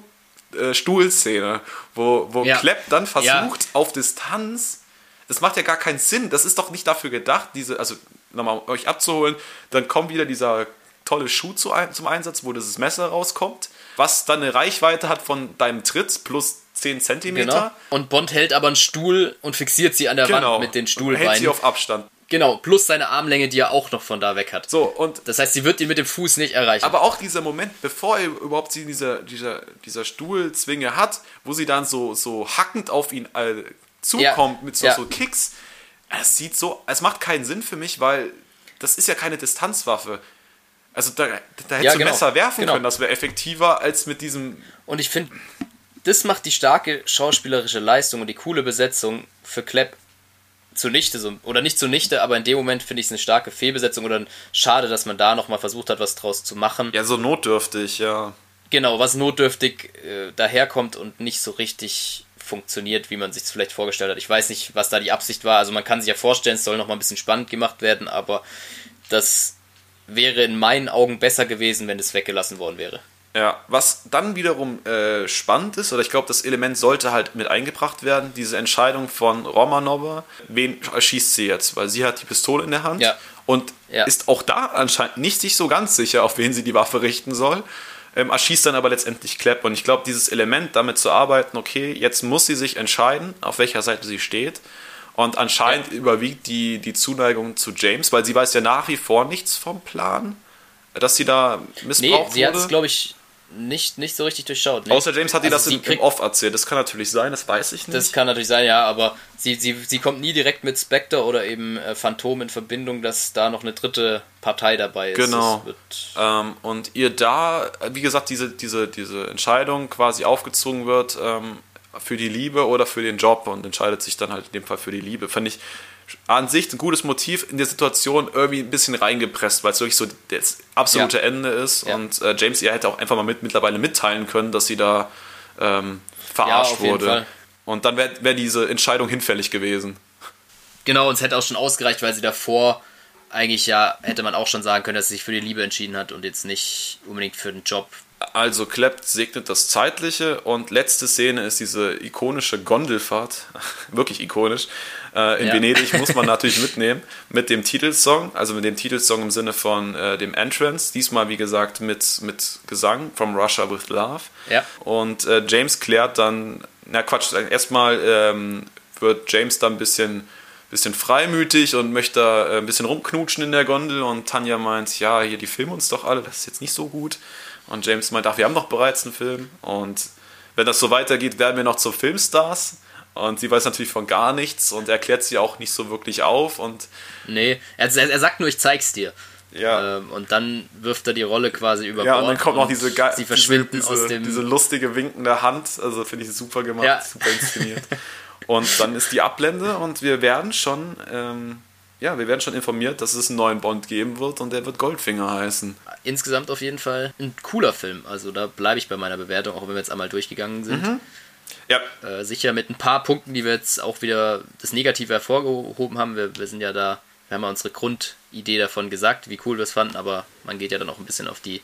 äh, Stuhlszene, wo, wo Ja. Klepp dann versucht Ja. auf Distanz das macht ja gar keinen Sinn. Das ist doch nicht dafür gedacht, diese, also nochmal um euch abzuholen, dann kommt wieder dieser tolle Schuh zu zum Einsatz, wo dieses Messer rauskommt, was dann eine Reichweite hat von deinem Tritt plus 10 Zentimeter. Genau. Und Bond hält aber einen Stuhl und fixiert sie an der Wand mit den Und Hält sie Stuhlbeinen. auf Abstand. Genau, plus seine Armlänge, die er auch noch von da weg hat. So, und Das heißt, sie wird ihn mit dem Fuß nicht erreichen. Aber auch dieser Moment, bevor er überhaupt sie in dieser, dieser, dieser Stuhlzwinge hat, wo sie dann so, so hackend auf ihn äh, zukommt Ja, mit so, ja. so Kicks, es sieht so, es macht keinen Sinn für mich, weil das ist ja keine Distanzwaffe. Also da, da hättest Ja, du genau, Messer werfen genau. können, das wäre effektiver als mit diesem. Und ich finde, das macht die starke schauspielerische Leistung und die coole Besetzung für Klepp zunichte. So, oder nicht zunichte, aber in dem Moment finde ich es eine starke Fehlbesetzung oder schade, dass man da nochmal versucht hat, was draus zu machen. Ja, so notdürftig, ja. Genau, was notdürftig äh, daherkommt und nicht so richtig funktioniert, wie man sich es vielleicht vorgestellt hat. Ich weiß nicht, was da die Absicht war. Also man kann sich ja vorstellen, es soll nochmal ein bisschen spannend gemacht werden, aber das wäre in meinen Augen besser gewesen, wenn es weggelassen worden wäre. Ja, was dann wiederum äh, spannend ist, oder ich glaube, das Element sollte halt mit eingebracht werden, diese Entscheidung von Romanova, wen erschießt sie jetzt? Weil sie hat die Pistole in der Hand Ja. und Ja. ist auch da anscheinend nicht sich so ganz sicher, auf wen sie die Waffe richten soll. Ähm, erschießt dann aber letztendlich Klepp. Und ich glaube, dieses Element, damit zu arbeiten, okay, jetzt muss sie sich entscheiden, auf welcher Seite sie steht. Und anscheinend überwiegt die, die Zuneigung zu James, weil sie weiß ja nach wie vor nichts vom Plan, dass sie da Nee, missbraucht sie hat es, wurde. glaube ich, nicht, nicht so richtig durchschaut. Nee. Außer James hat ihr Also das sie im, im kriegt- Off erzählt. Das kann natürlich sein, das weiß ich nicht. Das kann natürlich sein, ja, aber sie, sie, sie kommt nie direkt mit Spectre oder eben äh, Phantom in Verbindung, dass da noch eine dritte Partei dabei ist. Genau. Das ähm, und ihr da, wie gesagt, diese, diese, diese Entscheidung quasi aufgezwungen wird ähm, für die Liebe oder für den Job und entscheidet sich dann halt in dem Fall für die Liebe. Fand ich an sich ein gutes Motiv in der Situation irgendwie ein bisschen reingepresst, weil es wirklich so das absolute Ja. Ende ist. Ja. Und äh, James ihr hätte auch einfach mal mit, mittlerweile mitteilen können, dass sie da ähm, verarscht jeden wurde. Und dann wäre wär diese Entscheidung hinfällig gewesen. Genau, und es hätte auch schon ausgereicht, weil sie davor eigentlich ja, hätte man auch schon sagen können, dass sie sich für die Liebe entschieden hat und jetzt nicht unbedingt für den Job. Also Klepp segnet das Zeitliche und letzte Szene ist diese ikonische Gondelfahrt, <laughs> wirklich ikonisch. Äh, in Ja. Venedig muss man <laughs> natürlich mitnehmen mit dem Titelsong, also mit dem Titelsong im Sinne von äh, dem Entrance. Diesmal, wie gesagt, mit, mit Gesang, From Russia with Love. Ja. Und äh, James klärt dann, na Quatsch, erstmal ähm, wird James dann ein bisschen, bisschen freimütig und möchte da äh, ein bisschen rumknutschen in der Gondel und Tanja meint, ja, hier, die filmen uns doch alle, das ist jetzt nicht so gut. Und James meint, ach, wir haben doch bereits einen Film und wenn das so weitergeht, werden wir noch zu Filmstars. Und sie weiß natürlich von gar nichts und erklärt sie auch nicht so wirklich auf und Nee, er, er sagt nur, ich zeig's dir. ja. Ähm, und dann wirft er die Rolle quasi über Ja, Bord und dann kommt noch diese, ge- sie verschwinden diese, aus dem diese lustige winkende Hand. Also finde ich super gemacht, Ja. super inszeniert. und dann ist die Ablende und wir werden schon, ähm, ja, wir werden schon informiert, dass es einen neuen Bond geben wird und der wird Goldfinger heißen. insgesamt auf jeden Fall ein cooler Film. Also da bleibe ich bei meiner Bewertung, auch wenn wir jetzt einmal durchgegangen sind. Mhm. Ja, Äh, sicher mit ein paar Punkten, die wir jetzt auch wieder das Negative hervorgehoben haben. Wir, wir sind ja da, wir haben ja unsere Grundidee davon gesagt, wie cool wir es fanden, aber man geht ja dann auch ein bisschen auf die,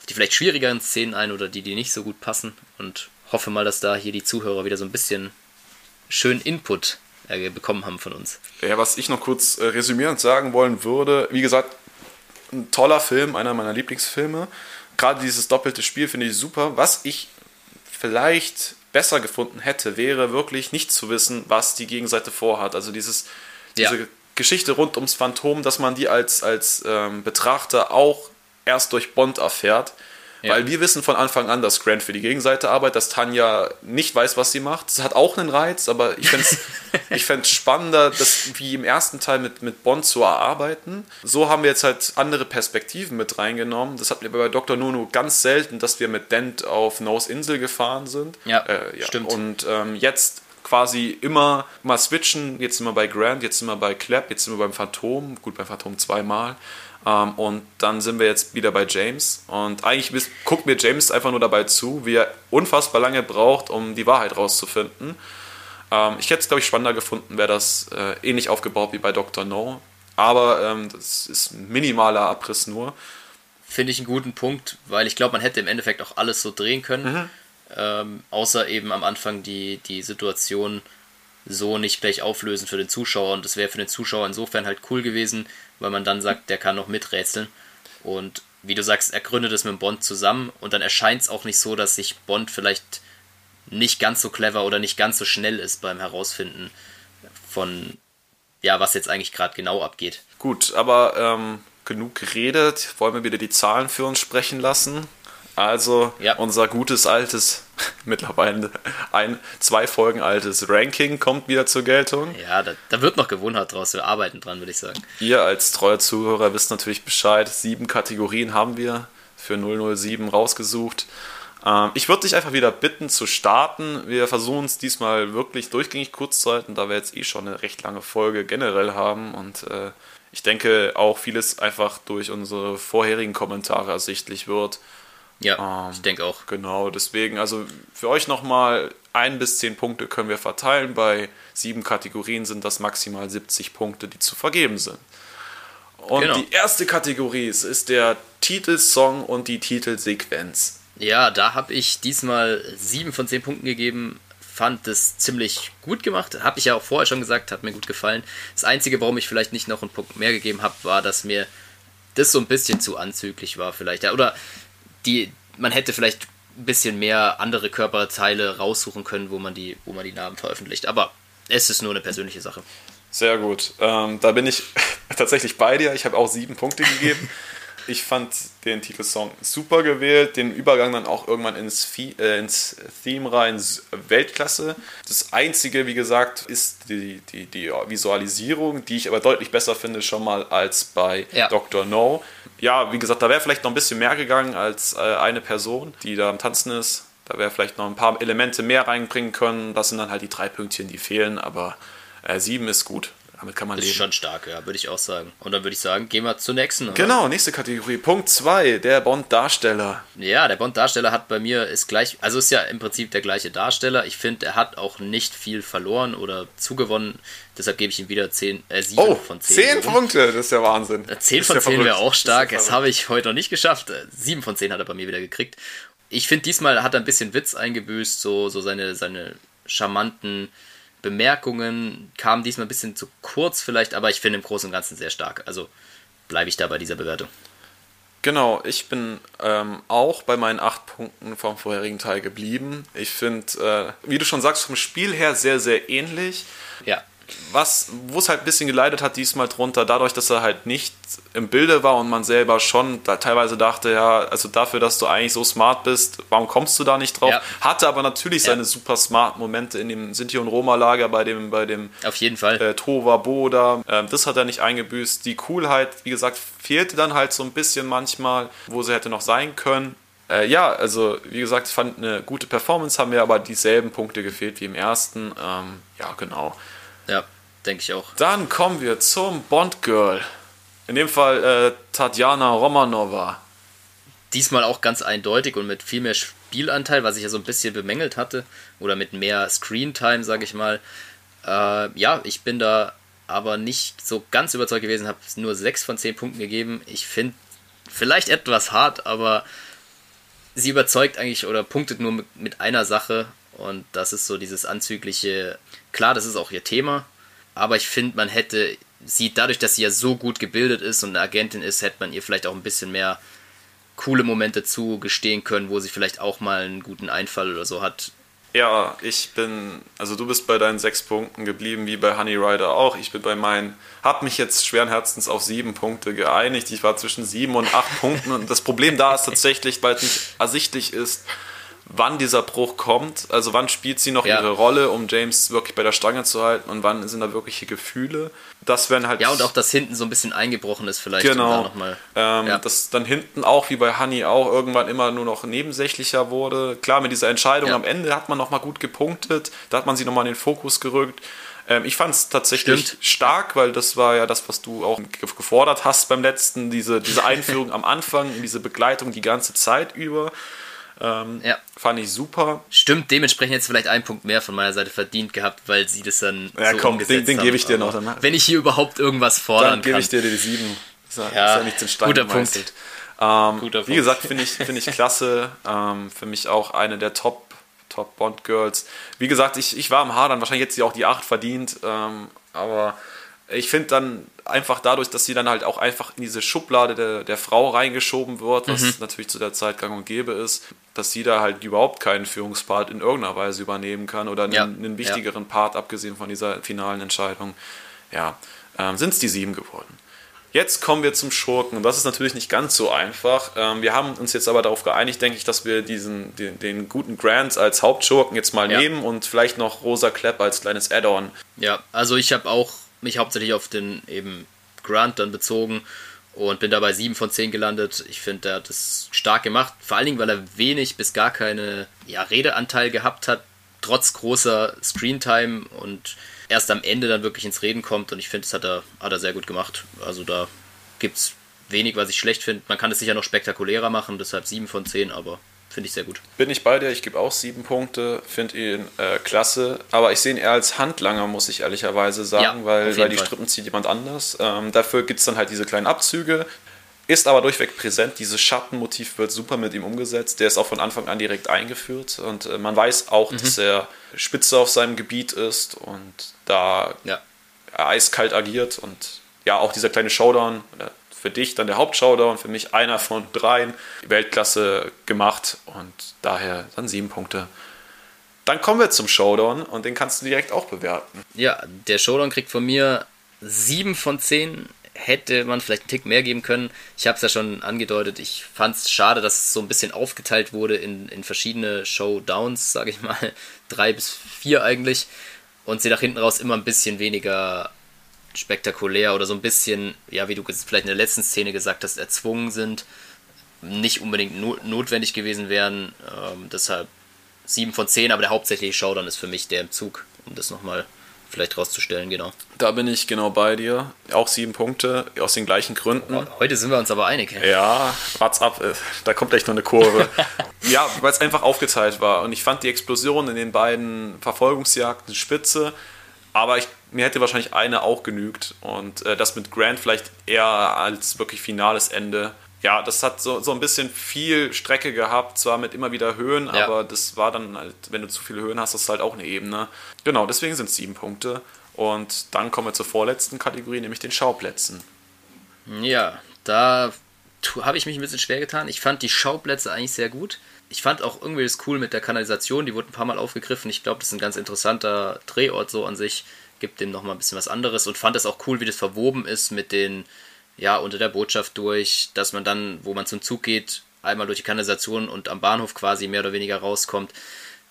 auf die vielleicht schwierigeren Szenen ein oder die, die nicht so gut passen und hoffe mal, dass da hier die Zuhörer wieder so ein bisschen schön Input äh, bekommen haben von uns. Ja, was ich noch kurz äh, resümierend sagen wollen würde, wie gesagt, ein toller Film, einer meiner Lieblingsfilme. Gerade dieses doppelte Spiel finde ich super. Was ich vielleicht besser gefunden hätte, wäre wirklich nicht zu wissen, was die Gegenseite vorhat. Also dieses, Ja. diese Geschichte rund ums Phantom, dass man die als, als ähm, Betrachter auch erst durch Bond erfährt. Ja. Weil wir wissen von Anfang an, dass Grant für die Gegenseite arbeitet, dass Tanja nicht weiß, was sie macht. Das hat auch einen Reiz, aber ich fände es fänd's spannender, das wie im ersten Teil mit, mit Bond zu erarbeiten. So haben wir jetzt halt andere Perspektiven mit reingenommen. Das hatten wir bei Dr. Nono ganz selten, dass wir mit Dent auf Nose Insel gefahren sind. Ja, Äh, stimmt. Und ähm, jetzt quasi immer mal switchen. Jetzt sind wir bei Grant, jetzt sind wir bei Clapp, jetzt sind wir beim Phantom. Gut, beim Phantom zweimal. Ähm, und dann sind wir jetzt wieder bei James. Und eigentlich guckt mir James einfach nur dabei zu, wie er unfassbar lange braucht, um die Wahrheit rauszufinden. Ähm, ich hätte es, glaube ich, spannender gefunden, wäre das äh, ähnlich aufgebaut wie bei Dr. No. Aber ähm, das ist ein minimaler Abriss nur. Finde ich einen guten Punkt, weil ich glaube, man hätte im Endeffekt auch alles so drehen können. Ähm, außer eben am Anfang die, die Situation so nicht gleich auflösen für den Zuschauer. Und das wäre für den Zuschauer insofern halt cool gewesen, weil man dann sagt, der kann noch miträtseln. Und wie du sagst, er gründet es mit Bond zusammen und dann erscheint es auch nicht so, dass sich Bond vielleicht nicht ganz so clever oder nicht ganz so schnell ist beim Herausfinden von ja, was jetzt eigentlich gerade genau abgeht. Gut, aber ähm, genug geredet. Wollen wir wieder die Zahlen für uns sprechen lassen? Also Ja. unser gutes altes, <laughs> mittlerweile ein, zwei Folgen altes Ranking kommt wieder zur Geltung. Ja, da, da wird noch Gewohnheit draus. Wir arbeiten dran, würde ich sagen. Ihr als treuer Zuhörer wisst natürlich Bescheid. Sieben Kategorien haben wir für 007 rausgesucht. Ähm, ich würde dich einfach wieder bitten zu starten. Wir versuchen es diesmal wirklich durchgängig kurz zu halten, da wir jetzt eh schon eine recht lange Folge generell haben. Und äh, ich denke auch vieles einfach durch unsere vorherigen Kommentare ersichtlich wird. Ja, Ähm, ich denke auch. Genau, deswegen, also für euch nochmal ein bis zehn Punkte können wir verteilen. Bei sieben Kategorien sind das maximal 70 Punkte, die zu vergeben sind. Und Genau. die erste Kategorie ist- ist der Titelsong und die Titelsequenz. Ja, da habe ich diesmal 7 von 10 Punkten gegeben. Fand es ziemlich gut gemacht. Habe ich ja auch vorher schon gesagt, hat mir gut gefallen. Das Einzige, warum ich vielleicht nicht noch einen Punkt mehr gegeben habe, war, dass mir das so ein bisschen zu anzüglich war vielleicht. Ja, oder die, man hätte vielleicht ein bisschen mehr andere Körperteile raussuchen können, wo man die, wo man die Namen veröffentlicht. Aber es ist nur eine persönliche Sache. Sehr gut. Ähm, da bin ich <laughs> tatsächlich bei dir. Ich habe auch sieben Punkte gegeben. <laughs> Ich fand den Titelsong super gewählt, den Übergang dann auch irgendwann ins, Fi- äh, ins Theme rein, Weltklasse. Das Einzige, wie gesagt, ist die, die, die Visualisierung, die ich aber deutlich besser finde schon mal als bei Ja. Dr. No. Ja, wie gesagt, da wäre vielleicht noch ein bisschen mehr gegangen als äh, eine Person, die da am Tanzen ist. Da wäre vielleicht noch ein paar Elemente mehr reinbringen können. Das sind dann halt die drei Pünktchen, die fehlen, aber äh, sieben ist gut. Damit kann man Ist leben. schon stark, ja, würde ich auch sagen. Und dann würde ich sagen, gehen wir zur nächsten. oder? Genau, nächste Kategorie. Punkt 2, der Bond-Darsteller. Ja, der Bond-Darsteller hat bei mir ist gleich, also ist ja im Prinzip der gleiche Darsteller. Ich finde, er hat auch nicht viel verloren oder zugewonnen. Deshalb gebe ich ihm wieder 10, äh, 7 Oh, von 10. 10 Punkte, das ist ja Wahnsinn. 10 Das von ist ja 10 wäre auch stark. Das ist Das habe ich heute noch nicht geschafft. 7 von 10 hat er bei mir wieder gekriegt. Ich finde, diesmal hat er ein bisschen Witz eingebüßt, so, so seine, seine charmanten Bemerkungen kamen diesmal ein bisschen zu kurz vielleicht, aber ich finde im Großen und Ganzen sehr stark. Also bleibe ich da bei dieser Bewertung. Genau, ich bin ähm, auch bei meinen 8 Punkten vom vorherigen Teil geblieben. Ich finde, äh, wie du schon sagst, vom Spiel her sehr, sehr ähnlich. Ja, Was, wo es halt ein bisschen geleitet hat diesmal drunter, dadurch, dass er halt nicht im Bilde war und man selber schon da teilweise dachte, ja, also dafür, dass du eigentlich so smart bist, warum kommst du da nicht drauf? Ja. Hatte aber natürlich Ja. seine super smart Momente in dem Sinti und Roma Lager bei dem, bei dem auf jeden Fall. äh, Tova Boda. Ähm, das hat er nicht eingebüßt. Die Coolheit, wie gesagt, fehlte dann halt so ein bisschen manchmal, wo sie hätte noch sein können. Äh, ja, also wie gesagt, fand eine gute Performance, haben mir aber dieselben Punkte gefehlt wie im ersten. Ähm, ja, genau. Ja, denke ich auch. Dann kommen wir zum Bond Girl. In dem Fall äh, Tatjana Romanova. Diesmal auch ganz eindeutig und mit viel mehr Spielanteil, was ich ja so ein bisschen bemängelt hatte. Oder mit mehr Screentime, sage ich mal. Äh, ja, ich bin da aber nicht so ganz überzeugt gewesen, habe nur 6 von 10 Punkten gegeben. Ich finde vielleicht etwas hart, aber sie überzeugt eigentlich oder punktet nur mit, mit einer Sache. Und das ist so dieses anzügliche. Klar, das ist auch ihr Thema. Aber ich finde, man hätte sie, dadurch, dass sie ja so gut gebildet ist und eine Agentin ist, hätte man ihr vielleicht auch ein bisschen mehr coole Momente zugestehen können, wo sie vielleicht auch mal einen guten Einfall oder so hat. Ja, ich bin, also du bist bei deinen sechs Punkten geblieben, wie bei Honey Rider auch. Ich bin bei meinen, habe mich jetzt schweren Herzens auf sieben Punkte geeinigt. Ich war zwischen sieben und acht Punkten und das Problem da ist tatsächlich, weil es nicht ersichtlich ist, wann dieser Bruch kommt. Also wann spielt sie noch Ja. ihre Rolle, um James wirklich bei der Stange zu halten und wann sind da wirkliche Gefühle. Das werden halt Ja, und auch, dass hinten so ein bisschen eingebrochen ist vielleicht. um Genau. noch mal, Ähm, ja. Dass dann hinten auch, wie bei Honey auch, irgendwann immer nur noch nebensächlicher wurde. Klar, mit dieser Entscheidung Ja. am Ende hat man nochmal gut gepunktet. Da hat man sie nochmal in den Fokus gerückt. Ähm, ich fand es tatsächlich Stimmt. stark, weil das war ja das, was du auch ge- gefordert hast beim letzten. Diese, diese Einführung am Anfang, diese Begleitung die ganze Zeit über. Ja. Fand ich super. Stimmt, dementsprechend jetzt vielleicht einen Punkt mehr von meiner Seite verdient gehabt, weil sie das dann Ja, so komm, den- den gebe ich dir noch, dann- Wenn ich hier überhaupt irgendwas fordern Dann gebe kann. ich dir die sieben. Ist ja, Ja, ist ja nichts in Stein guter gemeißelt. Ähm, Guter wie Punkt. gesagt, finde ich, finde ich <laughs> klasse. Ähm, für mich auch eine der Top, Top Bond Girls. Wie gesagt, ich, ich war am Hadern. Wahrscheinlich hätte sie auch die 8 verdient. Ähm, aber ich finde dann einfach dadurch, dass sie dann halt auch einfach in diese Schublade der, der Frau reingeschoben wird, was Mhm. natürlich zu der Zeit gang und gäbe ist, dass sie da halt überhaupt keinen Führungspart in irgendeiner Weise übernehmen kann oder einen, Ja, einen wichtigeren Part, abgesehen von dieser finalen Entscheidung. ja, ähm, sind es die sieben geworden. Jetzt kommen wir zum Schurken. Und das ist natürlich nicht ganz so einfach. Ähm, wir haben uns jetzt aber darauf geeinigt, denke ich, dass wir diesen, den, den guten Grant als Hauptschurken jetzt mal ja. nehmen und vielleicht noch Rosa Klepp als kleines Add-on. Ja, also ich habe auch mich hauptsächlich auf den eben Grant dann bezogen und bin dabei 7 von 10 gelandet. Ich finde, er hat es stark gemacht, vor allen Dingen, weil er wenig bis gar keine ja, Redeanteil gehabt hat, trotz großer Screentime und erst am Ende dann wirklich ins Reden kommt und ich finde, das hat er, hat er sehr gut gemacht. Also da gibt es wenig, was ich schlecht finde. Man kann es sicher noch spektakulärer machen, deshalb 7 von 10, aber finde ich sehr gut. Bin ich bei dir, ich gebe auch 7 Punkte, finde ihn äh, klasse, aber ich sehe ihn eher als Handlanger, muss ich ehrlicherweise sagen, ja, weil, weil die Fall. Strippen zieht jemand anders. Ähm, dafür gibt es dann halt diese kleinen Abzüge, ist aber durchweg präsent. Dieses Schattenmotiv wird super mit ihm umgesetzt. Der ist auch von Anfang an direkt eingeführt und äh, man weiß auch, mhm. dass er Spitze auf seinem Gebiet ist und da ja. eiskalt agiert und ja, auch dieser kleine Showdown, äh, für dich dann der Hauptshowdown, für mich einer von dreien, Weltklasse gemacht und daher dann sieben Punkte. Dann kommen wir zum Showdown und den kannst du direkt auch bewerten. Ja, der Showdown kriegt von mir sieben von zehn hätte man vielleicht einen Tick mehr geben können. Ich habe es ja schon angedeutet, ich fand es schade, dass es so ein bisschen aufgeteilt wurde in, in verschiedene Showdowns, sage ich mal, <laughs> drei bis vier eigentlich, und sie nach hinten raus immer ein bisschen weniger spektakulär oder so ein bisschen, ja, wie du vielleicht in der letzten Szene gesagt hast, erzwungen sind, nicht unbedingt no notwendig gewesen wären. Ähm, deshalb 7 von 10, aber der hauptsächliche Showdown ist für mich der im Zug, um das nochmal vielleicht rauszustellen, genau. Da bin ich genau bei dir. Auch sieben Punkte, aus den gleichen Gründen. Heute sind wir uns aber einig. Ja, what's up, äh, da kommt echt noch eine Kurve. <laughs> ja, weil es einfach aufgeteilt war. Und ich fand die Explosion in den beiden Verfolgungsjagden spitze. Aber ich, mir hätte wahrscheinlich eine auch genügt. Und äh, das mit Grant vielleicht eher als wirklich finales Ende ja, das hat so, so ein bisschen viel Strecke gehabt, zwar mit immer wieder Höhen, ja. aber das war dann halt, wenn du zu viele Höhen hast, das ist halt auch eine Ebene. Genau, deswegen sind es sieben Punkte. Und dann kommen wir zur vorletzten Kategorie, nämlich den Schauplätzen. Ja, da habe ich mich ein bisschen schwer getan. Ich fand die Schauplätze eigentlich sehr gut. Ich fand auch irgendwie das cool mit der Kanalisation, die wurde ein paar Mal aufgegriffen. Ich glaube, das ist ein ganz interessanter Drehort so an sich. Gibt dem nochmal ein bisschen was anderes und fand es auch cool, wie das verwoben ist mit den ja, unter der Botschaft durch, dass man dann, wo man zum Zug geht, einmal durch die Kanalisation und am Bahnhof quasi mehr oder weniger rauskommt.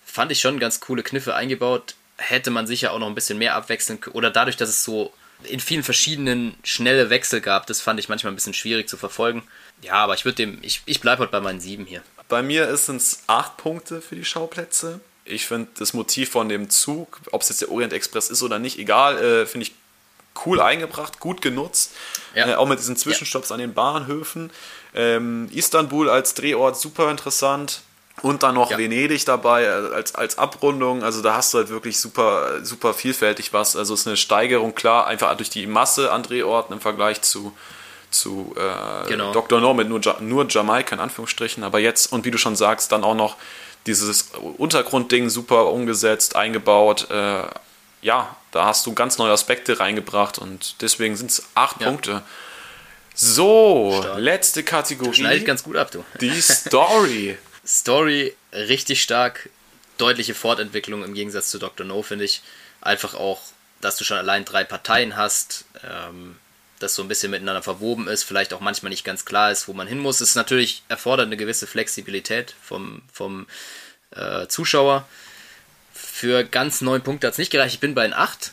Fand ich schon ganz coole Kniffe eingebaut. Hätte man sicher auch noch ein bisschen mehr abwechseln können. Oder dadurch, dass es so in vielen verschiedenen schnelle Wechsel gab, das fand ich manchmal ein bisschen schwierig zu verfolgen. Ja, aber ich würde dem, ich, ich bleibe heute bei meinen sieben hier. Bei mir sind es acht Punkte für die Schauplätze. Ich finde das Motiv von dem Zug, ob es jetzt der Orient Express ist oder nicht, egal, äh, finde ich cool eingebracht, gut genutzt. Ja. Äh, auch mit diesen Zwischenstopps ja. an den Bahnhöfen. Ähm, Istanbul als Drehort super interessant. Und dann noch ja. Venedig dabei äh, als, als Abrundung. Also da hast du halt wirklich super, super vielfältig was. Also es ist eine Steigerung, klar, einfach durch die Masse an Drehorten im Vergleich zu, zu äh, genau. Dr. No mit nur, nur Jamaika in Anführungsstrichen. Aber jetzt, und wie du schon sagst, dann auch noch dieses Untergrundding super umgesetzt, eingebaut. Äh, ja, da hast du ganz neue Aspekte reingebracht und deswegen sind es acht ja. Punkte. So, Stark. letzte Kategorie. Schneidet ganz gut ab, du. Die Story. <laughs> Story richtig stark. Deutliche Fortentwicklung im Gegensatz zu Dr. No, finde ich. Einfach auch, dass du schon allein drei Parteien hast, ähm, das so ein bisschen miteinander verwoben ist, vielleicht auch manchmal nicht ganz klar ist, wo man hin muss. Es natürlich erfordert eine gewisse Flexibilität vom, vom äh, Zuschauer. Für ganz neun Punkte hat es nicht gereicht. Ich bin bei den acht.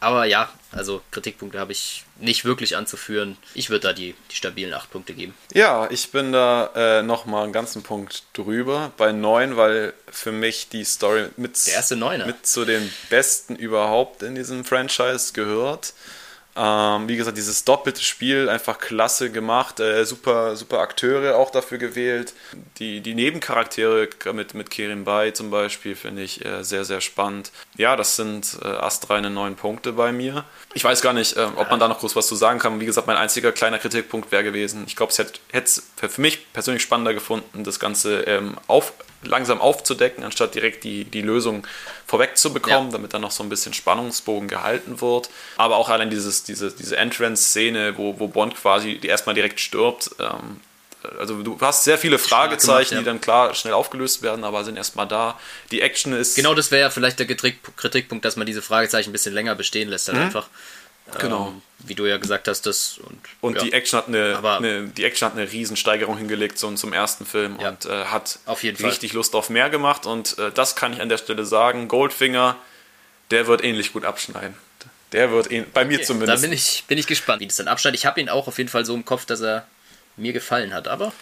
Aber ja, also Kritikpunkte habe ich nicht wirklich anzuführen. Ich würde da die, die stabilen acht Punkte geben. Ja, ich bin da äh, nochmal einen ganzen Punkt drüber bei neun, weil für mich die Story mit, mit zu den besten überhaupt in diesem Franchise gehört. Ähm, wie gesagt, dieses doppelte Spiel einfach klasse gemacht, äh, super, super Akteure auch dafür gewählt. Die, die Nebencharaktere mit, mit Kerim Bay zum Beispiel finde ich äh, sehr, sehr spannend. Ja, das sind äh, astreine neun Punkte bei mir. Ich weiß gar nicht, äh, ob man da noch groß was zu sagen kann. Wie gesagt, mein einziger kleiner Kritikpunkt wäre gewesen, ich glaube, es hätte es für mich persönlich spannender gefunden, das Ganze ähm, auf, langsam aufzudecken, anstatt direkt die, die Lösung vorwegzubekommen, ja. damit dann noch so ein bisschen Spannungsbogen gehalten wird. Aber auch allein dieses, diese, diese Entrance-Szene, wo, wo Bond quasi erstmal direkt stirbt. Ähm, also du hast sehr viele Fragezeichen, gemacht, ja. die dann klar schnell aufgelöst werden, aber sind erstmal da. Die Action ist. Genau, das wäre ja vielleicht der Kritikpunkt, dass man diese Fragezeichen ein bisschen länger bestehen lässt, halt mhm. einfach. Genau. Ähm, wie du ja gesagt hast, das und, Und ja, die Action hat eine, eine, die Action hat eine Riesensteigerung hingelegt so zum ersten Film Ja. und äh, hat Auf jeden Fall. richtig Lust auf mehr gemacht. Und äh, das kann ich an der Stelle sagen. Goldfinger, der wird ähnlich gut abschneiden. Der wird ähn- bei mir Da zumindest. bin ich, bin ich gespannt, wie das dann abschneidet. Ich habe ihn auch auf jeden Fall so im Kopf, dass er mir gefallen hat, aber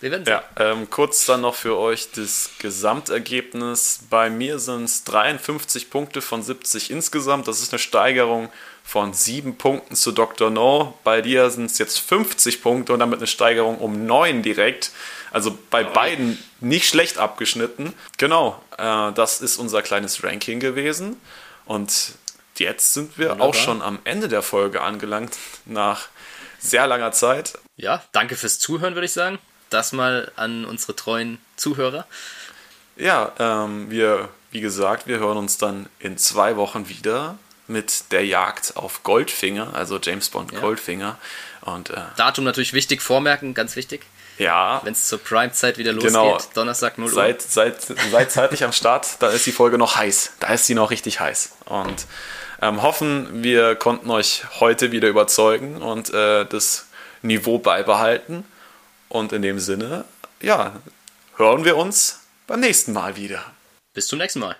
wir werden sehen. Ja, ähm, kurz dann noch für euch das Gesamtergebnis. Bei mir sind es 53 Punkte von 70 insgesamt. Das ist eine Steigerung von 7 Punkten zu Dr. No. Bei dir sind es jetzt 50 Punkte und damit eine Steigerung um 9 direkt. Also bei beiden nicht schlecht abgeschnitten. Genau, äh, das ist unser kleines Ranking gewesen. Und jetzt sind wir Wunderbar. auch schon am Ende der Folge angelangt, nach sehr langer Zeit. Ja, danke fürs Zuhören, würde ich sagen. Das mal an unsere treuen Zuhörer. Ja, ähm, wir, wie gesagt, wir hören uns dann in zwei Wochen wieder mit der Jagd auf Goldfinger, also James Bond Ja. Goldfinger. Und äh, Datum natürlich wichtig, vormerken, ganz wichtig. ja, Wenn es zur Prime-Zeit wieder losgeht, Genau. Donnerstag 0 Uhr. seid, seid, seid zeitig am Start, da ist die Folge noch heiß. Da ist sie noch richtig heiß. Und ähm, hoffen, wir konnten euch heute wieder überzeugen und äh, das Niveau beibehalten. Und in dem Sinne, ja, hören wir uns beim nächsten Mal wieder. Bis zum nächsten Mal.